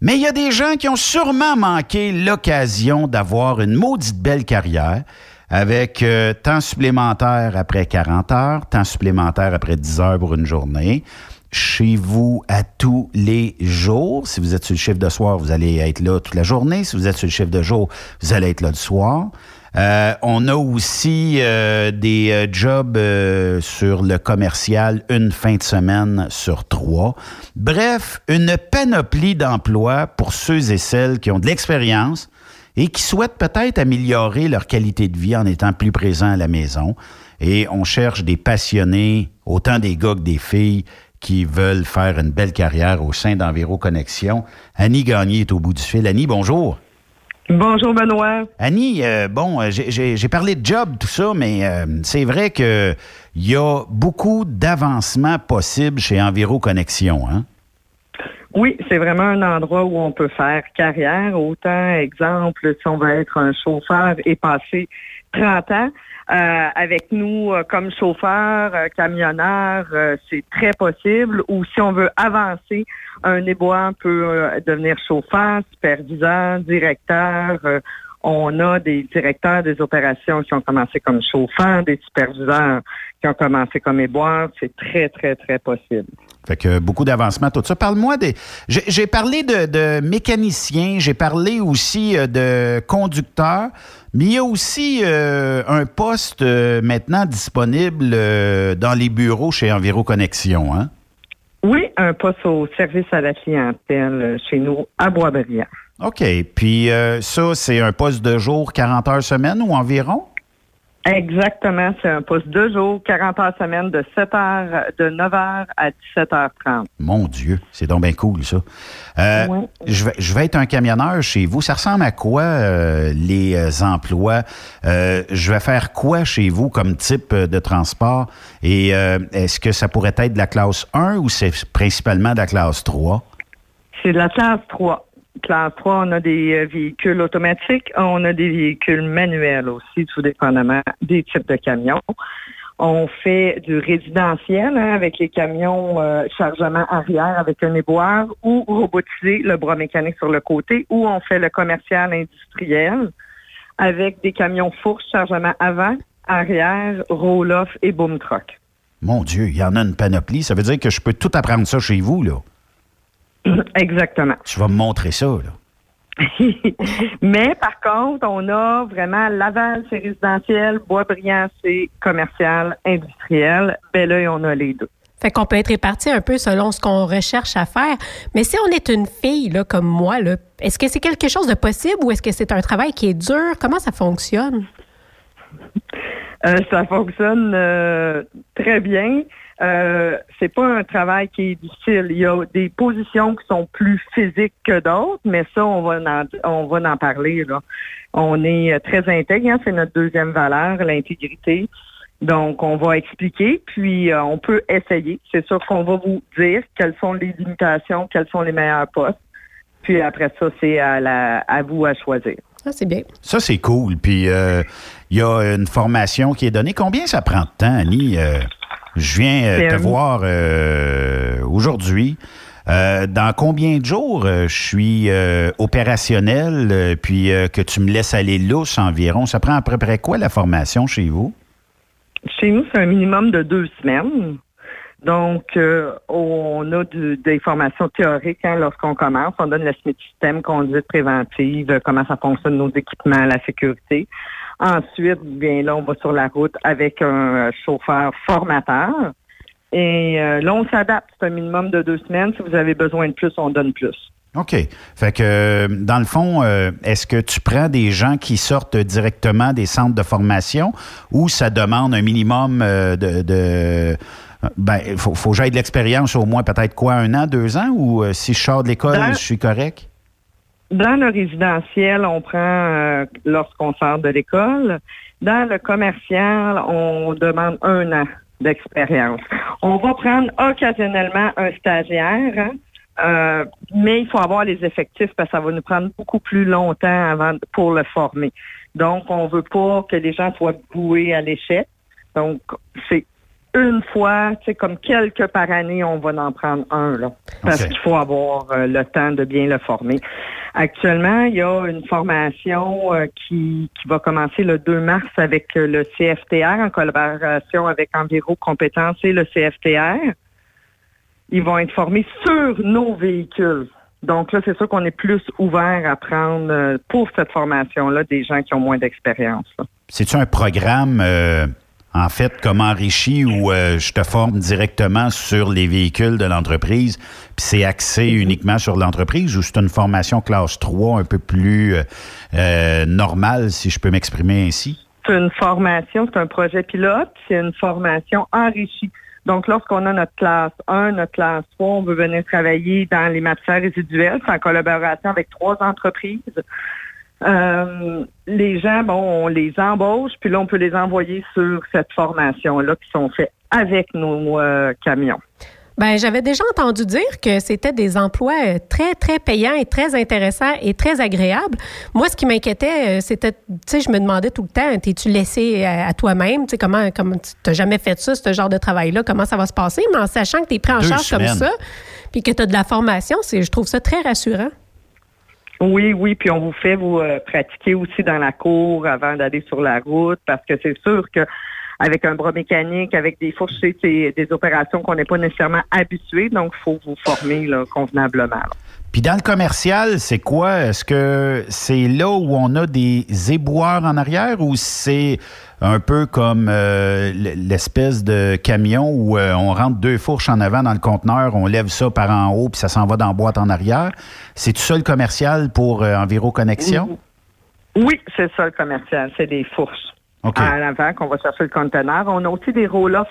Mais il y a des gens qui ont sûrement manqué l'occasion d'avoir une maudite belle carrière avec euh, temps supplémentaire après 40 heures, temps supplémentaire après 10 heures pour une journée. Chez vous à tous les jours. Si vous êtes sur le chiffre de soir, vous allez être là toute la journée. Si vous êtes sur le chiffre de jour, vous allez être là le soir. Euh, on a aussi euh, des euh, jobs sur le commercial une fin de semaine sur trois. Bref, une panoplie d'emplois pour ceux et celles qui ont de l'expérience et qui souhaitent peut-être améliorer leur qualité de vie en étant plus présents à la maison. Et on cherche des passionnés, autant des gars que des filles, qui veulent faire une belle carrière au sein d'Enviro Connexion. Annie Gagné est au bout du fil. Annie, bonjour.
Bonjour Benoît.
Annie, euh, bon, euh, j'ai- parlé de job, tout ça, mais euh, c'est vrai que il y a beaucoup d'avancements possibles chez Enviro Connexion, hein?
Oui, c'est vraiment un endroit où on peut faire carrière. Autant, exemple, si on veut être un chauffeur et passer 30 ans euh, avec nous euh, comme chauffeur, euh, camionneur, euh, c'est très possible. Ou si on veut avancer, un éboueur peut euh, devenir chauffeur, superviseur, directeur. euh, on a des directeurs des opérations qui ont commencé comme chauffeurs, des superviseurs qui ont commencé comme éboueurs. C'est très, très, très possible.
Fait que beaucoup d'avancements, tout ça. Parle-moi des. J'ai parlé de, de mécaniciens, j'ai parlé aussi euh, de conducteurs, mais il y a aussi euh, un poste euh, maintenant disponible euh, dans les bureaux chez Enviro Connexion, hein?
Oui, un poste au service à la clientèle chez nous à Boisbriand.
OK. Puis ça, c'est un poste de jour, 40 heures semaine ou environ?
Exactement, c'est un poste de jour, 40 heures semaine de 7 heures, de 9 heures à 17 h 30.
Mon Dieu, c'est donc bien cool, ça. Euh, je, vais, je vais être un camionneur chez vous. Ça ressemble à quoi, euh, les euh, emplois? Euh, je vais faire quoi chez vous comme type euh, de transport? Et euh, est-ce que ça pourrait être de la classe 1 ou c'est principalement de la classe 3?
C'est de la classe 3. Classe 3, on a des euh, véhicules automatiques, on a des véhicules manuels aussi, tout dépendamment des types de camions. On fait du résidentiel hein, avec les camions euh, chargement arrière avec un éboueur ou robotiser le bras mécanique sur le côté ou on fait le commercial industriel avec des camions fourches chargement avant, arrière, roll-off et boom truck.
Mon Dieu, il y en a une panoplie. Ça veut dire que je peux tout apprendre ça chez vous, là.
Exactement.
Tu vas me montrer ça, là.
Mais par contre, on a vraiment Laval, c'est résidentiel, Boisbriand, c'est commercial, industriel. Belleuil, on a les deux.
Fait qu'on peut être réparti un peu selon ce qu'on recherche à faire. Mais si on est une fille, là, comme moi, là, est-ce que c'est quelque chose de possible ou est-ce que c'est un travail qui est dur? Comment ça fonctionne?
Euh, ça fonctionne euh, très bien. Euh, c'est pas un travail qui est difficile. Il y a des positions qui sont plus physiques que d'autres, mais ça, on va en, on va en parler. Là. On est très intègre, hein, c'est notre deuxième valeur, l'intégrité. Donc, on va expliquer, puis euh, on peut essayer. C'est sûr qu'on va vous dire quelles sont les limitations, quels sont les meilleurs postes. Puis après ça, c'est à, la, à vous à choisir.
Ah, c'est bien.
Ça, c'est cool. Puis, euh, il y a une formation qui est donnée. Combien ça prend de temps, Annie? Euh, je viens te voir aujourd'hui. dans combien de jours je suis opérationnel, puis que tu me laisses aller lousse environ? Ça prend à peu près quoi la formation chez vous?
Chez nous, c'est un minimum de deux semaines. Donc, euh, on a des formations théoriques hein, lorsqu'on commence. On donne le système conduite préventive, euh, comment ça fonctionne nos équipements, la sécurité. Ensuite, bien là, on va sur la route avec un chauffeur formateur. Et euh, là, on s'adapte. C'est un minimum de deux semaines. Si vous avez besoin de plus, on donne plus.
OK. Fait que, dans le fond, euh, est-ce que tu prends des gens qui sortent directement des centres de formation ou ça demande un minimum euh, de. ben, il faut, faut que j'aille de l'expérience au moins peut-être quoi, un an, deux ans, ou euh, si je sors de l'école, je suis correct?
Dans le résidentiel, on prend lorsqu'on sort de l'école. Dans le commercial, on demande un an d'expérience. On va prendre occasionnellement un stagiaire. Hein, euh, mais il faut avoir les effectifs parce que ça va nous prendre beaucoup plus longtemps avant pour le former. Donc, on veut pas que les gens soient boués à l'échec. Donc, c'est une fois, tu sais, comme quelques par année, on va en prendre un, là. Parce qu'il faut avoir euh, le temps de bien le former. Actuellement, il y a une formation euh, qui, qui va commencer le 2 mars avec le CFTR en collaboration avec Enviro Compétences et le CFTR ils vont être formés sur nos véhicules. Donc là, c'est sûr qu'on est plus ouvert à prendre euh, pour cette formation-là des gens qui ont moins d'expérience.
C'est-tu un programme, euh, en fait, comme enrichi où euh, je te forme directement sur les véhicules de l'entreprise, puis c'est axé uniquement sur l'entreprise ou c'est une formation classe 3 un peu plus normale, si je peux m'exprimer ainsi?
C'est une formation, c'est un projet pilote, c'est une formation enrichie. Donc, lorsqu'on a notre classe 1, notre classe 3, on veut venir travailler dans les matières résiduelles, c'est en collaboration avec trois entreprises. Euh, les gens, bon, on les embauche, puis là, on peut les envoyer sur cette formation-là qui sont faites avec nos euh, camions.
Ben, j'avais déjà entendu dire que c'était des emplois euh, très, très payants et très intéressants et très agréables. Moi, ce qui m'inquiétait, c'était, tu sais, je me demandais tout le temps, t'es-tu laissé à, toi-même? Tu sais, comment, comment tu n'as jamais fait ça, ce genre de travail-là? Comment ça va se passer? Mais en sachant que tu es pris en charge comme ça, puis que tu as de la formation, c'est, je trouve ça très rassurant.
Oui, oui, puis on vous fait vous euh, pratiquer aussi dans la cour avant d'aller sur la route, parce que c'est sûr que avec un bras mécanique, avec des fourches, c'est des opérations qu'on n'est pas nécessairement habitué, donc faut vous former convenablement.
Puis dans le commercial, c'est quoi? Est-ce que c'est là où on a des éboueurs en arrière ou c'est un peu comme euh, l'espèce de camion où euh, on rentre deux fourches en avant dans le conteneur, on lève ça par en haut, puis ça s'en va dans la boîte en arrière? C'est tout ça le commercial pour euh, Enviro Connexion?
Oui, c'est ça le commercial, c'est des fourches à l'avant qu'on va chercher le conteneur. On a aussi des roll-offs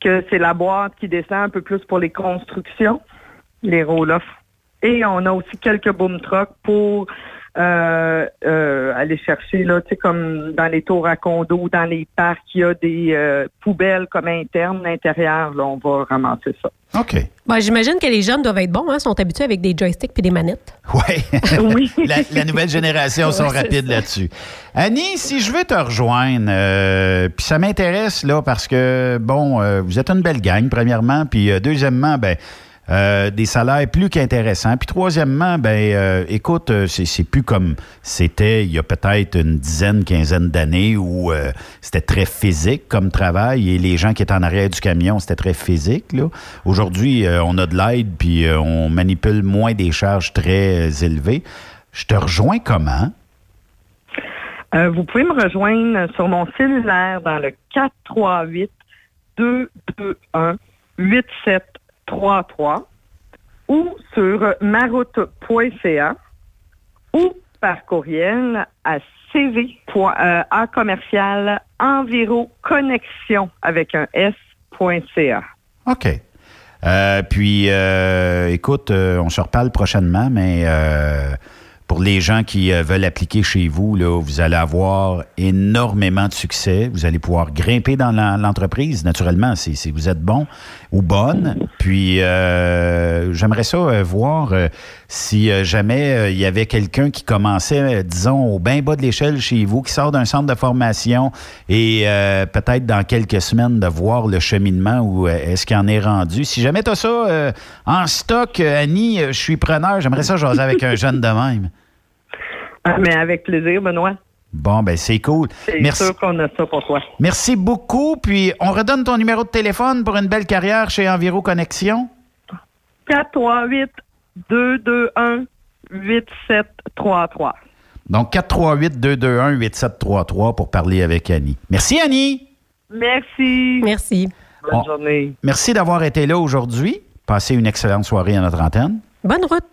que c'est la boîte qui descend un peu plus pour les constructions, les roll-offs. Et on a aussi quelques boom trucks pour euh, euh, aller chercher, là, tu sais, comme dans les tours à condos, dans les parcs, il y a des euh, poubelles comme internes, l'intérieur, là, on va ramasser ça.
OK.
Bon, J'imagine que les jeunes doivent être bons, hein, sont habitués avec des joysticks puis des manettes.
Ouais. oui. la, nouvelle génération sont rapides là-dessus. Annie, si je veux te rejoindre, puis ça m'intéresse, là, parce que, bon, vous êtes une belle gang, premièrement, puis deuxièmement, ben euh, des salaires plus qu'intéressants. Puis troisièmement, ben euh, écoute, euh, c'est plus comme c'était il y a peut-être une dizaine, quinzaine d'années où c'était très physique comme travail et les gens qui étaient en arrière du camion, c'était très physique. Aujourd'hui, on a de l'aide puis on manipule moins des charges très élevées. Je te rejoins comment?
vous pouvez me rejoindre sur mon cellulaire dans le 438 221 8733 ou sur maroute.ca ou par courriel à cv.a commercial enviroconnexion avec un s.ca.
OK. Euh, puis, euh, écoute, euh, on se reparle prochainement, mais euh, pour les gens qui euh, veulent appliquer chez vous, là, vous allez avoir énormément de succès. Vous allez pouvoir grimper dans l'entreprise, naturellement, si vous êtes bon ou bonne. Puis, euh, j'aimerais ça euh, voir euh, si jamais il y avait quelqu'un qui commençait, disons, au bien bas de l'échelle chez vous, qui sort d'un centre de formation et peut-être dans quelques semaines de voir le cheminement où est-ce qu'il en est rendu. Si jamais tu as ça en stock, Annie, je suis preneur. J'aimerais ça jaser avec un jeune de même.
Ah, mais avec plaisir, Benoît.
Bon, ben c'est cool.
C'est
Merci.
sûr qu'on a ça pour toi.
Merci beaucoup. Puis, on redonne ton numéro de téléphone pour une belle carrière chez Enviro Connexion.
438 221 8733.
Donc, 438-221-8733 pour parler avec Annie. Merci, Annie.
Merci.
Merci.
Bonne
On-
journée.
Merci d'avoir été là aujourd'hui. Passez une excellente soirée à notre antenne.
Bonne route.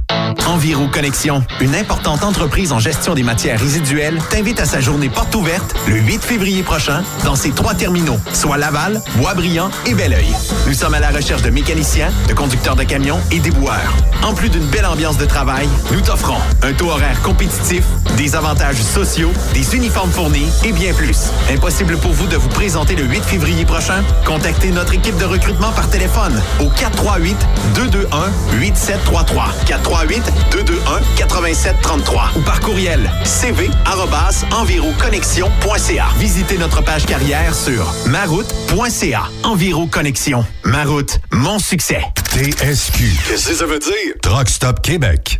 Enviro Connexion, une importante entreprise en gestion des matières résiduelles, t'invite à sa journée porte ouverte le 8 février prochain dans ses trois terminaux, soit Laval, Boisbriand et Belleuil. Nous sommes à la recherche de mécaniciens, de conducteurs de camions et déboueurs. En plus d'une belle ambiance de travail, nous t'offrons un taux horaire compétitif, des avantages sociaux, des uniformes fournis et bien plus. Impossible pour vous de vous présenter le 8 février prochain? Contactez notre équipe de recrutement par téléphone au 438 221 8733 438 221 8733 ou par courriel cv@enviroconnexion.ca. Visitez notre page carrière sur maroute.ca. Enviro Connexion. Ma route, mon succès.
TSQ. Qu'est-ce que ça veut dire? Truck Stop Québec.